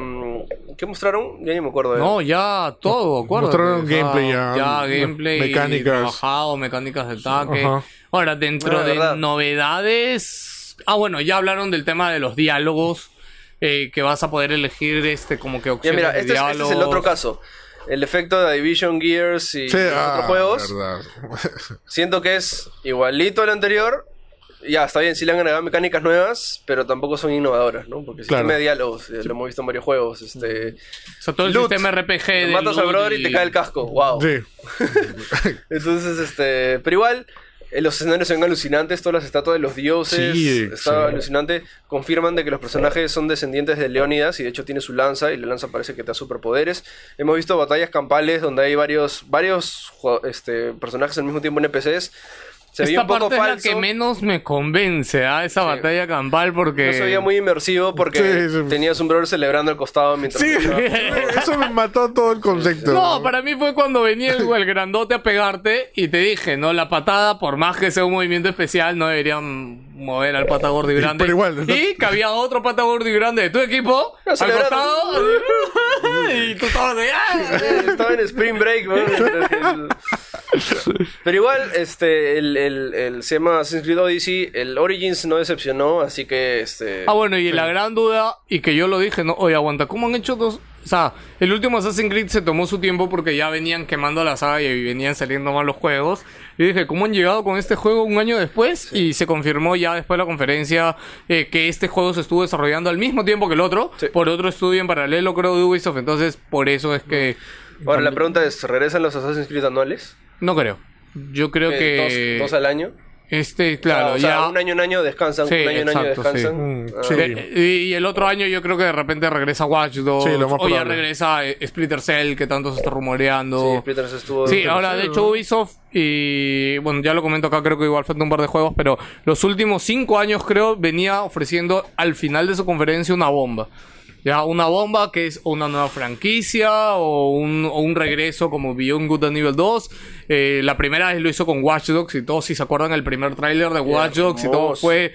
¿Qué mostraron? Ya ni me acuerdo. de- No, ya todo, acuérdate. Mostraron gameplay ya, Ya, me- gameplay. mecánicas. Trabajado, mecánicas de ataque. Ajá. Ahora, dentro Bueno, de novedades. Ah, bueno, ya hablaron del tema de los diálogos. eh, que vas a poder elegir este como que Ya opciones de este es, este es el otro caso. El efecto de Division Gears y Sí, los ah, otros juegos. verdad. Siento que es igualito al anterior. Ya, está bien, sí le han agregado mecánicas nuevas, pero tampoco son innovadoras, ¿no? Porque el Claro. sistema de diálogos, eh, lo hemos visto en varios juegos. Este, O sea, todo el Loot. sistema RPG de matas al brother y te cae el casco, wow. Sí. Entonces, este, pero igual, eh, los escenarios son alucinantes, todas las estatuas de los dioses, Sí, está sí. alucinante. Confirman de que los personajes son descendientes de Leónidas y de hecho tiene su lanza y la lanza parece que te da superpoderes. Hemos visto batallas campales donde hay varios, varios este, personajes al mismo tiempo NPCs. Se Esta un poco parte es la que menos me convence, ¿ah? Esa batalla campal, porque... No se veía muy inmersivo porque Sí, sí. tenías un brother celebrando al costado mientras... Sí, eso me mató todo el concepto. No, para mí fue cuando venía el, el grandote a pegarte y te dije, no, la patada, por más que sea un movimiento especial, no deberían mover al pata gordo y grande. Pero igual, ¿no? Y que había otro pata gordo y grande de tu equipo al costado. y tú estabas de... "Ah". Estaba en Spring Break, ¿no? Pero igual, este, el, el, el se llama Assassin's Creed Odyssey, el Origins no decepcionó, así que, este... Ah, bueno, y la gran duda, y que yo lo dije, no, oye, aguanta, ¿cómo han hecho dos? O sea, el último Assassin's Creed se tomó su tiempo porque ya venían quemando la saga y venían saliendo mal los juegos. Y dije, ¿cómo han llegado con este juego un año después? Y se confirmó ya después de la conferencia eh, que este juego se estuvo desarrollando al mismo tiempo que el otro, Sí. por otro estudio en paralelo, creo, de Ubisoft. Entonces, por eso es que... Ahora la pregunta es, ¿regresan los Assassin's Creed anuales? No creo. Yo creo Eh, que... Dos, dos al año. Este, claro, o sea, ya... un año en año descansan, Sí, un año en año sí. descansan. Mm, Ah, sí. De- y, el otro año yo creo que de repente regresa Watch Dogs. Sí, lo más o ya regresa eh, Splinter Cell, que tanto se está Sí, rumoreando. Splitters estuvo... Sí, ahora de hecho Ubisoft, y bueno, ya lo comento acá, creo que igual falta un par de juegos, pero los últimos cinco años creo venía ofreciendo al final de su conferencia una bomba. Ya, una bomba que es una nueva franquicia o un, o un regreso como Beyond Good and Evil 2. Eh, la primera vez lo hizo con Watch Dogs y todos, si se acuerdan, el primer tráiler de Watch Dogs y todo fue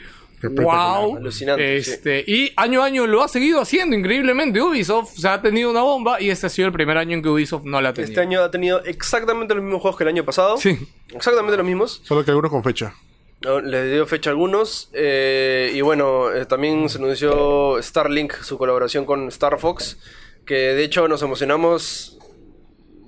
wow. Alucinante, sí. Este, Y año a año lo ha seguido haciendo increíblemente. Ubisoft se ha tenido una bomba y este ha sido el primer año en que Ubisoft no la ha tenido. Este año ha tenido exactamente los mismos juegos que el año pasado. Sí. Exactamente los mismos. Solo que algunos con fecha. No, Les dio fecha a algunos. eh, y bueno, eh, también se anunció Starlink, su colaboración con Star Fox. Que de hecho nos emocionamos.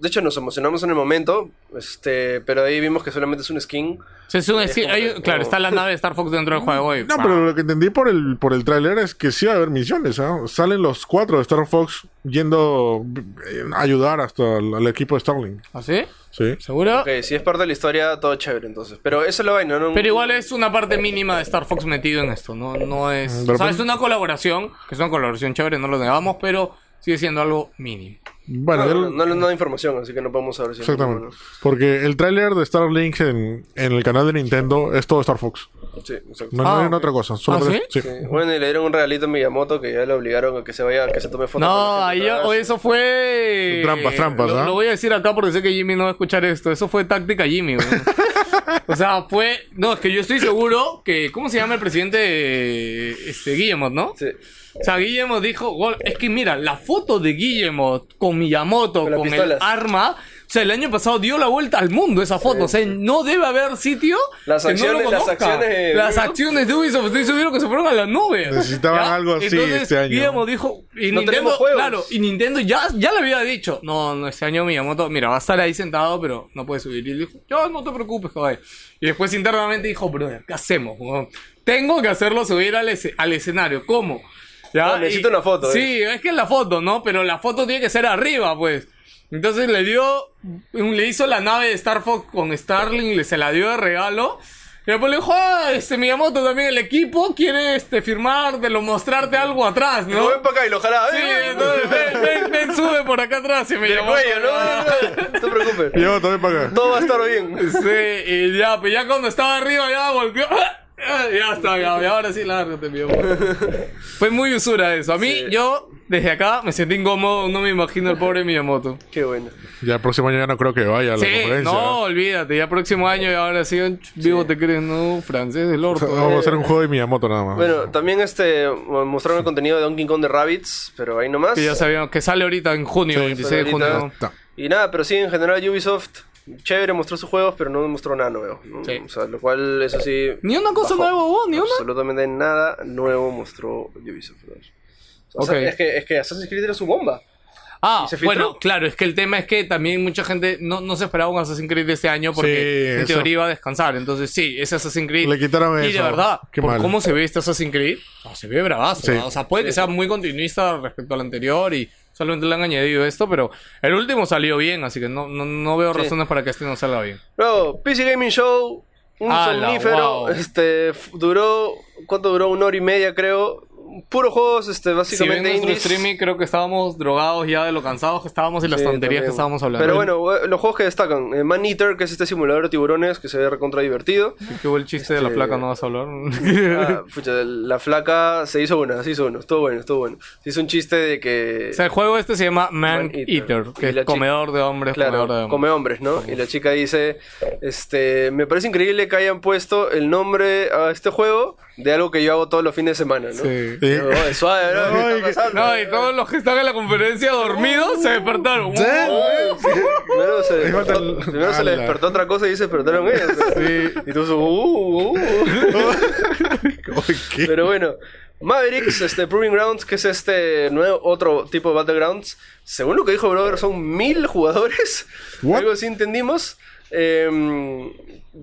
De hecho, nos emocionamos en el momento. Este, pero ahí vimos que solamente es un skin. Sí, es un- sí, como hay- que- claro, como- está la nave de Star Fox dentro del juego. y- No, pero lo que entendí por el, por el tráiler es que sí va a haber misiones, ¿ah? Salen los cuatro de Star Fox yendo eh, a ayudar hasta al, al equipo de Starling. ¿Ah, sí? Sí. ¿Seguro? Ok, si es parte de la historia, todo chévere entonces. Pero eso es la vaina, ¿no? Pero igual es una parte mínima de Star Fox metido en esto, no, no es... O sea, es una colaboración, que es una colaboración chévere, no lo negamos, pero sigue siendo algo mínimo. Bueno, No, ya no, no, no, no hay información, así que no podemos saber si exactamente. bueno. Porque el tráiler de Starlink en, en el canal de Nintendo es todo Star Fox. Sí, exacto. No, no Ah, hay ok. otra cosa. Solo ¿Ah, tres- sí? sí. Sí, Bueno, y le dieron un regalito a Miyamoto que ya le obligaron a que se vaya, que se tome fotos. No, ahí eso fue... Trampas, trampas, lo, ¿ah? lo voy a decir acá porque sé que Jimmy no va a escuchar esto. Eso fue táctica Jimmy, güey. O sea, fue... No, es que yo estoy seguro que... ¿Cómo se llama el presidente? Este, Guillemot, ¿no? Sí. O sea, Guillemot dijo, es que mira, la foto de Guillemot con Miyamoto, Con las con, el arma, o sea, el año pasado dio la vuelta al mundo esa foto. O sea, no debe haber sitio Las que no lo acciones- las acciones de Las Ubisoft. acciones de Ubisoft, estoy seguro que se fueron a la nube. Necesitaban ¿Ya? algo así Entonces, este año. Guillemot dijo, y No Nintendo, claro, y Nintendo ya, ya le había dicho, no, no, este año Miyamoto, mira, va a estar ahí sentado, pero no puede subir. Y él dijo, yo no te preocupes, caballo. Y después internamente dijo, brother, ¿qué hacemos? Tengo que hacerlo subir al, ese- al escenario. ¿Cómo? ¿Ya? No, necesito Y- una foto, eh. Sí, es que es la foto, ¿no? Pero la foto tiene que ser arriba, pues. Entonces le dio, le hizo la nave de Star Fox con Starling, le se la dio de regalo. Y después le dijo, ah, este Miyamoto también el equipo quiere este firmar, de lo mostrarte algo atrás, No ¿no? ven para acá y lo jala. Sí, ¡Ay, entonces ven, ven, ven, sube por acá atrás y Miyamoto. cuello, no, no, no, no te preocupes. Yo también para acá. Todo va a estar bien. Sí, y ya, pues ya cuando estaba arriba ya volvió. Ya está, ya, y ahora sí, lárgate, Miyamoto. Fue muy usura eso. A mí, Sí. yo, desde acá, me sentí incómodo, no me imagino el pobre Miyamoto. Qué bueno. Ya el próximo año ya no creo que vaya a la Sí, conferencia. no, olvídate, ya próximo año y ahora sí, vivo te crees, no, francés del orto. Vamos a hacer un juego de Miyamoto nada más. Bueno, también este mostraron el contenido de Donkey Kong de Rabbits, pero ahí nomás. Que ya sabíamos que sale ahorita en junio, Sí, 26 de junio. Y nada, pero sí, en general Ubisoft, chévere, mostró sus juegos, pero no mostró nada nuevo. ¿no? Sí. O sea, lo cual, eso sí. Ni una cosa bajó. nueva, vos, ni una. Absolutamente nada nuevo mostró Ubisoft. O sea, es, que, es que Assassin's Creed era su bomba. Ah, bueno, claro, es que el tema es que también mucha gente no, no se esperaba un Assassin's Creed de este año porque Sí, en teoría iba a descansar. Entonces, sí, ese Assassin's Creed. Le quitaron Y eso. de verdad, Qué por mal. cómo se ve este Assassin's Creed, no, se ve bravazo. Sí. ¿no? O sea, puede que sea muy continuista respecto al anterior y solamente le han añadido esto, pero el último salió bien, así que no, no, no veo Sí. razones para que este no salga bien. Luego, PC Gaming Show, un ¡Hala, somnífero. wow! Este, duró, ¿cuánto duró? Una hora y media, creo. Puros juegos, este, Si básicamente nuestro indies. streaming, creo que estábamos drogados ya de lo cansados que estábamos y las Sí, tonterías que estábamos hablando. Pero bueno, eh, los juegos que destacan. eh, Man Eater, que es este simulador de tiburones que se ve recontra divertido. ¿Qué hubo el chiste de la Este- flaca? ¿No vas a hablar? Ah, pucha, la flaca se hizo una, se hizo uno. Estuvo bueno, estuvo bueno. Se hizo un chiste de que... O sea, el juego este se llama Man, Man Eater. Que es chica- comedor de hombres, Claro, comedor de hombres. come hombres, ¿no? Y la chica dice, este, me parece increíble que hayan puesto el nombre a este juego de algo que yo hago todos los fines de semana, ¿no? Sí. Es suave, ¿no? No, y todos los que están en la conferencia dormidos se despertaron. ¿Sí? Primero se, despertó, primero se le despertó otra cosa y se despertaron ellos. Sí. Y tú, uh, uh, uh. Uy, ¿qué? Pero bueno, Mavericks, este Proving Grounds, que es este nuevo otro tipo de Battlegrounds, según lo que dijo Brother, son mil jugadores. What? Algo así entendimos. Eh,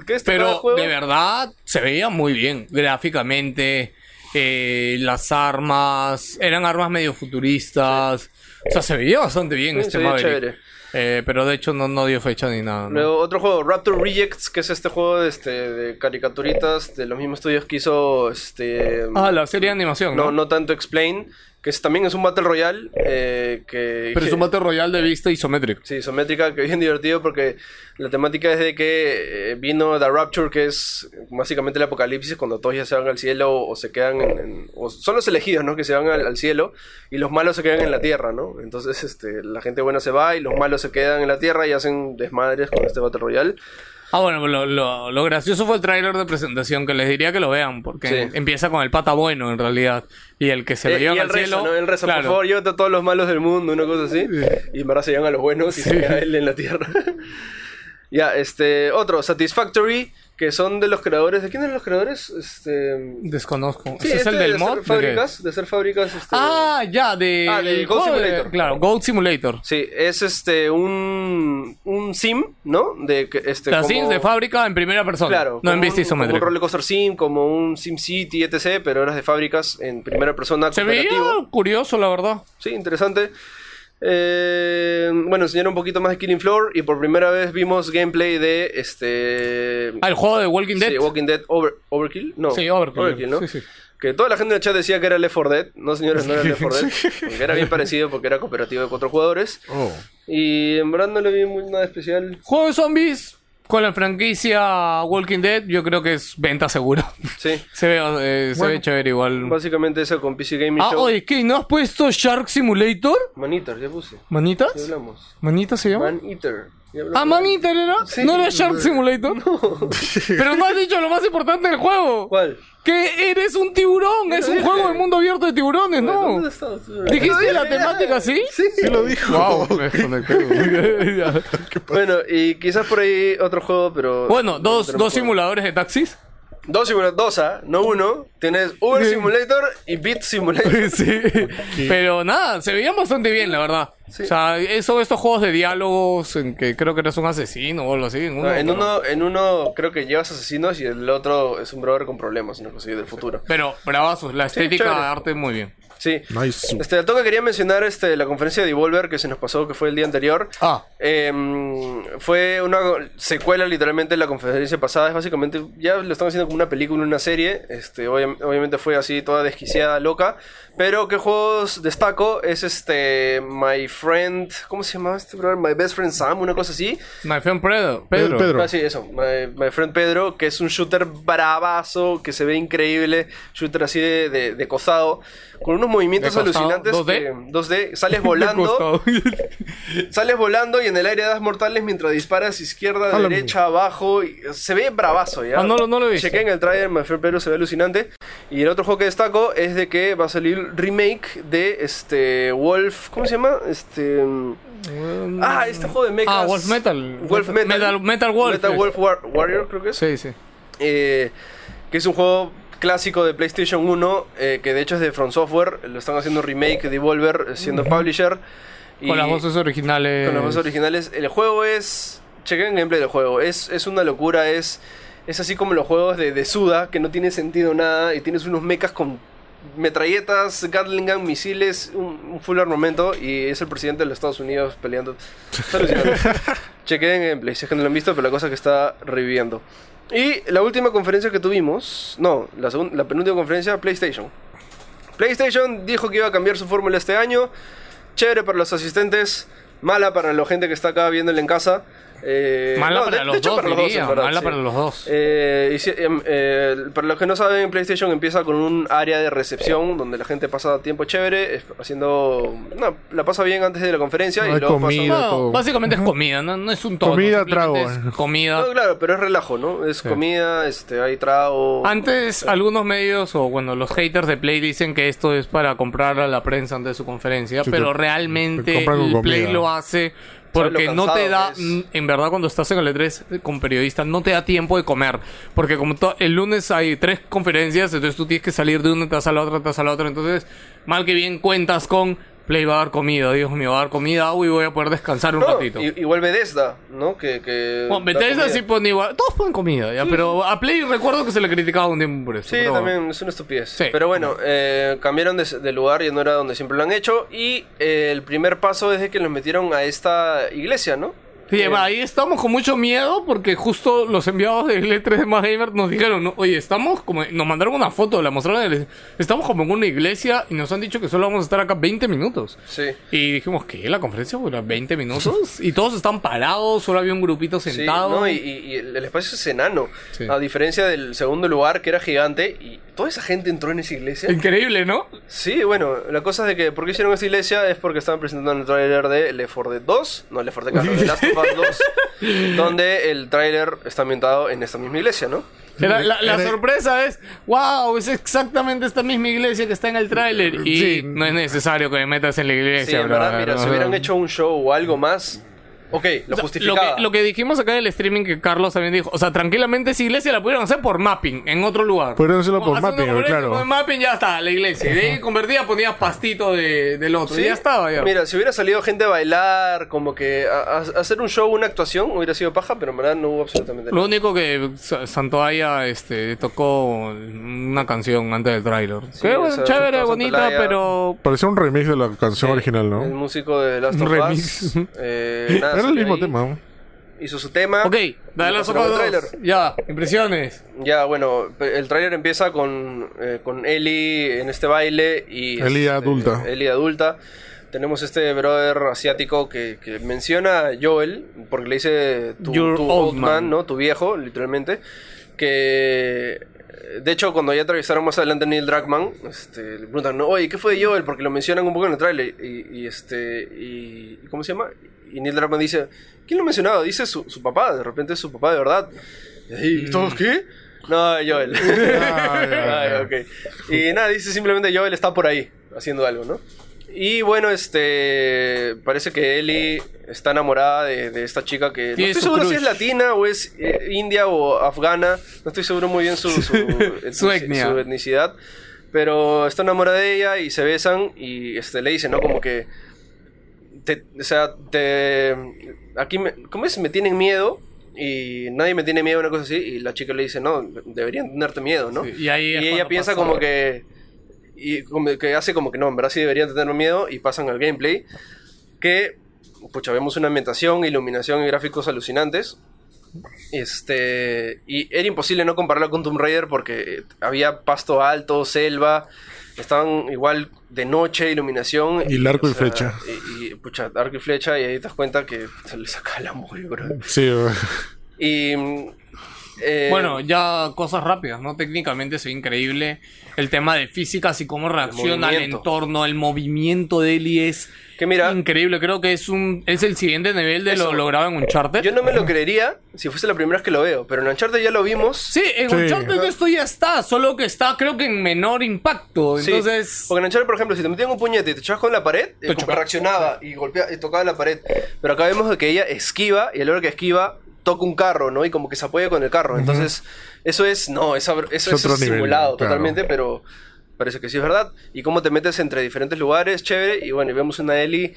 ¿Qué es cada Pero juego? de verdad se veía muy bien gráficamente. eh, las armas eran armas medio futuristas. O sea, se veía bastante bien Sí, este Maverick. Eh, pero de hecho no, no dio fecha ni nada. ¿no? Luego otro juego, Raptor Rejects, que es este juego de, este, de caricaturitas de los mismos estudios que hizo este... Ah, la serie de animación, ¿no? no, no tanto Explain, que es, también es un Battle Royale. eh, que, Pero es un Battle Royale de vista isométrico. Sí, isométrica, que bien divertido porque la temática es de que eh, vino The Rapture, que es básicamente el apocalipsis, cuando todos ya se van al cielo o, se quedan en, en- o son los elegidos, ¿no? Que se van al, al cielo y los malos se quedan en la tierra, ¿no? Entonces, este, la gente buena se va y los malos se quedan en la Tierra y hacen desmadres con este Battle Royale. Ah, bueno, lo, lo, lo gracioso fue el tráiler de presentación, que les diría que lo vean, porque Sí. empieza con el pata bueno, en realidad. Y el que se lo Eh, el al rezo, cielo... ¿no? El rezo, claro. por favor, llévate a todos los malos del mundo, una cosa así. Y en verdad se llevan a los buenos y se queda él en la Tierra. ya, este, otro, Satisfactory, que son de los creadores. ¿De quién eran los creadores? Este. Desconozco. Sí, ¿Ese es este el del de mod? Hacer ¿De fábricas, de hacer fábricas. Este, Ah, ya, de... Ah, de joder, Simulator. Claro, Goat Simulator. Sí, es este un un sim, ¿no? De este Las como- sims de fábrica en primera persona. Claro, no en vista un, como un isométrica. roller coaster sim, como un Sim City, etc, pero eras de fábricas en primera persona Se veía curioso, la verdad. Sí, interesante. Eh, bueno, enseñaron un poquito más de Killing Floor y por primera vez vimos gameplay de este Ah, el juego de Walking Dead. sí, Walking Dead Over- Overkill, no. Sí, Overkill. ¿no? Sí, sí. Que toda la gente en el chat decía que era Left 4 Dead. No, señores, no era Left 4 Dead. Porque era bien parecido porque era cooperativo de cuatro jugadores. Oh. Y en verdad no le vi muy nada especial. Juego de zombies con la franquicia Walking Dead, yo creo que es venta segura. Sí. se ve, eh, se Bueno. ve chévere igual. Básicamente eso con PC Gaming Ah, Show. oye, ¿qué? ¿No has puesto Shark Simulator? Manitar, ya puse. ¿Manitas? Ya hablamos. ¿Manitas se llama? Man Eater. Ah, Man Eater era. Sí. ¿No era Shark Simulator? Pero no has dicho lo más importante del juego. ¿Cuál? Que eres un tiburón. Es un dije. juego de mundo abierto de tiburones, ¿no? ¿Dijiste la temática así? Sí. Sí lo dijo. Wow, me desconecté. Bueno, y quizás por ahí otro juego, pero. bueno, no dos, dos simuladores de taxis. Dos simuladores, dos, ¿ah? no uno. Tienes Uber Sí. Simulator y Beat Simulator. sí. Pero nada, se veían bastante bien, la verdad. Sí. O sea, eso, estos juegos de diálogos en que creo que eres un asesino o algo así. En uno, No, en, pero- uno, en uno creo que llevas asesinos y el otro es un brother con problemas, una cosa así del futuro. Pero bravazos, la estética de arte muy bien. Sí. Nice. Este, al toque quería mencionar este, la conferencia de Devolver que se nos pasó, que fue el día anterior. Ah, Eh, fue una secuela literalmente de la conferencia pasada. Es básicamente, ya lo están haciendo como una película, una serie. Este, obvia- obviamente fue así, toda desquiciada, loca. Pero qué juegos destaco es este My Friend, ¿cómo se llamaba este brother? My Best Friend Sam, una cosa así. My friend Pedro. Pedro. Pedro. Ah, sí, eso, My, My Friend Pedro, que es un shooter bravazo, que se ve increíble, shooter así de, de, de costado, con unos movimientos alucinantes. 2D? que- 2D, sales volando. Sales volando y en el aire das mortales mientras disparas izquierda, derecha, abajo. y se ve bravazo, ¿ya? Ah, no no lo he visto. Chequé en el trailer, My Friend Pedro se ve alucinante. Y el otro juego que destaco es de que va a salir remake de este Wolf. ¿Cómo se llama? Este. Ah, este juego de mechas. Ah, Wolf Metal. Wolf Metal. Metal- Metal Wolf, Metal. Wolf War- Warrior, creo que es. Sí, sí. Eh, que es un juego clásico de PlayStation 1, eh, que de hecho es de From Software, lo están haciendo remake de Devolver, eh, siendo publisher. y- Con las voces originales. con las voces originales. El juego es... Chequen el gameplay del juego, es, es una locura, es, es así como los juegos de, de Suda, que no tiene sentido nada, y tienes unos mechas con metralletas, Gatling gun, misiles, un, un full armamento, y es el presidente de los Estados Unidos peleando. Chequen el gameplay, si es que no lo han visto, pero la cosa es que está reviviendo. Y la última conferencia que tuvimos, no, la, segun- la penúltima conferencia, PlayStation. PlayStation dijo que iba a cambiar su fórmula este año. Chévere para los asistentes, mala para la gente que está acá viéndole en casa. Eh, Mala no, para de- de los hecho, dos, para los diría. verdad, Mala sí. para los dos. Eh, y si- em, eh, para los que no saben, PlayStation empieza con un área de recepción donde la gente pasa tiempo chévere, haciendo. No, la pasa bien antes de la conferencia No y luego pasa- comida. No, todo. básicamente es comida, no, no es un todo. Comida, trago. es comida. No, claro, pero es relajo, ¿no? Es comida, este, hay trago. Antes algunos medios o bueno los haters de Play dicen que esto es para comprar a la prensa antes de su conferencia, Sí, pero te- realmente Play lo hace porque no te da, en verdad cuando estás en el E3 con periodistas no te da tiempo de comer, porque como el lunes hay tres conferencias, entonces tú tienes que salir de una tras a la otra, tras a la otra, entonces mal que bien cuentas con Play va a dar comida, Dios mío, va a dar comida, uy, voy a poder descansar un No, ratito. y- igual Bethesda, ¿no? Que, que Bueno, da Bethesda comida. sí pone igual, todos ponen comida, ya, pero a Play recuerdo que se le criticaba un tiempo por eso. Sí, pero- también es una estupidez. Sí. Pero bueno, eh, cambiaron de, de lugar y no era donde siempre lo han hecho. Y eh, el primer paso es de que los metieron a esta iglesia, ¿no? Sí, Eh, ahí estamos con mucho miedo porque justo los enviados del E3 de Más Gamer nos dijeron, oye, estamos como, nos mandaron una foto, la mostraron, el- estamos como en una iglesia y nos han dicho que solo vamos a estar acá 20 minutos. Sí. Y dijimos, ¿qué? ¿La conferencia dura 20 minutos? y todos están parados, solo había un grupito Sí, sentado. no, y, y- el espacio es enano. Sí. A diferencia del segundo lugar, que era gigante, y toda esa gente entró en esa iglesia. Increíble, ¿no? Sí, bueno, la cosa es de que, ¿por qué hicieron esta iglesia? Es porque estaban presentando el tráiler de Left 4 Dead 2, no Left 4 Dead 4, de Last of Us 2, donde el tráiler está ambientado en esta misma iglesia, ¿no? La, la- la Era- sorpresa es, wow, es exactamente esta misma iglesia que está en el tráiler. Y Sí. no es necesario que me metas en la Sí, iglesia, en verdad, mira, si hubieran hecho un show o algo más, ok, lo O sea, lo, justificaba. que, lo que dijimos acá en el streaming que Carlos también dijo, o sea, tranquilamente esa iglesia la pudieron hacer por mapping en otro lugar. Podrían hacerlo por mapping, claro. Con mapping ya está, la iglesia. Y de ahí convertía, ponías pastito de, del otro. Sí. Y ya estaba, ya. Mira, si hubiera salido gente a bailar, como que a, a- hacer un show, una actuación, hubiera sido paja, pero en verdad no hubo absolutamente Lo nada. único que Sa- Santoaya este, tocó una canción antes del tráiler. que bueno, esa- chévere, Santolaya. bonita, pero... Parecía un remix de la canción original, El ¿no? músico de Last Un of remix. Us eh, nada, Era el mismo ahí, tema. Hizo su tema. Ok, dale otras tráiler. dos. Ya, impresiones. Ya, bueno, el tráiler empieza con, eh, con Ellie en este baile y... Ellie este, adulta. Ellie adulta. Tenemos este brother asiático que, que menciona a Joel, porque le dice tu, Your tu old old man, man. ¿no? Tu viejo, literalmente. Que... De hecho, cuando ya entrevistaron más adelante a Neil Druckmann, este, le preguntan, no, oye, ¿qué fue de Joel? Porque lo mencionan un poco en el tráiler. Y, y este... Y, ¿Cómo se llama? Y Neil Druckmann dice, ¿quién lo ha mencionado? Dice su, su papá, de repente es su papá de verdad. Y ahí, ¿todos qué? No, Joel. Ah, ya, Ay, ya. ok. Y nada, dice simplemente Joel está por ahí haciendo algo, ¿no? Y bueno, este. Parece que Ellie está enamorada de, de esta chica que. No estoy su seguro si es crush. latina o es eh, india o afgana. No estoy seguro muy bien su, su, etnia. su etnicidad. Pero está enamorada de ella y se besan y este, le dice, ¿no? Como que. Te, o sea, te. Aquí, me, ¿cómo es? Me tienen miedo. Y nadie me tiene miedo, una cosa así. Y la chica le dice, no, deberían tenerte miedo, ¿no? Sí, y ahí es ella piensa pasa- como que. Y como que hace como que no, en verdad sí deberían tener miedo. Y pasan al gameplay. Que. Pucha, vemos una ambientación, iluminación y gráficos alucinantes. Este. Y era imposible no compararlo con Tomb Raider porque había pasto alto, selva. Estaban igual de noche, iluminación. Y el arco y flecha. Y, y, pucha, arco y flecha. Y ahí te das cuenta que se le saca la amor, bro. Sí, Y. eh, Bueno, ya cosas rápidas, ¿no? Técnicamente se ve increíble. El tema de físicas y cómo reacciona el movimiento. entorno, el movimiento de Ellie es Que mira- increíble. Creo que es un es el siguiente nivel de Eso. lo logrado en Uncharted. Yo no me lo creería si fuese la primera vez que lo veo, pero en Uncharted ya lo vimos. Sí, en Sí. Uncharted esto ya está, solo que está creo que en menor impacto. Sí, Entonces, porque en Uncharted, por ejemplo, si te metían un puñete y te echabas con la pared, eh, como que chocaba. reaccionaba y golpeaba y tocaba la pared. Pero acá vemos de que ella esquiva y a la hora que esquiva toca un carro, ¿no? Y como que se apoya con el carro. Entonces, eso es, no, eso, eso, Es nivel, simulado claro. totalmente, pero parece que sí es verdad. Y cómo te metes entre diferentes lugares, chévere. Y bueno, y vemos una Ellie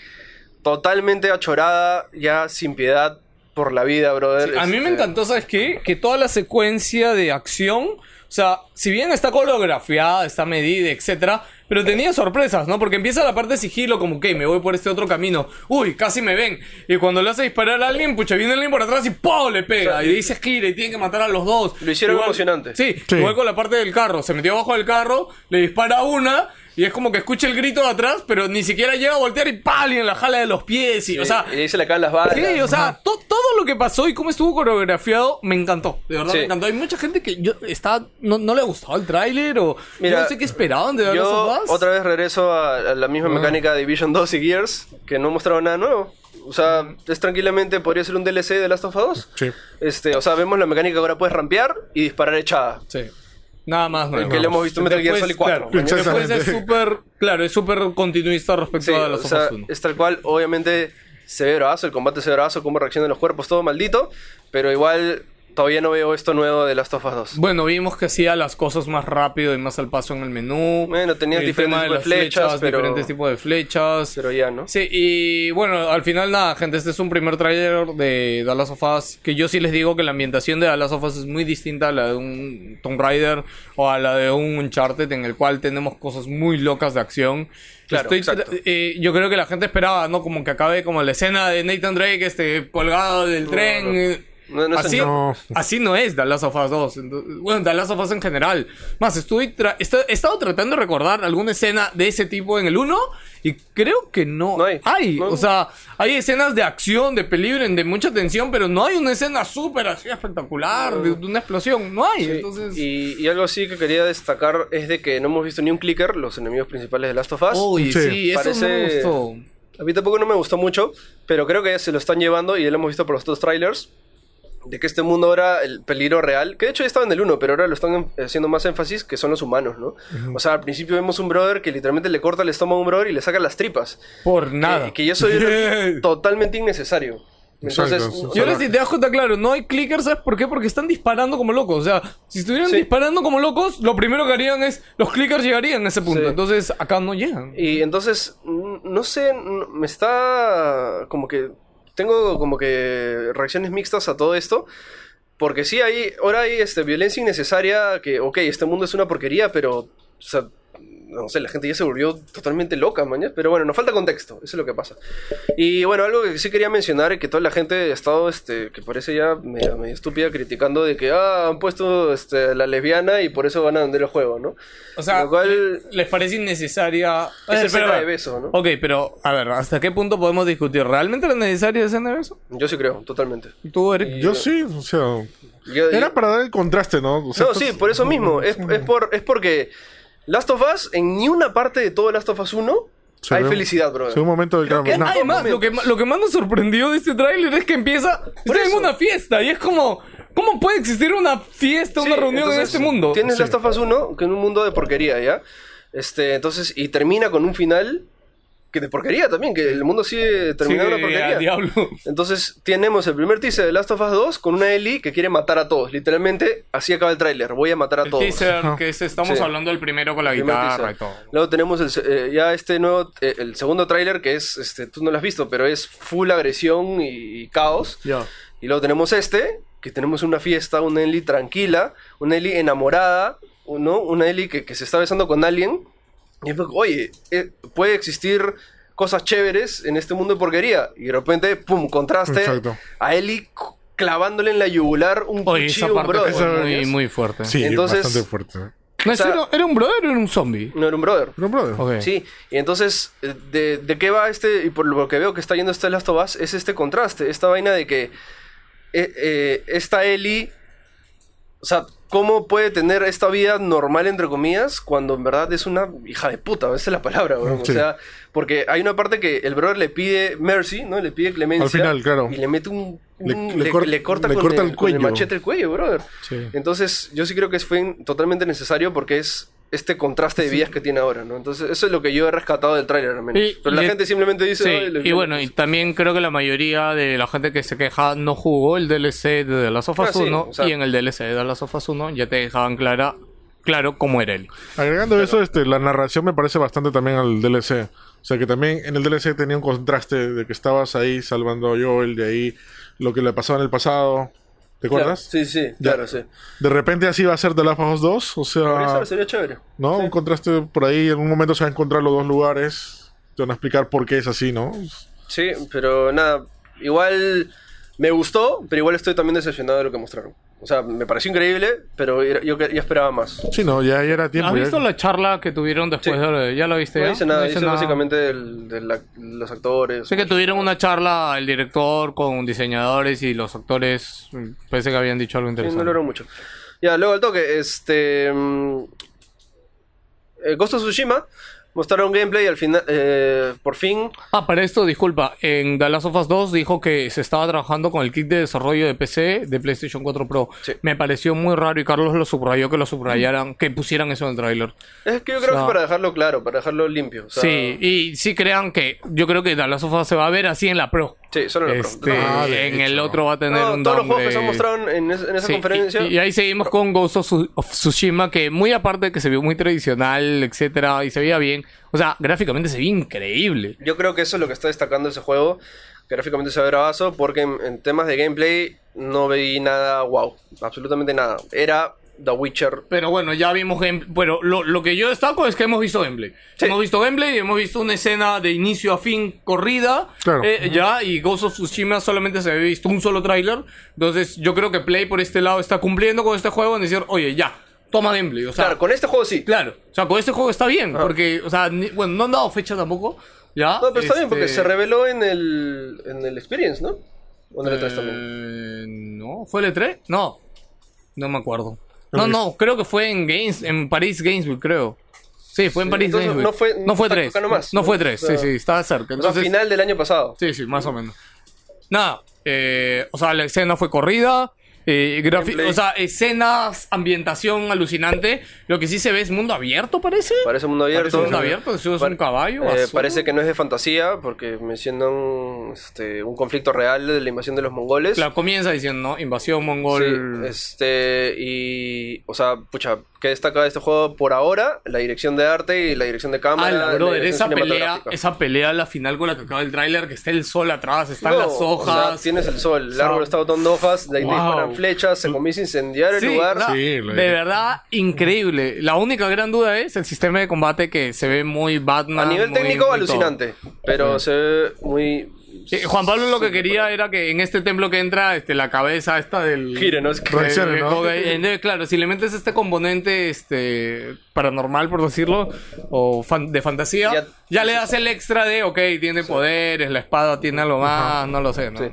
totalmente achorada, ya sin piedad por la vida, brother. a mí me Este, encantó, ¿sabes qué? Que toda la secuencia de acción, o sea, si bien está coreografiada, está medida, etcétera, pero tenía sorpresas, ¿no? Porque empieza la parte de sigilo, como que me voy por este otro camino. Uy, casi me ven. Y cuando le hace disparar a alguien, pucha, viene alguien por atrás y ¡pum! le pega. Y dice gira y tiene que matar a los dos. Lo hicieron emocionante. Sí, Sí. igual con la parte del carro. Se metió abajo del carro, le dispara una. Y es como que escucha el grito de atrás, pero ni siquiera llega a voltear y ¡pam! en la jala de los pies. Y, o sea, y ahí se le caen las balas. Sí, o sea, to- todo lo que pasó y cómo estuvo coreografiado me encantó. De verdad Sí. me encantó. Hay mucha gente que yo está no, no le gustó el tráiler o Mira, yo no sé qué esperaban de Last Yo otra vez regreso a, a la misma Ah. mecánica de Division 2 y Gears, que no mostraron nada nuevo. O sea, es tranquilamente podría ser un DLC de Last of Us 2. Sí. Este, o sea, vemos la mecánica que ahora puedes rampear y disparar echada. Sí. Nada más nuevo. que lo hemos visto en Metal Gear Solid 4. Claro, es súper, claro, es súper continuista respecto Sí, a The o Last of sea, Us 1. es tal cual, obviamente se ve bravazo, el combate se ve bravazo, cómo reaccionan los cuerpos, todo maldito, pero igual todavía no veo esto nuevo de Last of Us 2. Bueno, vimos que hacía las cosas más rápido y más al paso en el menú. Bueno, tenía El diferentes tema tipos de las flechas, pero- diferentes tipos de flechas. Pero ya, ¿no? Sí, y bueno, al final nada, gente, este es un primer tráiler de The Last of Us, que yo sí les digo que la ambientación de The Last of Us es muy distinta a la de un Tomb Raider o a la de un Uncharted, en el cual tenemos cosas muy locas de acción. Claro, Estoy- eh, yo creo que la gente esperaba, ¿no? Como que acabe como la escena de Nathan Drake, este, colgado del tren. eh, No, así, No. así no es The Last of Us 2. Entonces, Bueno, The Last of Us en general. Más, estuve tra- he estado tratando de recordar alguna escena de ese tipo en el 1 y creo que no, No hay. No. O sea, hay escenas de acción, de peligro, de mucha tensión, pero no hay una escena súper así espectacular de, de una explosión. No hay. Sí, Entonces... y, y algo así que quería destacar es de que no hemos visto ni un clicker, los enemigos principales de Last of Us. Uy, Sí. sí, eso me gustó. A mí tampoco no me gustó mucho, pero creo que ya se lo están llevando y ya lo hemos visto por los dos trailers. De que este mundo ahora, el peligro real, que de hecho ya estaba en el 1, pero ahora lo están em- haciendo más énfasis, que son los humanos, ¿no? O sea, al principio vemos un brother que literalmente le corta el estómago a un brother y le saca las tripas. Por nada. Que, que yo soy totalmente innecesario. Entonces, Exacto, sí. Y ahora si te das cuenta, claro, no hay clickers, ¿sabes por qué? Porque están disparando como locos. O sea, si estuvieran Sí. disparando como locos, lo primero que harían es, los clickers llegarían a ese punto. Sí. Entonces, acá no llegan. Y entonces, no sé, me está como que... Tengo como que reacciones mixtas a todo esto. Porque sí, hay, ahora hay este, violencia innecesaria que, ok, este mundo es una porquería, pero, o sea, no sé, la gente ya se volvió totalmente loca, mañana. Pero bueno, nos falta contexto, eso es lo que pasa. Y bueno, algo que sí quería mencionar es que toda la gente ha estado, este, que parece ya medio, medio estúpida, criticando de que, ah, han puesto este, la lesbiana y por eso van a vender el juego, ¿no? O sea, Lo cual- les parece innecesaria. Esa Eh, escena pero- de beso, ¿no? Ok, pero a ver, ¿hasta qué punto podemos discutir? ¿Realmente era necesaria escena de beso? Yo sí creo, totalmente. ¿Tú, Eric? Yo sí, o sea. Yo- Era para dar el contraste, ¿no? O sea, No, sí, por eso mismo. Es, es por, es porque Last of Us, en ni una parte de todo Last of Us 1, Se hay ve- felicidad, brother. Un momento del cambio. no. Además, lo que, lo que más nos sorprendió de este tráiler es que empieza en una fiesta y es como, ¿cómo puede existir una fiesta, una reunión en este mundo? Tienes Sí. Last of Us 1, que es un mundo de porquería, ¿ya? Este, entonces, y termina con un final que de porquería también, que el mundo sigue terminando Sí, una porquería. diablo. Entonces, tenemos el primer teaser de Last of Us 2 con una Ellie que quiere matar a todos. Literalmente, así acaba el tráiler. Voy a matar a El todos. teaser, que es- estamos Sí. hablando del primero con la Primer guitarra teaser. y todo. Luego tenemos el, eh, ya este nuevo, eh, el segundo tráiler que es, este, tú no lo has visto, pero es full agresión y, y caos. Ya. Y luego tenemos este, que tenemos una fiesta, una Ellie tranquila, una Ellie enamorada, ¿no? Una Ellie que, que se está besando con alguien. Y es como, oye, eh, puede existir cosas chéveres en este mundo de porquería. Y de repente, pum, contraste Exacto. a Ellie c- clavándole en la yugular un Oye, cuchillo esa a un parte brother, fue muy, fuerte. Sí, Entonces- bastante fuerte. No, o sea- ¿era, ¿Era un brother o era un zombie? No era un brother. Pero, brother. Ok. Sí, y entonces, eh, de, de qué va este? Y por lo que veo que está yendo este Last of Us, es este contraste, esta vaina de que eh, eh, esta Ellie, o sea, ¿cómo puede tener esta vida normal, entre comillas, cuando en verdad es una hija de puta? Esa es la palabra, weón. Sí. O sea, porque hay una parte que el brother le pide mercy, ¿no? Le pide clemencia. Al final, claro. Y le mete un... Le- un- le le, cor- le corta, le con, corta el, el con el cuello. machete el cuello, brother. Sí. Entonces, yo sí creo que fue totalmente necesario porque es este contraste de vidas que tiene ahora, ¿no? Entonces, eso es lo que yo he rescatado del tráiler, al menos. Y- Pero la y- gente simplemente dice... Sí, "Ay, le- y bueno, y también creo que la mayoría de la gente que se queja no jugó el DLC de The Last of Us Ah, sí, 1 o sea- y en el DLC de The Last of Us 1 ya te dejaban clara, claro cómo era él. Agregando eso, este, la narración me parece bastante también al DLC. O sea que también en el DLC tenía un contraste de que estabas ahí salvando a Joel, de ahí lo que le pasaba en el pasado. ¿Te Claro, acuerdas? sí, sí, Ya. claro, sí. De repente así va a ser The Last of Us 2. O sea, ser, sería chévere. ¿no? Un contraste por ahí. En un momento se van a encontrar los dos lugares. Te van a explicar por qué es así, ¿no? Sí, pero nada, igual me gustó, pero igual estoy también decepcionado de lo que mostraron. O sea, me pareció increíble, pero era- yo, esperaba más. Sí, no, ya, ya era tiempo. ¿Has ya- visto la charla que tuvieron después Sí. de... ¿Ya lo viste? No ya? dice nada, No dice nada. básicamente del- de la- los actores. Sé que tuvieron una charla el director con diseñadores y los actores. mm, Parece que habían dicho algo Sí, interesante. no logró mucho. Ya, luego al toque, este. mm, eh, Ghost of Tsushima mostraron gameplay al final. eh, por fin. Ah, para esto, disculpa. En The Last of Us 2 dijo que se estaba trabajando con el kit de desarrollo de PC de PlayStation 4 Pro. Sí. Me pareció muy raro y Carlos lo subrayó que lo subrayaran, que pusieran eso en el tráiler. Es que yo creo O sea- que es para dejarlo claro, para dejarlo limpio. o sea, Sí, y sí crean que yo creo que The Last of Us se va a ver así en la Pro. Sí, solo en la Pro. Este, Ah, de en el otro va a tener No, un todos los juegos que se mostrado en, es- en esa Sí, conferencia. Y, y ahí seguimos con Ghost of Tsushima, que muy aparte de que se vio muy tradicional, etcétera, y se veía bien. O sea, gráficamente se ve increíble. Yo creo que eso es lo que está destacando ese juego. Gráficamente se ve bravazo, porque en, en temas de gameplay no veí nada wow. Absolutamente nada. Era The Witcher. Pero bueno, ya vimos gameplay. Pero lo, lo que yo destaco es que hemos visto gameplay. Sí. Hemos visto gameplay y hemos visto una escena de inicio a fin corrida. Claro. eh, Ya, y Ghost of Tsushima solamente se había visto un solo tráiler. Entonces, yo creo que Play por este lado está cumpliendo con este juego en decir, oye, ya, toma gameplay. O sea, Claro, con este juego sí. Claro, o sea, con este juego está bien, porque, o sea, ni- bueno, no han dado fecha tampoco, ¿ya? No, pero está bien porque Este, se reveló en el, en el Experience, ¿no? ¿O en el E3 también? eh, no, ¿fue el E3? No, no me acuerdo. No, no, creo que fue en Games, en París Games Week, creo. Sí, fue en Sí, París entonces Games Week. no fue- no fue está tres. acá nomás, no ¿no? fue tres, O sea, sí, sí, estaba cerca. O sea, Entonces, final del año pasado. Sí, sí, más o menos. Nada, eh, o sea, la escena fue corrida. Eh, o sea, escenas, ambientación alucinante. Lo que sí se ve es mundo abierto, parece. Parece mundo abierto. Parece mundo abierto, eso es Par- un caballo. eh, parece que no es de fantasía porque mencionan este, un conflicto real de la invasión de los mongoles. Claro, comienza diciendo, ¿no? Invasión Sí, mongol. este, y, o sea, pucha, ¿qué destaca de este juego por ahora? La dirección de arte y la dirección de cámara. Brother, dirección esa pelea, esa pelea, la final con la que acaba el tráiler, que está el sol atrás, están No, las o sea, hojas. tienes el sol, el O sea, árbol está botando hojas, de ahí te disparan flechas, se comienza a incendiar el Sí, lugar. Sí, de verdad, increíble. La única gran duda es el sistema de combate que se ve muy Batman. A nivel muy- técnico, muy alucinante, pero se ve muy... Eh, Juan Pablo lo que quería era que en este templo que entra, este, la cabeza esta del... Gire, ¿no? Es que- Reaccione, ¿no? claro, si le metes este componente este paranormal, por decirlo, o fan- de fantasía, ya, Ya- le das el extra de, ok, tiene poderes, la espada tiene algo más, no lo sé, ¿no? Sí.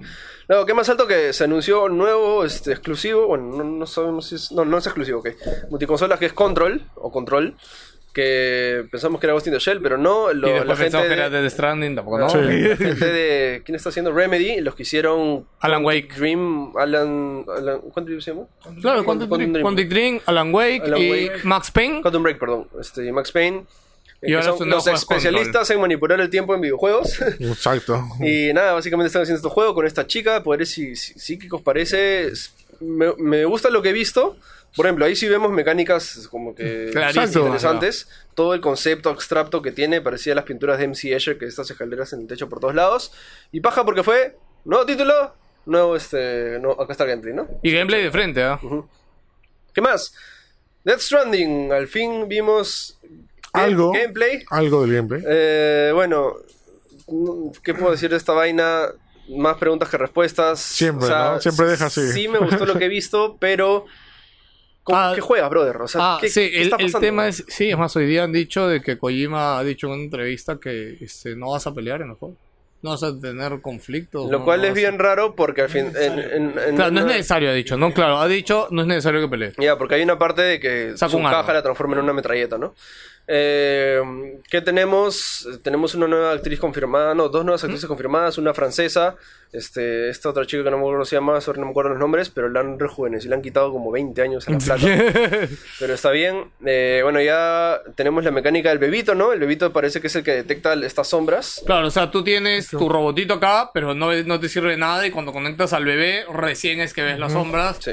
Luego, ¿qué más alto que se anunció nuevo, este, exclusivo? Bueno, no, no sabemos si es... No, no es exclusivo, ok. Multiconsolas que es Control, o Control, que pensamos que era Ghost in the Shell, pero no. Lo, y la después gente pensamos que de, era Death Stranding, tampoco, ¿no? Sí. la gente de... ¿Quién está haciendo? Remedy, los que hicieron... Alan Wake. Dream, Alan... Alan ¿Cuánto se llama? Claro, Quantum Quantum Dream, Dream. Quantum Dream, Alan Wake Alan y Wake. Max Payne. Quantum Break, perdón. Este, Max Payne. eh, Y ahora son los especialistas en manipular el tiempo en videojuegos. Exacto. Y nada, básicamente están haciendo este juego con esta chica, poderes psí- psí- psíquicos parece. Me, me gusta lo que he visto. Por ejemplo, ahí sí vemos mecánicas como que Clarísimas, interesantes. Todo el concepto abstracto que tiene parecía las pinturas de MC Escher, que estas escaleras en el techo por todos lados. Y paja porque fue nuevo título, nuevo este, no, acá está el gameplay, ¿no? Y gameplay de frente, ¿ah? ¿Qué más? Death Stranding, al fin vimos Algo. gameplay. Algo del gameplay. Eh, bueno, ¿qué puedo decir de esta vaina? Más preguntas que respuestas. Siempre, ¿no? Siempre deja así. Sí me gustó lo que he visto, pero... ¿cómo- Ah, ¿Qué juegas, brother? O sea, Ah, ¿qué, sí, qué el, está el pasando? tema es, sí, es más, hoy día han dicho de que Kojima ha dicho en una entrevista que este, no vas a pelear en el juego. No vas a tener conflictos. Lo no- cual no es vas a- bien raro porque al fin... En, en- en Claro, no es necesario, ha dicho, ¿no? Claro, ha dicho, no es necesario que pelee. Ya, porque hay una parte de que Saca su un arma. caja la transforma en una metralleta, ¿no? Eh, ¿Qué tenemos? Tenemos una nueva actriz confirmada, no, dos nuevas actrices confirmadas, una francesa, este, esta otra chica que no me acuerdo se llama, no me acuerdo los nombres, pero la han rejuvenecido, le han quitado como 20 años a la plata. Pero está bien. Eh, bueno, ya tenemos la mecánica del bebito, ¿no? El bebito parece que es el que detecta estas sombras. Claro, o sea, tú tienes tu robotito acá, pero no, no te sirve de nada y cuando conectas al bebé, recién es que ves las sombras. Sí.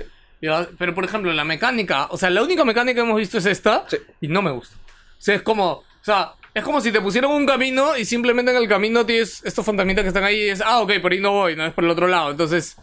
Pero, por ejemplo, la mecánica, o sea, la única mecánica que hemos visto es esta Sí. y no me gusta. O sea, es como, o sea, es como si te pusieran un camino y simplemente en el camino tienes estos fantasmitas que están ahí y es, ah, ok, por ahí no voy, no es por el otro lado. Entonces,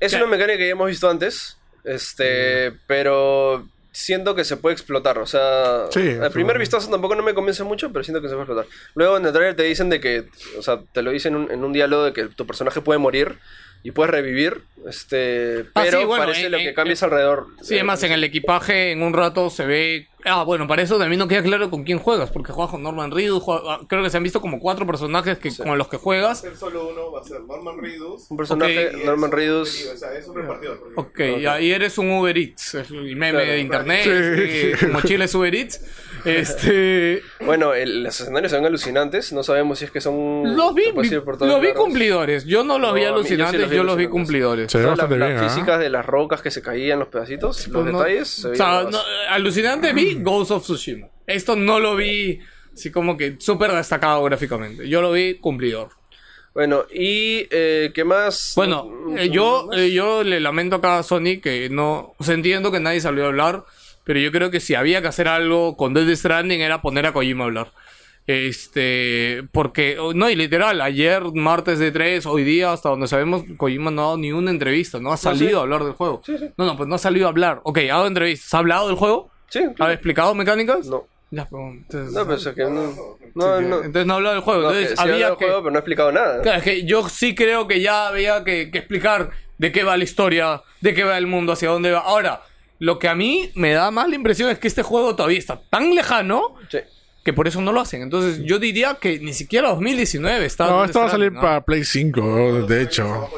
Es Ya. una mecánica que ya hemos visto antes, este, pero siento que se puede explotar. O sea, Sí, al primer vistazo tampoco no me convence mucho, pero siento que se puede explotar. Luego en el trailer te dicen de que, o sea, te lo dicen en un, en un diálogo de que tu personaje puede morir y puedes revivir, este, Ah, pero sí, bueno, parece en- lo que cambia es alrededor. sí, además en el equipaje en un rato se ve... Ah, bueno, para eso también no queda claro con quién juegas, porque juegas con Norman Reedus, juega- ah, creo que se han visto como cuatro personajes que, con los que juegas. ser solo uno, va a ser Norman Reedus. Un personaje. Norman Reedus. O sea, es un repartidor. Ok, y eres un Uber Eats, es el meme Claro, de internet, Sí. eh, tu mochila es Uber Eats. Este, Bueno, el- los escenarios ven alucinantes, no sabemos si es que son... los vi, los vi cumplidores, yo no los No, vi a mí- yo sí alucinantes, los vi yo los vi cumplidores. Se ve las, bastante las bien, ¿ah? físicas de las rocas que se caían, los pedacitos, los Pues no- detalles. se o sea, no, alucinante vi Ghost of Tsushima. Esto no lo vi así como que súper destacado gráficamente. Yo lo vi cumplidor. Bueno, y eh, ¿qué más? Bueno, Mm, eh, yo, eh, yo le lamento acá a Sony que no... O sea, entiendo que nadie salió a hablar, pero yo creo que si había que hacer algo con Death Stranding era poner a Kojima a hablar. Este, porque, no, y literal, ayer, martes de 3, hoy día, hasta donde sabemos, Kojima no ha dado ni una entrevista, no ha salido sí. a hablar del juego. No, no, pues no ha salido a hablar. Ok, ha dado entrevistas, ¿ha hablado del juego? Sí, ¿Ha explicado mecánicas? No. Ya, pero, entonces, No, pero es que no. No, no. entonces no ha hablado del juego. No, entonces que sí había del que... juego, pero no ha explicado nada. Claro, es que yo sí creo que ya había que, que explicar de qué va la historia, de qué va el mundo, hacia dónde va. Ahora, lo que a mí me da más la impresión es que este juego todavía está tan lejano Sí. Que por eso no lo hacen. Entonces yo diría que ni siquiera 2019 está... No, esto va a salir ¿no? para Play 5, de hecho.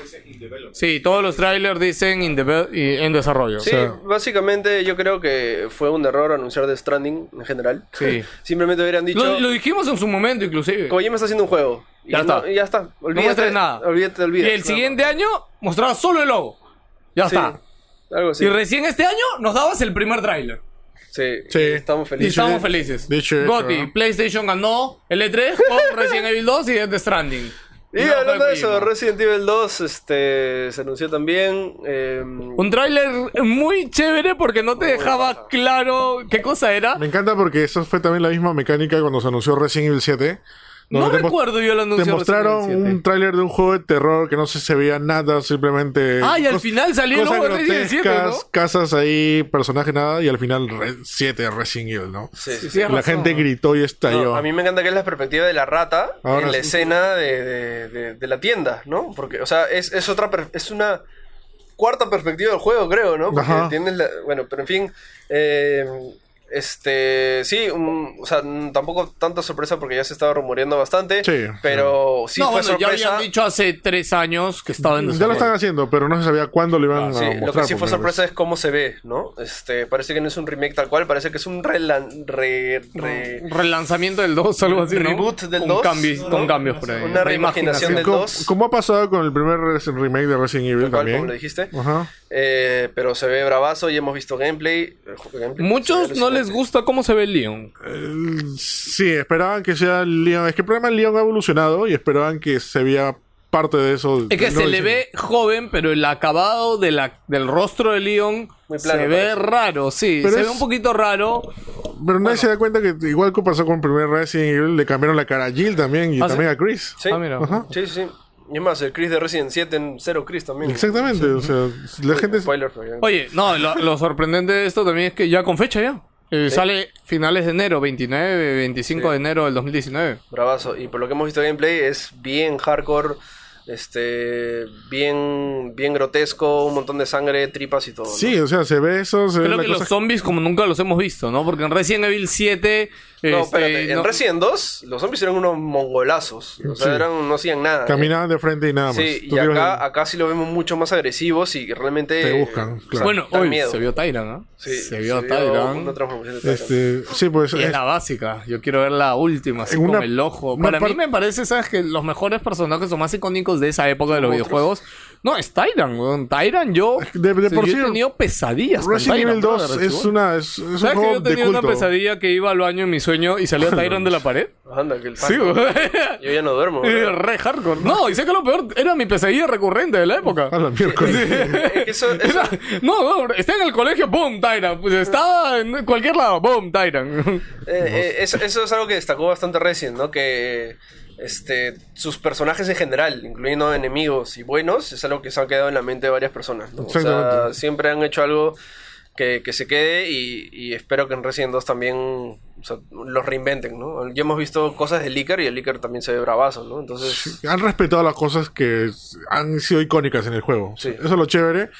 Sí, todos los trailers dicen in y- en desarrollo. Sí, sea- básicamente yo creo que fue un error anunciar The Stranding en general. Sí. Simplemente hubieran dicho, Lo, lo dijimos en su momento inclusive. Kojima está haciendo un juego. Y Ya no- está. y ya está. Olvídate, muestres nada. Olvídate, y olvídate. el siguiente año mostraba solo el logo. Ya Sí, está. Algo así. Y recién este año nos dabas el primer tráiler. Sí, Sí. estamos felices. estamos hecho, felices. dicho hecho, Gotti, ¿no? PlayStation ganó el E3 con Resident Evil 2 y The Stranding. Y No hablando de eso, Kojima. Resident Evil 2 este, se anunció también. eh, Un tráiler muy chévere porque no te dejaba claro qué cosa era. Me encanta porque eso fue también la misma mecánica cuando se anunció Resident Evil 7. No mos- recuerdo yo el anuncio Te mostraron Resident Evil 7. un tráiler de un juego de terror que no se, se veía nada, simplemente... Ah, y al final salió el cosas de Resident 7, grotescas, ¿no? casas ahí, personaje nada, y al final re- 7 Resident Evil, ¿no? sí, sí, Sí, La razón. gente gritó y estalló. No, a mí me encanta que es la perspectiva de la rata Ahora en la sí. escena de, de- de- de la tienda, ¿no? Porque, o sea, es, es otra es una cuarta perspectiva del juego, creo, ¿no? Porque Ajá. tienes la- bueno, pero en fin, eh, este, sí, un- o sea, tampoco tanta sorpresa porque ya se estaba rumoreando bastante, Sí, pero sí no, fue bueno, ya sorpresa. habían dicho hace tres años que estaba en ya lo están haciendo, pero no se sabía cuándo lo iban Ah, Sí, a lo mostrar. que sí fue primera sorpresa vez. es cómo se ve, ¿no? Este, parece que no es un remake tal cual, parece que es un relan- re- re- Relanzamiento del 2 algo así, ¿no? Reboot del con 2, Cambios, ¿no? Con cambios por ahí. Una reimaginación del Como, 2. como ha pasado con el primer res- remake de Resident Evil Tal cual, también. como lo dijiste. Ajá. Eh, pero se ve bravazo y hemos visto gameplay. Juego- gameplay Muchos no les alucinante. gusta cómo se ve el Leon. El- sí, esperaban que sea Leon. Es que el problema es Leon ha evolucionado y esperaban que se veía parte de eso. Es que No se le ve joven, pero el acabado de la, del rostro de Leon se ve parece. raro, sí. Pero se es- ve un poquito raro. Pero nadie se da cuenta que igual que pasó con el primer Resident Evil, le cambiaron la cara a Jill también y ¿Ah, sí? también a Chris. Sí, Ah, mira. Ajá. sí, sí. Y es más, el Chris de Resident 7 en Zero Chris también. Exactamente, o sea, la gente... Spoiler, Oye, no, lo, lo sorprendente de esto también es que ya con fecha ya. Eh, Sale finales de enero, 29, 25 de enero del 2019. Bravazo. Y por lo que hemos visto de gameplay, es bien hardcore. Este. Bien. Bien grotesco. Un montón de sangre, tripas y todo. ¿no? Sí, o sea, se ve eso, se ve Creo la que cosa... los zombies como nunca los hemos visto, ¿no? Porque en Resident Evil 7... No, este, espérate. En no- Resident 2, los zombies eran unos mongolazos. O sea, Sí. eran, no hacían nada. Caminaban de frente y nada más. Sí, y acá, acá sí lo vemos mucho más agresivos y realmente. Te buscan, eh, claro. Bueno, hoy miedo. se vio Tyran, ¿no? Sí, se vio de Tyran. Este, sí, pues... Y es es- la básica. Yo quiero ver la última, así con una- el ojo. Para mí me parece, ¿sabes? Que los mejores personajes o más icónicos de esa época de los videojuegos. No, es Tyran, weón. Tyran, yo. de- de por yo sí, he tenido pesadillas. Resident Evil 2 brother, es una es, es un ¿Sabes que juego yo tenía una pesadilla que iba al baño en mi sueño y salía Tyran de la pared? Anda, que el Sí, weón. Yo ya no duermo. Eh. Re hardcore. No, y sé que lo peor era mi pesadilla recurrente de la época. A la miércoles. Es que eso, eso- Era- no, no, está en el colegio, boom, Tyran. Pues estaba en cualquier lado, boom, Tyran. Eh, eh, eso, eso es algo que destacó bastante Resident, ¿no? Que este, sus personajes en general, incluyendo enemigos y buenos, es algo que se ha quedado en la mente de varias personas. ¿no? O sea, siempre han hecho algo que, que se quede y, y espero que en Resident 2 también o sea, los reinventen, ¿no? Ya hemos visto cosas de Licker y el Licker también se ve bravazo, ¿no? Entonces, han respetado las cosas que han sido icónicas en el juego. Sí. Eso es lo chévere.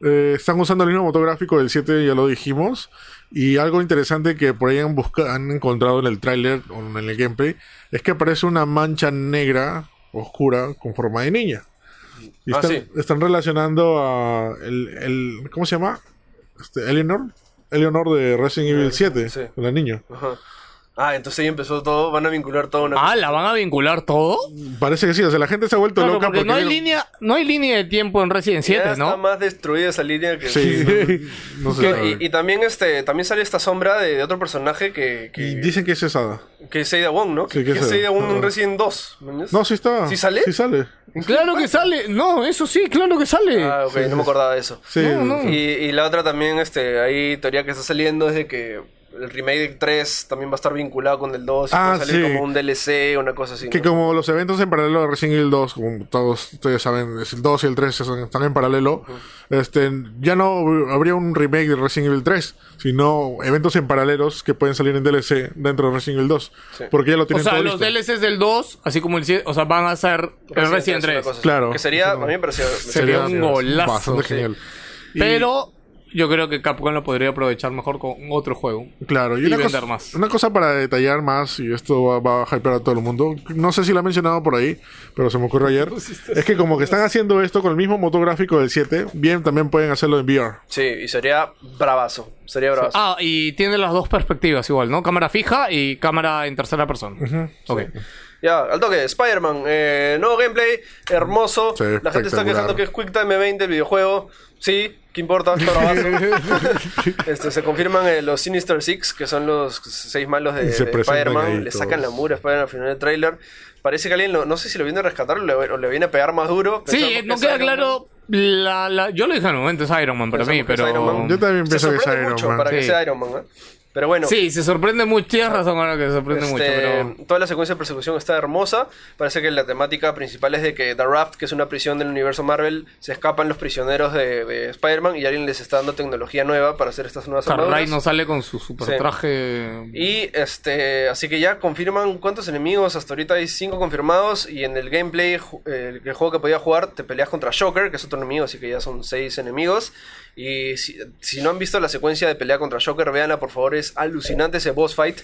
Eh, están usando el mismo motográfico del 7, ya lo dijimos. Y algo interesante que por ahí han, busca- han encontrado en el tráiler o en el gameplay es que aparece una mancha negra oscura con forma de niña. Y Ah, están, sí. están relacionando a el, el- ¿cómo se llama? Este, Eleanor. Eleanor de Resident Evil 7, sí. la niña. ajá. Ah, entonces ahí empezó todo, van a vincular todo una... Ah, ¿la van a vincular todo? Parece que sí, o sea, la gente se ha vuelto Claro, loca porque no hay vieron- línea, no hay línea de tiempo en Resident Ya 7, está ¿no? más destruida esa línea que... Sí, no, no se Que- sabe. y, y también este también sale esta sombra de, de otro personaje que, que, Y dicen que es esa. que es Ada Wong, ¿no? Sí, que, es es Ada. Wong en. Resident 2. ¿me entiendes? No, sí está. ¿Sí sale? Sí sale. Claro que sale. No, eso sí, claro que sale. Ah, ok, no me acordaba de eso. Sí. No, no. Y, y la otra también, este, hay teoría que está saliendo es de que el remake 3 también va a estar vinculado con el 2. y Ah, puede salir sí. como un DLC, una cosa así. Que ¿no? como los eventos en paralelo de Resident Evil 2, como todos ustedes saben, es el 2 y el 3 son- están en paralelo, este, ya no habría un remake de Resident Evil 3, sino eventos en paralelos que pueden salir en DLC dentro de Resident Evil 2. Sí. Porque ya lo O tienen sea, todo los listo. DLCs del 2, así como el 7, o sea, van a ser el Resident una 3. cosa así. Claro. Que sería, a mí me parecía... Sería un golazo, Bastante sí. genial. Y- Pero yo creo que Capcom lo podría aprovechar mejor con otro juego. Claro, y, y una, vender cosa, más. una cosa para detallar más, y esto va, va a hypear a todo el mundo. No sé si lo he mencionado por ahí, pero se me ocurrió ayer. es que como que están haciendo esto con el mismo motor gráfico del 7, bien también pueden hacerlo en VR. Sí, y sería bravazo. Sería bravazo. Ah, y tiene las dos perspectivas igual, ¿no? Cámara fija y cámara en tercera persona. Ok. Ya, al toque, Spider-Man, eh, nuevo gameplay, hermoso. Sí, La gente está quejando que es Quick Time Event del videojuego. Sí, ¿qué importa? Este, se confirman eh, los Sinister Six, que son los seis malos de, de Spider-Man. Le sacan la mura a Spider-Man al final del trailer. Parece que alguien, lo- no sé si lo viene a rescatar o le, o le viene a pegar más duro. Sí, no que queda claro. La, la- yo lo dije en el momento, es Iron Man para mí, Pensamos es pero. Iron Man. Yo también pienso que es Iron mucho Man. para que sea Iron Man, ¿eh? Pero bueno. Sí, se sorprende mucho. Tienes razón ahora que se sorprende Este, mucho, pero. Toda la secuencia de persecución está hermosa. Parece que la temática principal es de que The Raft, que es una prisión del universo Marvel, se escapan los prisioneros de, de Spider-Man y alguien les está dando tecnología nueva para hacer estas nuevas armaduras. no sale con su super Sí. traje. Y este, así que ya confirman cuántos enemigos. Hasta ahorita hay cinco confirmados. Y en el gameplay, eh, el juego que podía jugar, te peleas contra Shocker, que es otro enemigo, así que ya son seis enemigos. Y si, si no han visto la secuencia de pelea contra Shocker, véanla por favor, es alucinante ese boss fight.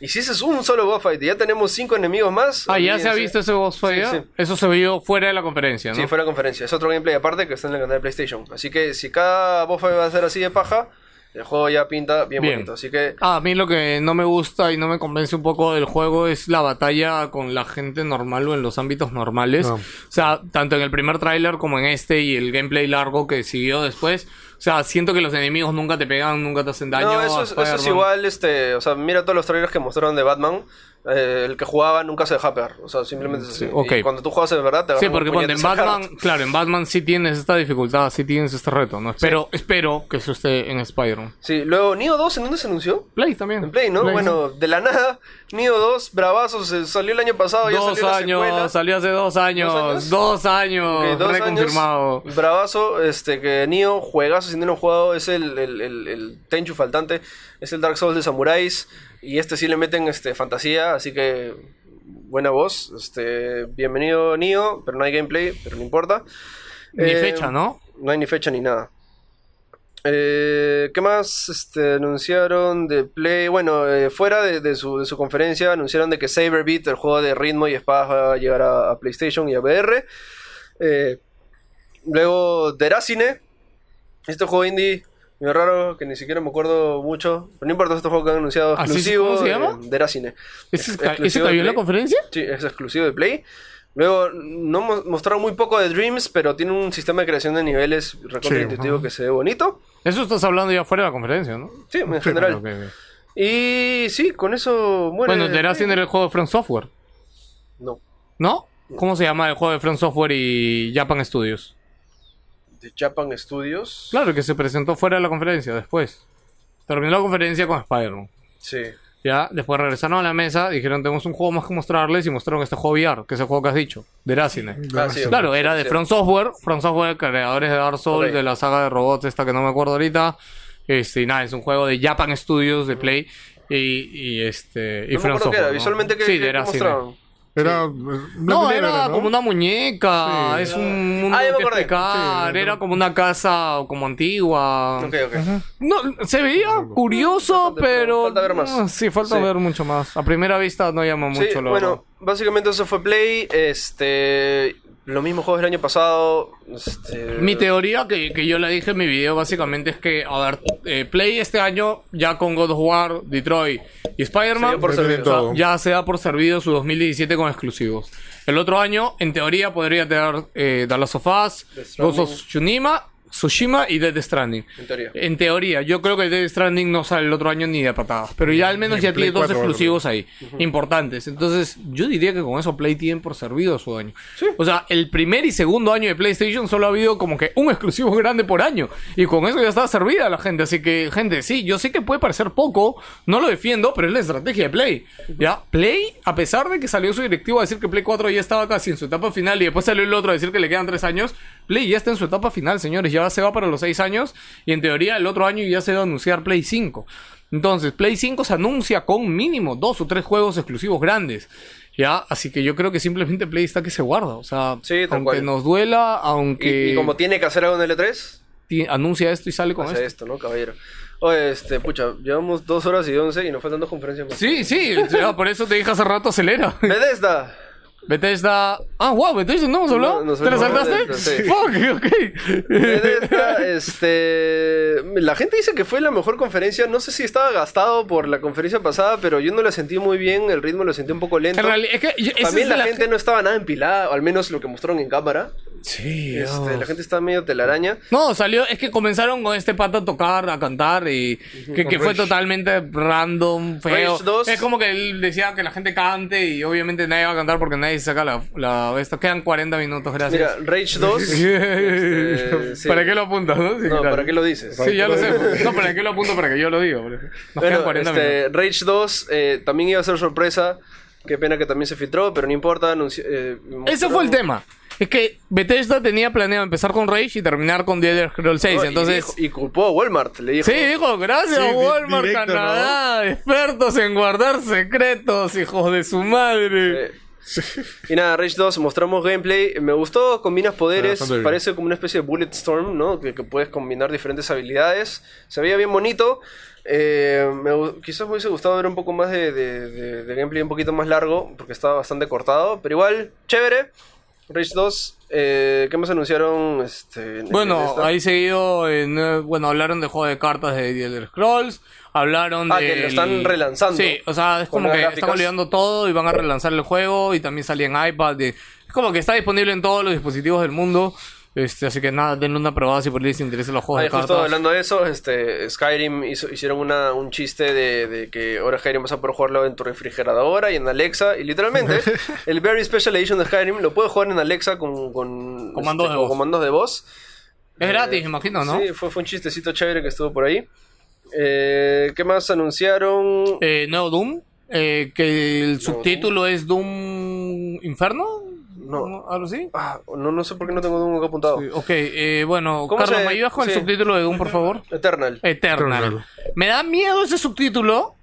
Y si ese es un solo boss fight y ya tenemos cinco enemigos más. Ah, ya se ha visto ese boss fight. Sí, ya? sí. Eso se vio fuera de la conferencia, ¿no? Sí, fue la conferencia. Es otro gameplay aparte que está en el canal de PlayStation. Así que si cada boss fight va a ser así de paja, el juego ya pinta bien, Bien. bonito. Así que Ah, a mí lo que no me gusta y no me convence un poco del juego es la batalla con la gente normal o en los ámbitos normales. No. O sea, tanto en el primer tráiler como en este y el gameplay largo que siguió después. O sea, siento que los enemigos nunca te pegan, nunca te hacen daño. No, eso es, eso es igual, este, o sea, mira todos los trailers que mostraron de Batman. eh, el que jugaba nunca se deja pegar. O sea, simplemente es así. ok. Y cuando tú juegas de verdad, te Sí, porque ponte, en Batman, claro, en Batman sí tienes esta dificultad, sí tienes este reto, ¿no? Espero, espero que eso esté en Spider-Man. Sí, luego, Neo 2, ¿en dónde se anunció? Play también. En Play, ¿no? Bueno, de la nada, Neo 2, bravazo, se salió el año pasado, ya Dos salió la años, secuela. salió hace dos años, años? dos años, dos reconfirmado. años, bravazo, este, que Neo, juegazo, si no lo han jugado, es el, el, el, el Tenchu faltante, es el Dark Souls de Samuráis, y este sí le meten este, fantasía, así que buena voz, este, bienvenido Neo, pero no hay gameplay, pero no importa. Ni Eh, fecha, ¿no? No hay ni fecha ni nada. Eh, ¿Qué más este, anunciaron de Play? Bueno, eh, fuera de, de su, de su conferencia anunciaron de que Saber Beat, el juego de ritmo y espadas, va a llegar a, a PlayStation y a VR. Eh, luego Deracine, este juego indie, muy raro, que ni siquiera me acuerdo mucho. Pero no importa, este juego que han anunciado ¿Así es? exclusivo ¿Cómo se de- llama? Deracine. ¿Ese, Es ca- exclusivo ¿ese de cayó en la conferencia? Sí, es exclusivo de Play. Luego, no mo- mostraron muy poco de Dreams, pero tiene un sistema de creación de niveles recontra Sí, intuitivo que se ve bonito. Eso estás hablando ya fuera de la conferencia, ¿no? Sí, en general. Y sí, con eso muere. Bueno, Terrasin era el juego de Front Software, No. ¿no? ¿Cómo se llama el juego de Front Software y Japan Studios? De Japan Studios. Claro, que se presentó fuera de la conferencia después. Terminó la conferencia con Spider-Man. Sí. Ya, después regresaron a la mesa, dijeron tenemos un juego más que mostrarles y mostraron este juego VR, que es el juego que has dicho, de Racine. Ah, sí, Claro, era de. Front Software, Front Software, creadores de Dark Souls, de la saga de robots esta que no me acuerdo ahorita. Este, y nada, es un juego de Japan Studios de Play y, y este y No Front acuerdo qué era. Software, ¿no? Visualmente, ¿qué, sí, qué- de qué Racine. mostraron? Era. eh, No, era como una muñeca, Sí. es un mundo Ah, ya me que acordé. explicar, Sí, era como una casa como antigua. Ok, ok. No, se veía curioso, pero falta ver más. Sí, falta Sí. ver mucho más. A primera vista no llama mucho bueno, básicamente eso fue Play. Este. Los mismos juegos del año pasado. Este, Mi teoría, que, que yo la dije en mi video, básicamente es que, a ver, eh, Play este año, ya con God of War, Detroit y Spider-Man, Ya se da por servido su 2017 con exclusivos. El otro año, en teoría, podría tener eh, Last of Us, Ghost of. Tsushima, y Death Stranding. En teoría. En teoría, yo creo que Death Stranding no sale el otro año ni de patadas, pero ya al menos En ya Play tiene dos 4 va a exclusivos ahí, importantes. Entonces, yo diría que con eso Play tiene por servido su año. O sea, el primer y segundo año de PlayStation solo ha habido como que un exclusivo grande por año, y con eso ya está servida la gente. Así que, gente, sí, yo sé que puede parecer poco, no lo defiendo, pero es la estrategia de Play. Ya, Play, a pesar de que salió su directivo a decir que Play 4 ya estaba casi en su etapa final y después salió el otro a decir que le quedan tres años, Play ya está en su etapa final, señores, ya se va para los seis años y en teoría el otro año ya se va a anunciar Play 5. Entonces, Play 5 se anuncia con mínimo dos o tres juegos exclusivos grandes. Ya, así que yo creo que simplemente Play está que se guarda. O sea, Sí, aunque cual. nos duela, Y, aunque y como tiene que hacer algo en L3, ti- anuncia esto y sale con hace esto. esto, ¿no, caballero? Oye, este, pucha, llevamos dos horas y once y nos faltan dos conferencias más. Sí, sí, por eso te dije hace rato acelera. Bethesda. Bethesda. Ah, wow, Bethesda, ¿no hemos hablado? No, ¿Te de saltaste? Bethesda, sí. Fuck, ok. Bethesda, este. La gente dice que fue la mejor conferencia. No sé si estaba gastado por la conferencia pasada, pero yo no la sentí muy bien. El ritmo lo sentí un poco lento. En realidad, es que yo- También la, la gente no estaba nada empilada, o al menos lo que mostraron en cámara. Sí, Este, oh. la gente está medio telaraña. No, salió, es que comenzaron con este pata a tocar, a cantar y que, que fue totalmente random, feo. Rage 2. Es como que él decía que la gente cante y obviamente nadie va a cantar porque nadie saca la, la esto. Quedan 40 minutos, Mira, gracias. Rage 2. este, sí. ¿Para qué lo apuntas? No, Sí, No, claro. ¿para qué lo dices? Sí, ya lo sé. No, ¿para qué lo apunto? Para que yo lo diga. Nos Bueno, quedan 40 este, minutos. Rage 2 eh, también iba a ser sorpresa. Qué pena que también se filtró, pero no importa. anunci- eh, Ese fue el tema. Es que Bethesda tenía planeado empezar con Rage y terminar con The Elder Scrolls 6. No, y entonces, dijo- Y, culpó a Walmart, le dijo. Sí, dijo, gracias Sí, di- Walmart directo, Canadá, expertos en guardar secretos, hijos de su madre. Eh, Y nada, Rage 2 mostramos gameplay. Me gustó, combinas poderes. Parece como una especie de Bullet Storm, ¿no? Que, que puedes combinar diferentes habilidades. Se veía bien bonito. Eh, me quizás me hubiese gustado ver un poco más de, de- de- de gameplay un poquito más largo, porque estaba bastante cortado. Pero igual, chévere. Rage 2, eh, ¿qué más anunciaron? Este, en- en Bueno, esta? ahí seguido, en, eh, bueno, hablaron de juego de cartas de The Elder Scrolls, hablaron Ah, de... que lo están relanzando. Sí, o sea, es como que nuevas están gráficas. olvidando todo y van a relanzar el juego y también salía en iPad. y- es como que está disponible en todos los dispositivos del mundo. Este, así que nada, denle una probada si por ahí les interesan los juegos Ay, de justo cartas. hablando de eso, este, Skyrim hizo- hicieron una, un chiste de, de que ahora Skyrim vas a poder jugarlo en tu refrigeradora y en Alexa. Y literalmente, el Very Special Edition de Skyrim lo puedes jugar en Alexa con, con, Comandos de con voz. comandos de voz. Es gratis, imagino, ¿no? Sí, fue, fue un chistecito chévere que estuvo por ahí. Eh, ¿Qué más anunciaron? Eh, Doom, eh, que el subtítulo es Doom Inferno. No. ¿Algo así? Ah, no, no sé por qué no tengo Doom acá apuntado. Sí, ok, eh, bueno, ¿Cómo Carlos, se- ¿me ayudas con sí. el subtítulo de Doom, por favor? Eternal. Eternal. Eternal. Me da miedo ese subtítulo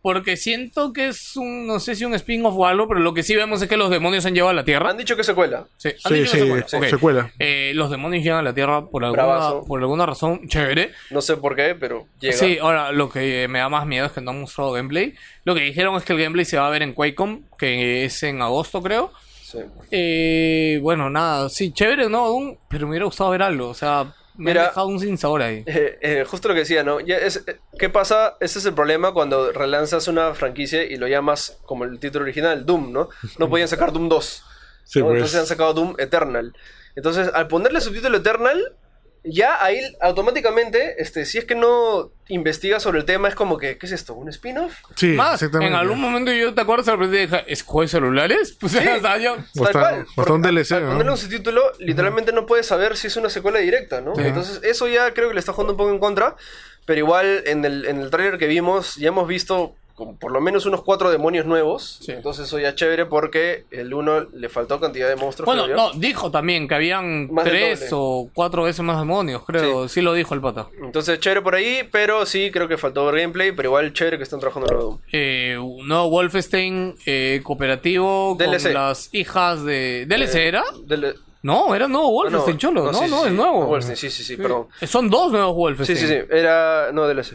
porque siento que es un, no sé si un spin-off o algo, pero lo que sí vemos es que los demonios han llegado a la Tierra. Han dicho que secuela. Sí, han Sí, dicho que sí, secuela. sí, Ok. secuela. Eh, los demonios llegan a la Tierra por alguna, Bravazo. por alguna razón chévere. No sé por qué, pero llega. Sí, ahora lo que me da más miedo es que no han mostrado gameplay. Lo que dijeron es que el gameplay se va a ver en QuakeCon, que es en agosto creo. Sí. Eh, bueno, nada, sí, chévere, ¿no? Doom, pero me hubiera gustado ver algo. O sea, me Mira. han dejado un sin sabor ahí. Eh, eh, justo lo que decía, ¿no? Ya es, eh, ¿Qué pasa? Ese es el problema cuando relanzas una franquicia y lo llamas como el título original, Doom, ¿no? No podían sacar Doom 2. Sí, ¿no? pues. Entonces han sacado Doom Eternal. Entonces, al ponerle subtítulo Eternal, ya ahí automáticamente, este, si es que no investigas sobre el tema, es como que, ¿qué es esto? ¿Un spin-off? Sí, Más, exactamente. en algún momento yo te acuerdas de dije, ¿es juego de celulares? Pues, o sea, yo- O está- Tal cual. o Porque un DLC, al ¿no? ponerle un subtítulo, literalmente no puedes saber si es una secuela directa, ¿no? Sí. Entonces, eso ya creo que le está jugando un poco en contra. Pero igual, en el, en el trailer que vimos, ya hemos visto por lo menos unos cuatro demonios nuevos. Sí. Entonces, eso ya es chévere porque el uno le faltó cantidad de monstruos. Bueno, no, dijo también que habían Más tres o cuatro veces más demonios, creo. Sí, lo dijo el pata. Entonces, chévere por ahí, pero sí, creo que faltó ver gameplay. Pero igual, chévere que están trabajando en el nuevo. Eh, nuevo Wolfenstein eh, cooperativo DLC. con las hijas de... ¿DLC era? Del- No, era nuevo Wolfenstein, no, cholo. No, no, sí, sí, es sí. nuevo. Wolfenstein, sí, sí, sí, perdón. Eh, Son dos nuevos Sí, Wolfenstein. sí, sí. Era. No, DLC.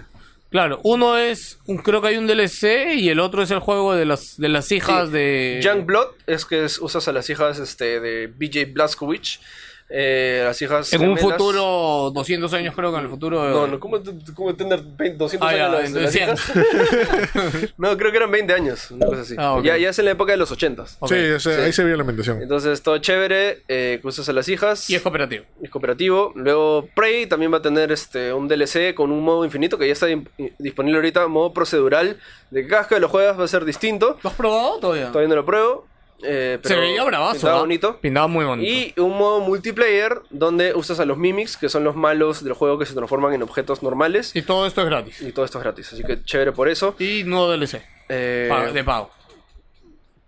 Claro, uno es, un, creo que hay un DLC y el otro es el juego de las, de las hijas Sí. de... Young Blood es que es- usas a las hijas este, de BJ Blazkowicz. Eh, las hijas En un gemelas- futuro, 200 años creo que en el futuro... No, no, ¿cómo, cómo tener 20, 200 Ah, ya, años las hijas? No, creo que eran 20 años, una cosa así. Ah, ok. ya, ya es en la época de los 80 Ok. Sí, Sí. ahí se vio la ambientación. Entonces, todo chévere, eh, usas a las hijas. Y es cooperativo. es cooperativo. Luego Prey también va a tener este un DLC con un modo infinito que ya está disponible ahorita, modo procedural. De que cada vez que lo juegas va a ser distinto. ¿Lo has probado todavía? Todavía no lo pruebo. Eh, Se veía bravazo. pintaba ¿ah? bonito. Pintaba muy bonito. Y un modo multiplayer donde usas a los mimics, que son los malos del juego que se transforman en objetos normales. Y todo esto es gratis. Y todo esto es gratis, así que chévere por eso. Y nuevo DLC. Eh, pa- de pago.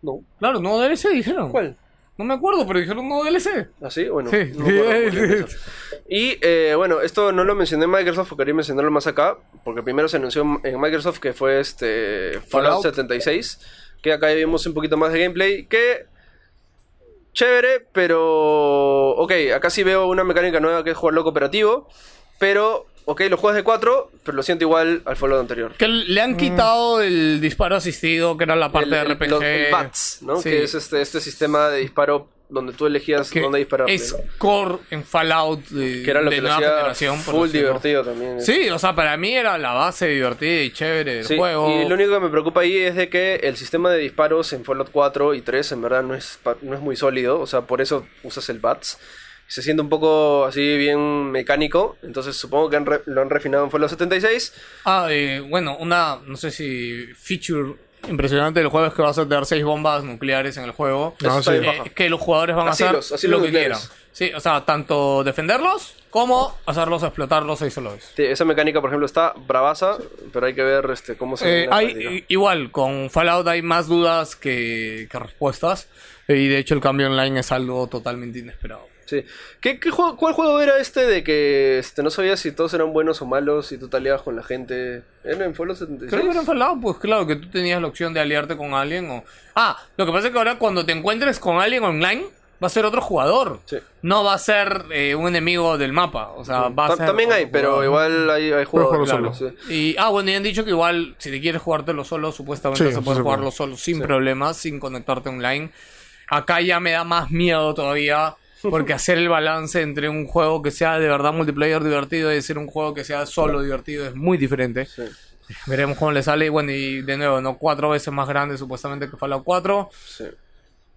no. Claro, nuevo DLC dijeron. ¿Cuál? No me acuerdo, pero dijeron nuevo DLC. ¿Así? Bueno. Sí. no acuerdo, y eh, bueno, esto no lo mencioné en Microsoft porque quería mencionarlo más acá. Porque primero se anunció en Microsoft que fue este Fallout Fallout. 76. Que acá ya vimos un poquito más de gameplay. Que chévere, pero. Ok, acá sí veo una mecánica nueva que es jugarlo cooperativo. Pero, ok, lo juegas de 4, pero lo siento igual al Fallout anterior. Que le han quitado el disparo asistido, que era la parte Mm. El- de el- RPG. los- el BATS, ¿no? Sí. Que es este, este sistema de disparo donde tú elegías Que dónde disparar. es core en Fallout de, Que era lo de que nueva generación. por full divertido también. Sí, o sea, para mí era la base divertida y chévere del Sí, juego. y lo único que me preocupa ahí es de que el sistema de disparos en Fallout 4 y 3 en verdad no es, no es muy sólido, o sea, por eso usas el BATS. Se siente un poco así bien mecánico, entonces supongo que han re- lo han refinado en Fallout 76. Ah, eh, bueno, una, no sé si feature impresionante del juego es que vas a tener seis bombas nucleares en el juego. Está sí. Eh, que los jugadores van a hacer Asilos, lo que nucleares. quieran. Sí, o sea, tanto defenderlos como hacerlos explotarlos ahí solo es. Sí, esa mecánica, por ejemplo, está bravaza, pero hay que ver este, cómo se Eh, hay, igual, con Fallout hay más dudas que, que respuestas. Y de hecho el cambio online es algo totalmente inesperado. Sí. ¿Qué, qué juego, ¿Cuál juego era este de que este, no sabías si todos eran buenos o malos y tú te aliabas con la gente? ¿Era en Fallout 76? Creo que en Fallout, pues claro, que tú tenías la opción de aliarte con alguien o... Ah, lo que pasa es que ahora cuando te encuentres con alguien online, va a ser otro jugador. Sí. No va a ser eh, un enemigo del mapa. O sea, va a Ta- ser También hay, pero igual hay, hay jugadores. claro, solo. sí. Y, ah, bueno, y han dicho que igual, si te quieres jugártelo solo, supuestamente Sí, se sí puede se puede. jugarlo solo sin problemas, sin conectarte online. Acá ya me da más miedo todavía, porque hacer el balance entre un juego que sea de verdad multiplayer divertido y ser un juego que sea solo divertido es muy diferente. Sí. Veremos cómo le sale. Y bueno, y de nuevo, ¿no? Cuatro veces más grande supuestamente que Fallout 4. Sí.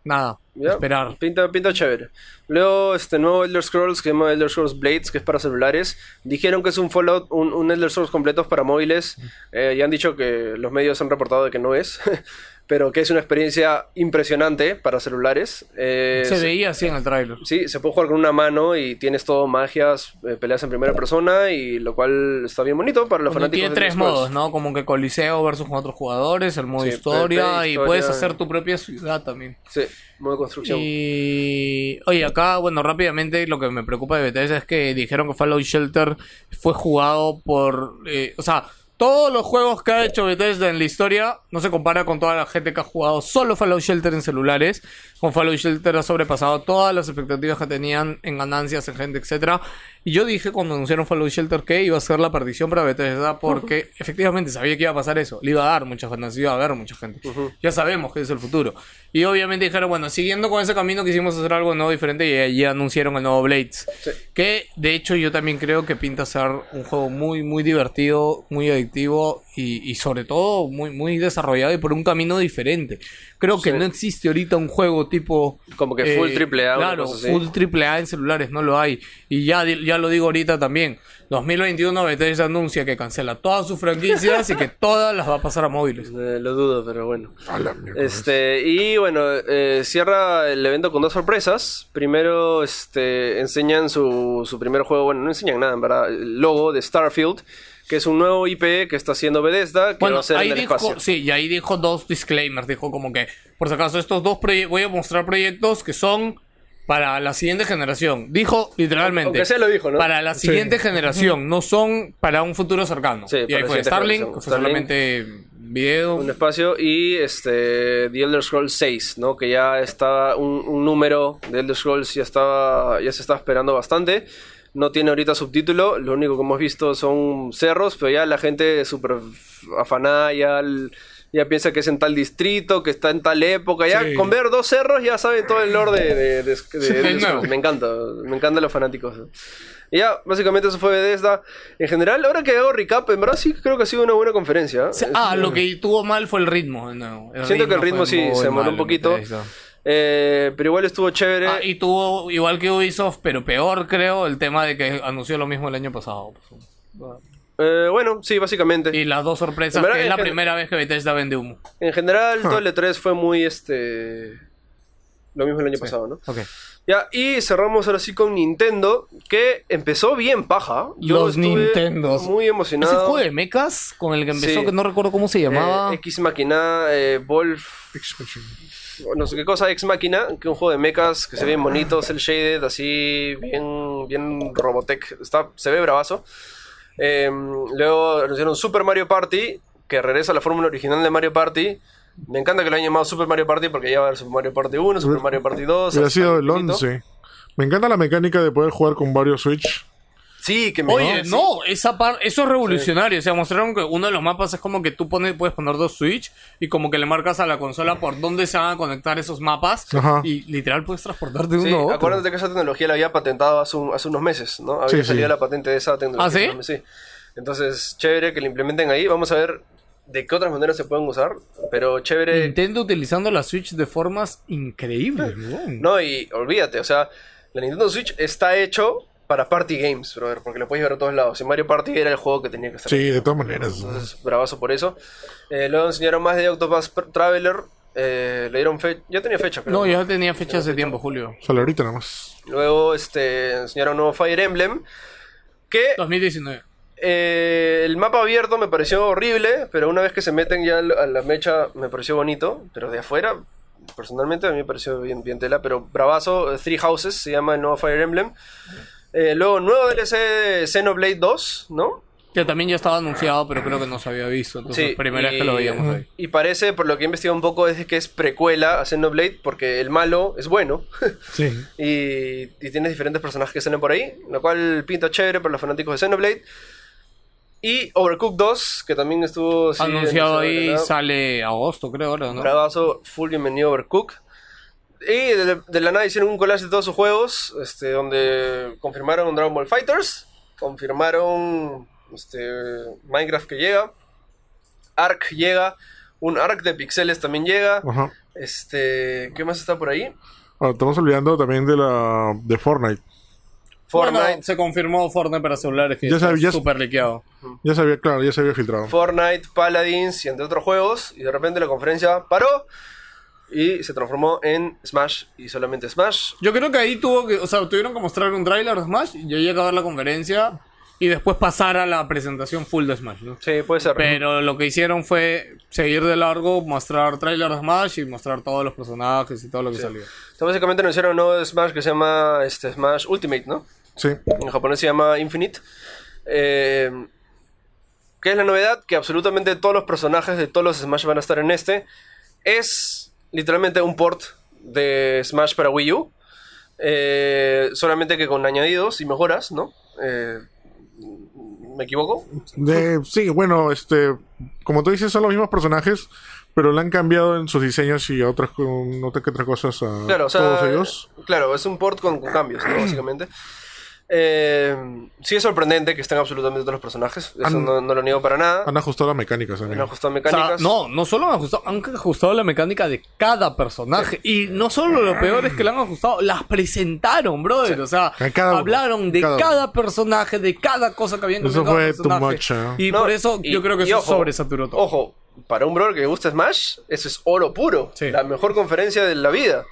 Nada, Ya, esperar. Pinta, pinta chévere. Luego, este nuevo Elder Scrolls que se llama Elder Scrolls Blades, que es para celulares. Dijeron que es un Fallout, un, un Elder Scrolls completo para móviles. Eh, ya han dicho que los medios han reportado de que no es. pero que es una experiencia impresionante para celulares. Eh, Se veía así en el tráiler. Sí, se puede jugar con una mano y tienes todo magias, eh, peleas en primera persona y lo cual está bien bonito para los Bueno, fanáticos tiene de tres Scrolls. modos, ¿no? Como que Coliseo versus con otros jugadores, el modo Sí, historia, y puedes hacer tu propia ciudad también. Sí, modo construcción. Y oye, acá, bueno, rápidamente lo que me preocupa de Bethesda es que dijeron que Fallout Shelter fue jugado por, eh, o sea, todos los juegos que ha hecho Bethesda en la historia no se compara con toda la gente que ha jugado solo Fallout Shelter en celulares. Con Fallout Shelter ha sobrepasado todas las expectativas que tenían en ganancias, en gente, etcétera. Y yo dije cuando anunciaron Fallout Shelter que iba a ser la perdición para Bethesda porque efectivamente sabía que iba a pasar eso. Le iba a dar muchas ganancias, iba a haber mucha gente. Ya sabemos que es el futuro. Y obviamente dijeron, bueno, siguiendo con ese camino quisimos hacer algo nuevo, diferente y allí anunciaron el nuevo Blades. Sí. Que de hecho yo también creo que pinta ser un juego muy, muy divertido, muy adictivo y, y sobre todo muy, muy desarrollado y por un camino diferente. Creo que Sí. no existe ahorita un juego tipo... Como que full triple A, Claro, full triple A en celulares, no lo hay. Y ya, ya lo digo ahorita también. 2021 Bethesda anuncia que cancela todas sus franquicias y que todas las va a pasar a móviles. Eh, lo dudo, pero bueno. Este, y bueno, eh, cierra el evento con dos sorpresas. Primero, este, enseñan su, su primer juego, bueno, no enseñan nada, en verdad, el logo de Starfield, que es un nuevo IP que está haciendo Bethesda, que va Bueno, a ser ahí en el dijo, espacio. sí, y ahí dijo dos disclaimers, dijo como que, por si acaso, estos dos proyectos, voy a mostrar proyectos que son para la siguiente generación. Dijo literalmente. Aunque sea lo dijo, ¿no? Para la siguiente generación, no son para un futuro cercano. Sí, y ahí fue Starlink, fue solamente video. Un espacio y este The Elder Scrolls 6, ¿no? Que ya estaba un, un número de Elder Scrolls ya estaba ya se estaba esperando bastante. No tiene ahorita subtítulo, lo único que hemos visto son cerros, pero ya la gente súper afanada, ya ya piensa que es en tal distrito, que está en tal época. Ya Sí. con ver dos cerros ya saben todo el lore de, de, de- de- Sí, de- de- no. Me encanta, me encantan los fanáticos. Y ya, básicamente eso fue Bethesda. En general, ahora que hago recap, en verdad sí creo que ha sido una buena conferencia. O sea, ah, lo que tuvo mal fue el ritmo. Siento que el ritmo sí se malo un poquito. Bethesda. Eh, pero igual estuvo chévere. Ah, y tuvo, igual que Ubisoft, pero peor creo, el tema de que anunció lo mismo el año pasado. pues. Eh, bueno, sí, básicamente. Y las dos sorpresas, verdad, que es la primera vez que Bethesda vende humo. En general, todo el E3 fue muy este. Lo mismo el año pasado, ¿no? Ok. Ya, y cerramos ahora sí con Nintendo, que empezó bien paja. Yo Los estuve Nintendos. Muy emocionado. Ese juego de mechas con el que empezó, Sí. que no recuerdo cómo se Eh, llamaba. X Máquina, eh, Wolf, Expansion. No sé qué cosa, X Máquina, que es un juego de mechas que se ve bien bonito, cel shaded, así, bien, bien Robotech, está, se ve bravazo. Eh, luego anunciaron Super Mario Party, que regresa a la fórmula original de Mario Party. Me encanta que lo hayan llamado Super Mario Party porque ya va a haber Super Mario Party 1, Super Mario Party 2. Hubiera hasta sido el infinito. 11. Me encanta la mecánica de poder jugar con varios Switch. Sí, que me Oye, sí. no, esa par- eso es revolucionario. O sea, mostraron que uno de los mapas es como que tú pones, puedes poner dos Switch y como que le marcas a la consola por dónde se van a conectar esos mapas. Ajá. Y literal puedes transportarte de Sí, uno a otro. acuérdate que esa tecnología la había patentado hace, un- hace unos meses, ¿no? Había Sí, salido sí. la patente de esa tecnología. ¿Ah, sí? Entonces, chévere que la implementen ahí. Vamos a ver de qué otras maneras se pueden usar. Pero chévere. Nintendo utilizando la Switch de formas increíbles, ¿no? No, y olvídate, o sea, la Nintendo Switch está hecho para party games, brother, porque lo puedes ver a todos lados. Y Mario Party era el juego que tenía que estar. Sí, de todas maneras. Entonces, bravazo por eso. Eh, luego enseñaron más de Octopus Traveler. Eh, le dieron fecha. Ya tenía fecha, creo. No, ya tenía fecha hace tiempo, Julio. Solo ahorita nada más. Luego este, enseñaron nuevo Fire Emblem. Que 2019. Eh, el mapa abierto me pareció horrible, pero una vez que se meten ya a la mecha me pareció bonito, pero de afuera, personalmente a mí me pareció bien, bien tela, pero bravazo, eh, Three Houses se llama el nuevo Fire Emblem. Eh, luego, nuevo DLC de Xenoblade 2, ¿no? Que también ya estaba anunciado, pero creo que no se había visto. Entonces, Sí, primera vez y- que lo veíamos ahí. Y parece, por lo que he investigado un poco, es que es precuela a Xenoblade, porque el malo es bueno. Sí. y, y tienes diferentes personajes que salen por ahí, lo cual pinta chévere para los fanáticos de Xenoblade. Y Overcooked 2, que también estuvo sí, Anunciado ahí, sale agosto, creo, ahora, ¿no? Bravazo, full bienvenido Overcooked. Y de, de la nada hicieron un collage de todos sus juegos, este, donde confirmaron Dragon Ball Fighters, confirmaron este, Minecraft que llega, Ark llega, un Ark de pixeles también llega. Ajá. Este, ¿qué más está por ahí? Ah, estamos olvidando también de la de Fortnite. Fortnite, Bueno, se confirmó Fortnite para celulares, que Ya sabía- ya- súper liqueado. Ya se había, claro, ya se había filtrado. Fortnite, Paladins y entre otros juegos. Y de repente la conferencia paró y se transformó en Smash y solamente Smash. Yo creo que ahí tuvo que, o sea, tuvieron que mostrar un trailer de Smash y yo llegué a ver la conferencia y después pasar a la presentación full de Smash, ¿no? Sí, puede ser. Pero lo que hicieron fue seguir de largo, mostrar trailer de Smash y mostrar todos los personajes y todo lo que salió. Entonces, básicamente anunciaron un nuevo Smash que se llama este, Smash Ultimate, ¿no? Sí. En japonés se llama Infinite. Eh, ¿Qué es la novedad? Que absolutamente todos los personajes de todos los Smash van a estar en este. Es literalmente un port de Smash para Wii U. Eh, solamente que con añadidos y mejoras, ¿no? Eh, ¿Me equivoco? De- sí, bueno, este, como tú dices, son los mismos personajes, pero le han cambiado en sus diseños y otras, otras que otras cosas a Claro, o sea, todos ellos. Claro, es un port con, con cambios, ¿no? Básicamente. Eh, sí es sorprendente que estén absolutamente todos los personajes. Eso Han- no, no lo niego para nada. Han ajustado las mecánicas Han ajustado O sea, mecánicas. no, no solo han ajustado, han ajustado la mecánica de cada personaje. Y no solo lo peor es que la han ajustado, las presentaron, brother. O sea, cada hablaron de cada personaje, de cada cosa que habían Eso fue too personaje. much, ¿eh? Y No, por eso y- yo creo que eso ojo, sobresaturó todo. Ojo, para un brother que le gusta Smash, eso es oro puro. Sí. La mejor conferencia de la vida.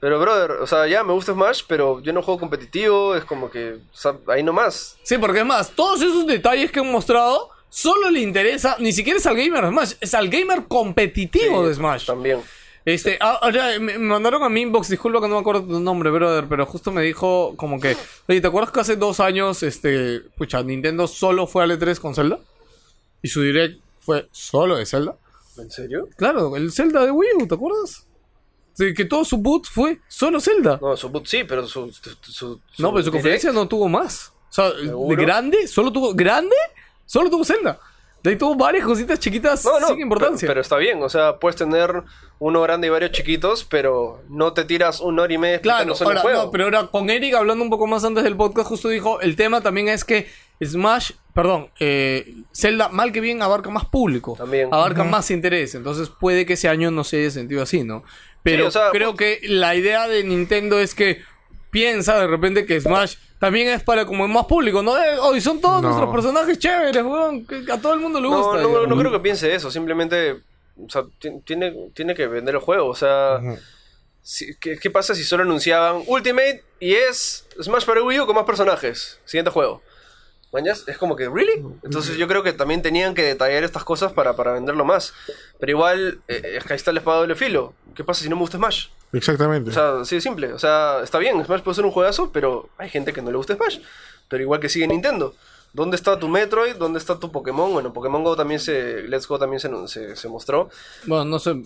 Pero, brother, o sea, ya me gusta Smash, pero yo no juego competitivo, es como que, o sea, ahí nomás. Sí, porque es más, todos esos detalles que han mostrado solo le interesa, ni siquiera es al gamer de Smash, es al gamer competitivo Sí, de Smash. También. Este, ah, ahora me me mandaron a mi inbox, disculpa que no me acuerdo tu nombre, brother, pero justo me dijo como que, oye, ¿te acuerdas que hace dos años, este, pucha, Nintendo solo fue al E3 con Zelda? Y su direct fue solo de Zelda. ¿En serio? Claro, el Zelda de Wii U, ¿te acuerdas? Que todo su boot fue solo Zelda. No, su boot sí, pero su. su, su- No, pero su direct- conferencia no tuvo más. O sea, de grande, solo tuvo. ¿Grande? Solo tuvo Zelda. De ahí tuvo varias cositas chiquitas No, no, sin importancia. Pero, pero está bien, o sea, puedes tener uno grande y varios chiquitos, pero no te tiras una hora y media Claro, el ahora, juego. no, pero ahora con Eric hablando un poco más antes del podcast, justo dijo, el tema también es que Smash, perdón, eh, Zelda, mal que bien, abarca más público. También. Abarca más interés. Entonces puede que ese año no se haya sentido así, ¿no? Pero o sea, creo que la idea de Nintendo es que piensa de repente que Smash también es para como más público, ¿no? Eh, hoy son todos No. nuestros personajes chéveres, weón, que a todo el mundo le No, gusta. no, digamos. no creo que piense eso, simplemente o sea, ti- tiene, tiene que vender el juego. O sea, si- ¿qué, qué pasa si solo anunciaban Ultimate y es Smash para Wii U con más personajes? Siguiente juego. ¿Mañas? Es como que, ¿really? Entonces yo creo que también tenían que detallar estas cosas para, para venderlo más. Pero igual, eh, es que ahí está el espada de doble filo. ¿Qué pasa si no me gusta Smash? Exactamente. O sea, así de simple. O sea, está bien, Smash puede ser un juegazo, pero hay gente que no le gusta Smash. Pero igual que sigue Nintendo. ¿Dónde está tu Metroid? ¿Dónde está tu Pokémon? Bueno, Pokémon Go también se. Let's Go también se, se, se mostró. Bueno, no sé,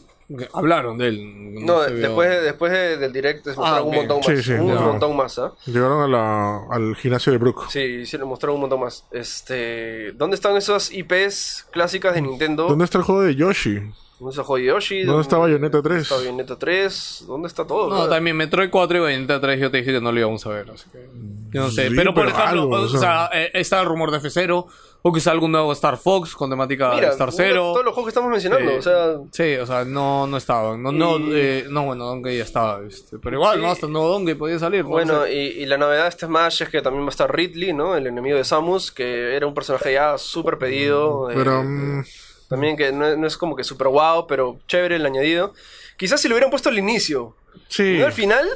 hablaron de él. No, se vio. después, de- después de- del direct se mostraron Ah, un ok. montón Sí, más. sí, un ya. montón más. Llegaron a la, al gimnasio de Brook. Sí, sí, le mostraron un montón más. Este, ¿Dónde están esas IPs clásicas de Nintendo? ¿Dónde está el juego de Yoshi? ¿Dónde está Joy Yoshi? ¿Dónde está Bayonetta 3? ¿Dónde está Bayonetta 3? ¿Dónde está todo? No, brother? también Metroid 4 y Bayonetta 3 yo te dije que no lo íbamos a ver, así que... Yo no sé, Sí, pero por pero ejemplo, algo, o o sea, eh, está el rumor de F0, o quizá algún nuevo Star Fox con temática Mira, de Star Zero. todos los juegos que estamos mencionando, Eh, o sea, Sí, o sea, no, no estaban. No, no, Y- eh, no bueno, Donkey ya estaba. este, pero igual, Sí. ¿no? Hasta el nuevo Donkey podía salir. no Bueno, y, y la novedad de este Smash es que también va a estar Ridley, ¿no? El enemigo de Samus, que era un personaje ya súper pedido. Pero, eh, mm, también que no, no es como que súper wow, pero chévere el añadido. Quizás si lo hubieran puesto al inicio, sí. no al final,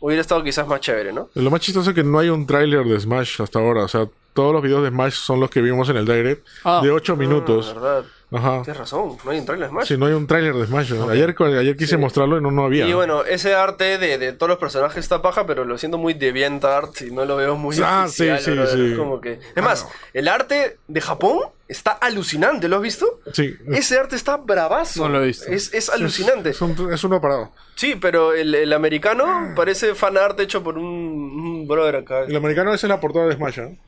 hubiera estado quizás más chévere, ¿no? Lo más chistoso es que no hay un tráiler de Smash hasta ahora. O sea, todos los videos de Smash son los que vimos en el Direct. Ah. de 8 minutos. Ah, verdad. Ajá. Tienes razón, no hay un trailer de Smash. Sí, no hay un tráiler de Smash. Ayer, ayer quise mostrarlo y no, no había. Y bueno, ese arte de, de todos los personajes está paja, pero lo siento muy DeviantArt y no lo veo muy Ah, sí, oficial, sí, sí. Es Como que... Es más, el arte de Japón está alucinante, ¿lo has visto? Sí. Ese arte está bravazo. No lo he visto. Es, es alucinante. Es, un- es uno parado. Sí, pero el, el americano parece fan art hecho por un, un brother acá. El americano esa es la portada de Smash, ¿eh?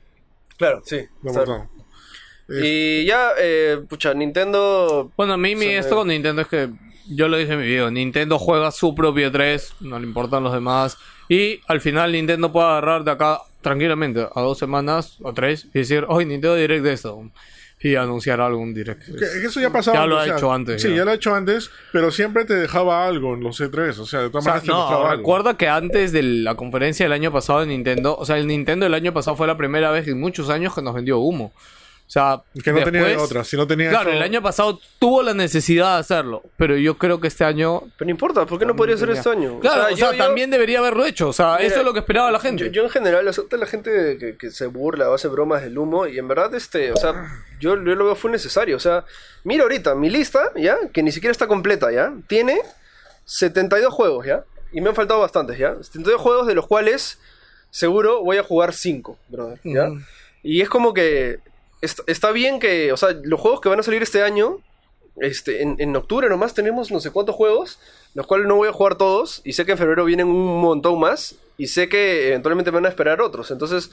Claro, sí. La portada. Y ya, eh, pucha, Nintendo... Bueno, a mí mi, esto con Nintendo es que yo lo dije en mi video, Nintendo juega su propio 3, no le importan los demás y al final Nintendo puede agarrar de acá tranquilamente a dos semanas o tres y decir, hoy Nintendo Direct de esto y anunciar algún Direct. Que- que eso ya pasaba Ya lo ha o sea, hecho antes, Sí, ya. ya. lo ha hecho antes, pero siempre te dejaba algo en los C3. O sea, de todas O sea, maneras te algo. recuerda que antes de la conferencia del año pasado de Nintendo, o sea, el Nintendo del año pasado fue la primera vez en muchos años que nos vendió humo. O sea, Que no tenía de después- otra. Si no tenía Claro, eso- el año pasado tuvo la necesidad de hacerlo, pero yo creo que este año Pero no importa, ¿por qué no podría ser este año? Claro, o sea, yo- yo- también debería haberlo hecho. O sea, Mira, eso es lo que esperaba la gente. Yo, yo en general, o sea, la gente que, que se burla o hace bromas del humo, y en verdad, este, o sea, yo, yo lo veo fue necesario. O sea, mira ahorita, mi lista, ¿ya? Que ni siquiera está completa, ¿ya? Tiene 72 juegos, ¿ya? Y me han faltado bastantes, ¿ya? 72 juegos de los cuales seguro voy a jugar 5, brother, ¿ya? Y es como que est- está bien que, o sea, los juegos que van a salir este año, este, en, en octubre nomás tenemos no sé cuántos juegos, los cuales no voy a jugar todos, y sé que en febrero vienen un montón más, y sé que eventualmente me van a esperar otros. Entonces,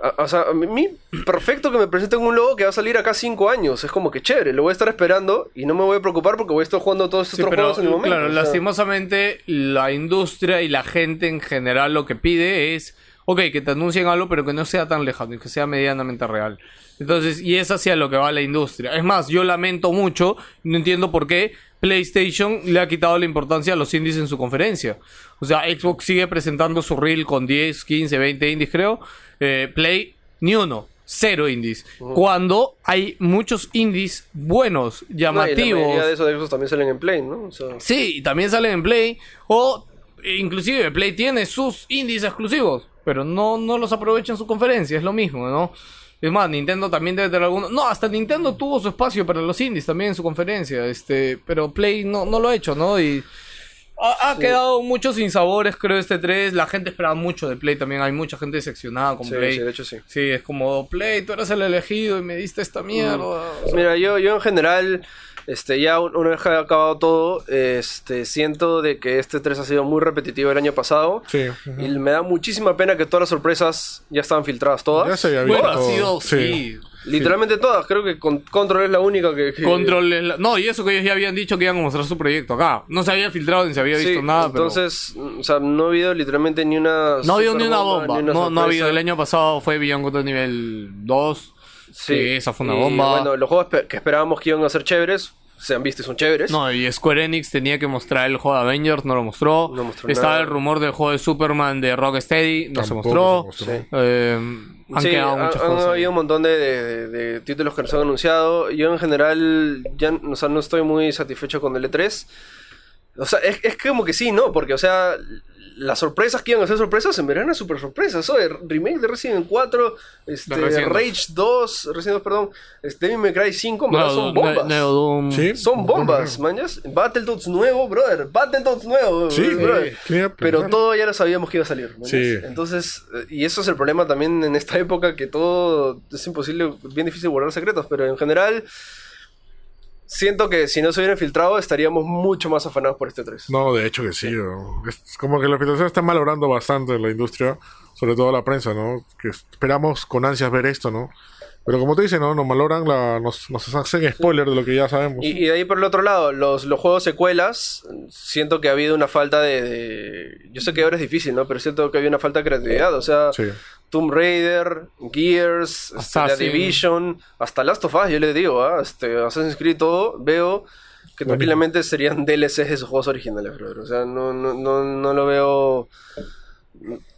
a- o sea, a mí, perfecto que me presenten un logo que va a salir acá 5 años, es como que chévere, lo voy a estar esperando y no me voy a preocupar porque voy a estar jugando todos estos Sí, otros pero juegos en el momento. claro, o sea. lastimosamente la industria y la gente en general lo que pide es, ok, que te anuncien algo, pero que no sea tan lejano y que sea medianamente real. Entonces, y es hacia lo que va la industria. Es más, yo lamento mucho, no entiendo por qué PlayStation le ha quitado la importancia a los indies en su conferencia. O sea, Xbox sigue presentando su reel con 10, 15, 20 indies, creo. Eh, Play, ni uno. Cero indies. Cuando hay muchos indies buenos, No, y la llamativos. mayoría de esos, de esos también salen en Play, ¿no? O sea, Sí, y también salen en Play. O inclusive Play tiene sus indies exclusivos. Pero no, no los aprovecha en su conferencia. Es lo mismo, ¿no? Es más, Nintendo también debe tener algunos. No, hasta Nintendo tuvo su espacio para los indies también en su conferencia. Este, pero Play no, no lo ha hecho, ¿no? Y ha, ha quedado muchos sinsabores, creo, este 3. La gente esperaba mucho de Play también. Hay mucha gente decepcionada con sí, Play. sí, de hecho sí. Sí, es como, Play, tú eres el elegido y me diste esta mierda. O sea, Mira, yo, yo en general, este, ya un- una vez que ha acabado todo, este, siento de que este 3 ha sido muy repetitivo el año pasado. Sí. Y me da muchísima pena que todas las sorpresas ya estaban filtradas todas. Ya se había Bueno, visto. ha sido, sí. Literalmente todas, creo que con- Control es la única que... que- Control es la- No, y eso que ellos ya habían dicho que iban a mostrar su proyecto acá. No se había filtrado ni se había visto Sí, nada, pero... entonces, o sea, no ha habido literalmente ni una... No ha habido ni una bomba. ni una no, no ha habido. El año pasado fue Beyond Good nivel 2. Sí, esa fue una y, bomba. Bueno, los juegos que esperábamos que iban a ser chéveres, se han visto y son chéveres. No, y Square Enix tenía que mostrar el juego de Avengers, no lo mostró. No mostró Estaba nada. el rumor del juego de Superman de Rocksteady, no se mostró. se mostró. Sí. Eh, han Sí, quedado han, muchas han cosas. ahí. habido un montón de, de- de títulos que nos han anunciado. Yo en general ya o sea, no estoy muy satisfecho con el E3. O sea, es, es como que sí, ¿no? Porque, o sea, las sorpresas que iban a ser sorpresas en verano es súper sorpresas. Oye, remake de Resident Evil 4, este, Resident Rage 2, Resident 2, perdón, este, Devil May Cry 5, en verdad, Nuevo- son bombas. Nue- Neo Doom. Sí. Son bombas, mañas. Battletoads nuevo, brother. Battletoads nuevo, Sí, brother. ¿quién iba a Pero todo ya lo sabíamos que iba a salir. Sí. Entonces, eh, y eso es el problema también en esta época, que todo es imposible, bien difícil guardar secretos, pero en general, siento que si no se hubieran filtrado, estaríamos mucho más afanados por este 3. No, de hecho que sí. ¿no? Es como que la filtración está malogrando bastante la industria, sobre todo la prensa, ¿no? Que esperamos con ansias ver esto, ¿no? Pero como te dicen, ¿no? Nos malogran, la, nos, nos hacen spoiler de lo que ya sabemos. Y, y de ahí por el otro lado, los, los juegos secuelas, siento que ha habido una falta de, de- Yo sé que ahora es difícil, ¿no? Pero siento que había una falta de creatividad. O sea, Sí. Tomb Raider, Gears, este, The Assassin. Division, hasta Last of Us, yo les digo, ¿ah? este, Assassin's Creed, todo, veo que tranquilamente serían DLCs de sus juegos originales, brother. O sea, no, no, no, no lo veo...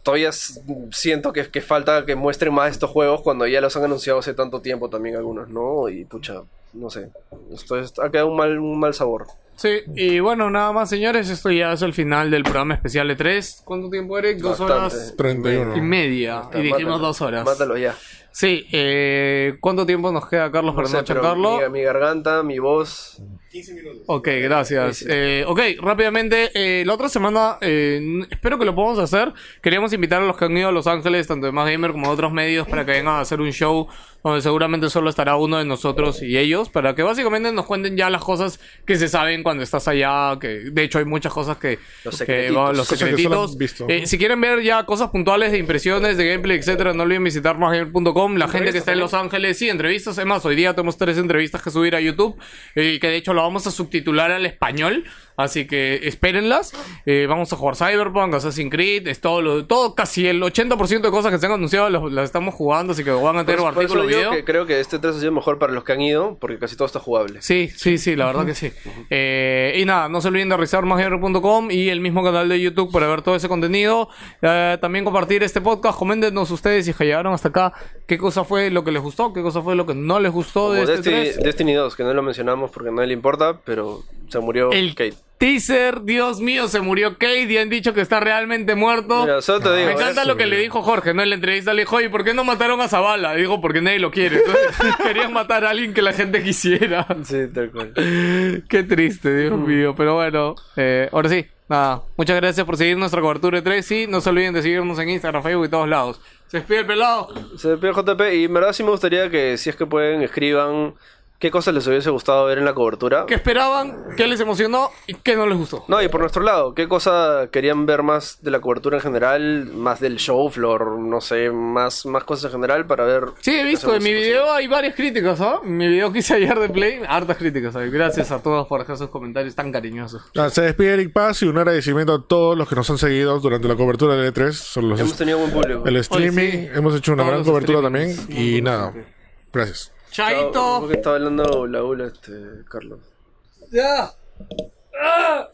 Todavía siento que, que falta que muestren más estos juegos cuando ya los han anunciado hace tanto tiempo también algunos, ¿no? Y pucha, no sé. Esto es- ha quedado un mal, un mal sabor. Sí, y bueno, nada más, señores. Esto ya es el final del programa especial de 3. ¿Cuánto tiempo, Eric? Dos Bastante. horas 31. y media. Y dijimos Mátalo, dos horas. Mátalo ya. Sí, eh, ¿cuánto tiempo nos queda, Carlos, para No no, sé, pero chocarlo? mi, mi garganta, mi voz. 15 minutos. Ok, gracias. Eh, ok, rápidamente, eh, la otra semana, eh, espero que lo podamos hacer. Queríamos invitar a los que han ido a Los Ángeles, tanto de Más Gamer como de otros medios, para que vengan a hacer un show donde seguramente solo estará uno de nosotros y ellos, para que básicamente nos cuenten ya las cosas que se saben cuando estás allá, que de hecho hay muchas cosas que... Los que secretitos. los que solo secretitos. visto. Eh, si quieren ver ya cosas puntuales de impresiones, de gameplay, etcétera, no olviden visitar másgamer.com. La gente que está en Los Ángeles, sí, entrevistas. Es más, hoy día tenemos tres entrevistas que subir a YouTube. Y que de hecho lo vamos a subtitular al español. Así que espérenlas. Eh, vamos a jugar Cyberpunk, Assassin's Creed. Es todo, lo, todo casi el 80% de cosas que se han anunciado las, las estamos jugando. Así que van a tener un Por, por eso artículo video. que creo que este 3 ha sido mejor para los que han ido, porque casi todo está jugable. Sí, sí, sí, la verdad que sí. Eh, y nada, no se olviden de revisar másgamer.com y el mismo canal de YouTube para ver todo ese contenido. Eh, también compartir este podcast. Coméntenos ustedes si llegaron hasta acá. ¿Qué cosa fue lo que les gustó? ¿Qué cosa fue lo que no les gustó Como de este Destiny, 3? Destiny 2, que no lo mencionamos porque nadie le importa, pero se murió El Kate. teaser, Dios mío, se murió Kate y han dicho que está realmente muerto. Mira, solo te digo. Me encanta eso, lo que mira. le dijo Jorge, ¿no? En la entrevista le dijo, oye, ¿por qué no mataron a Zavala? Dijo, porque nadie lo quiere. Entonces, querían matar a alguien que la gente quisiera. Sí, tal cual. Qué triste, Dios mío. Pero bueno, eh, ahora sí, nada. Muchas gracias por seguir nuestra cobertura de 3. Sí, no se olviden de seguirnos en Instagram, Facebook y todos lados. Se despide el pelado. Se despide JP y en verdad sí me gustaría que si es que pueden escriban qué cosas les hubiese gustado ver en la cobertura. ¿Qué esperaban? ¿Qué les emocionó? ¿Y qué no les gustó? No, y por nuestro lado, ¿qué cosa querían ver más de la cobertura en general? Más del show floor, no sé, más, más cosas en general para ver. Sí, he visto. En mi video hay varias críticas, ¿ah? En mi video que hice ayer de Play, hartas críticas. Gracias a todos por dejar sus comentarios tan cariñosos. Se despide Eric Paz y un agradecimiento a todos los que nos han seguido durante la cobertura del E3. Son los Hemos tenido buen público. el streaming. sí. Hemos hecho una Todos gran cobertura también. Y nada, gracias. Chaito. Porque estaba hablando la ULA, este, Carlos. Ya. Ah.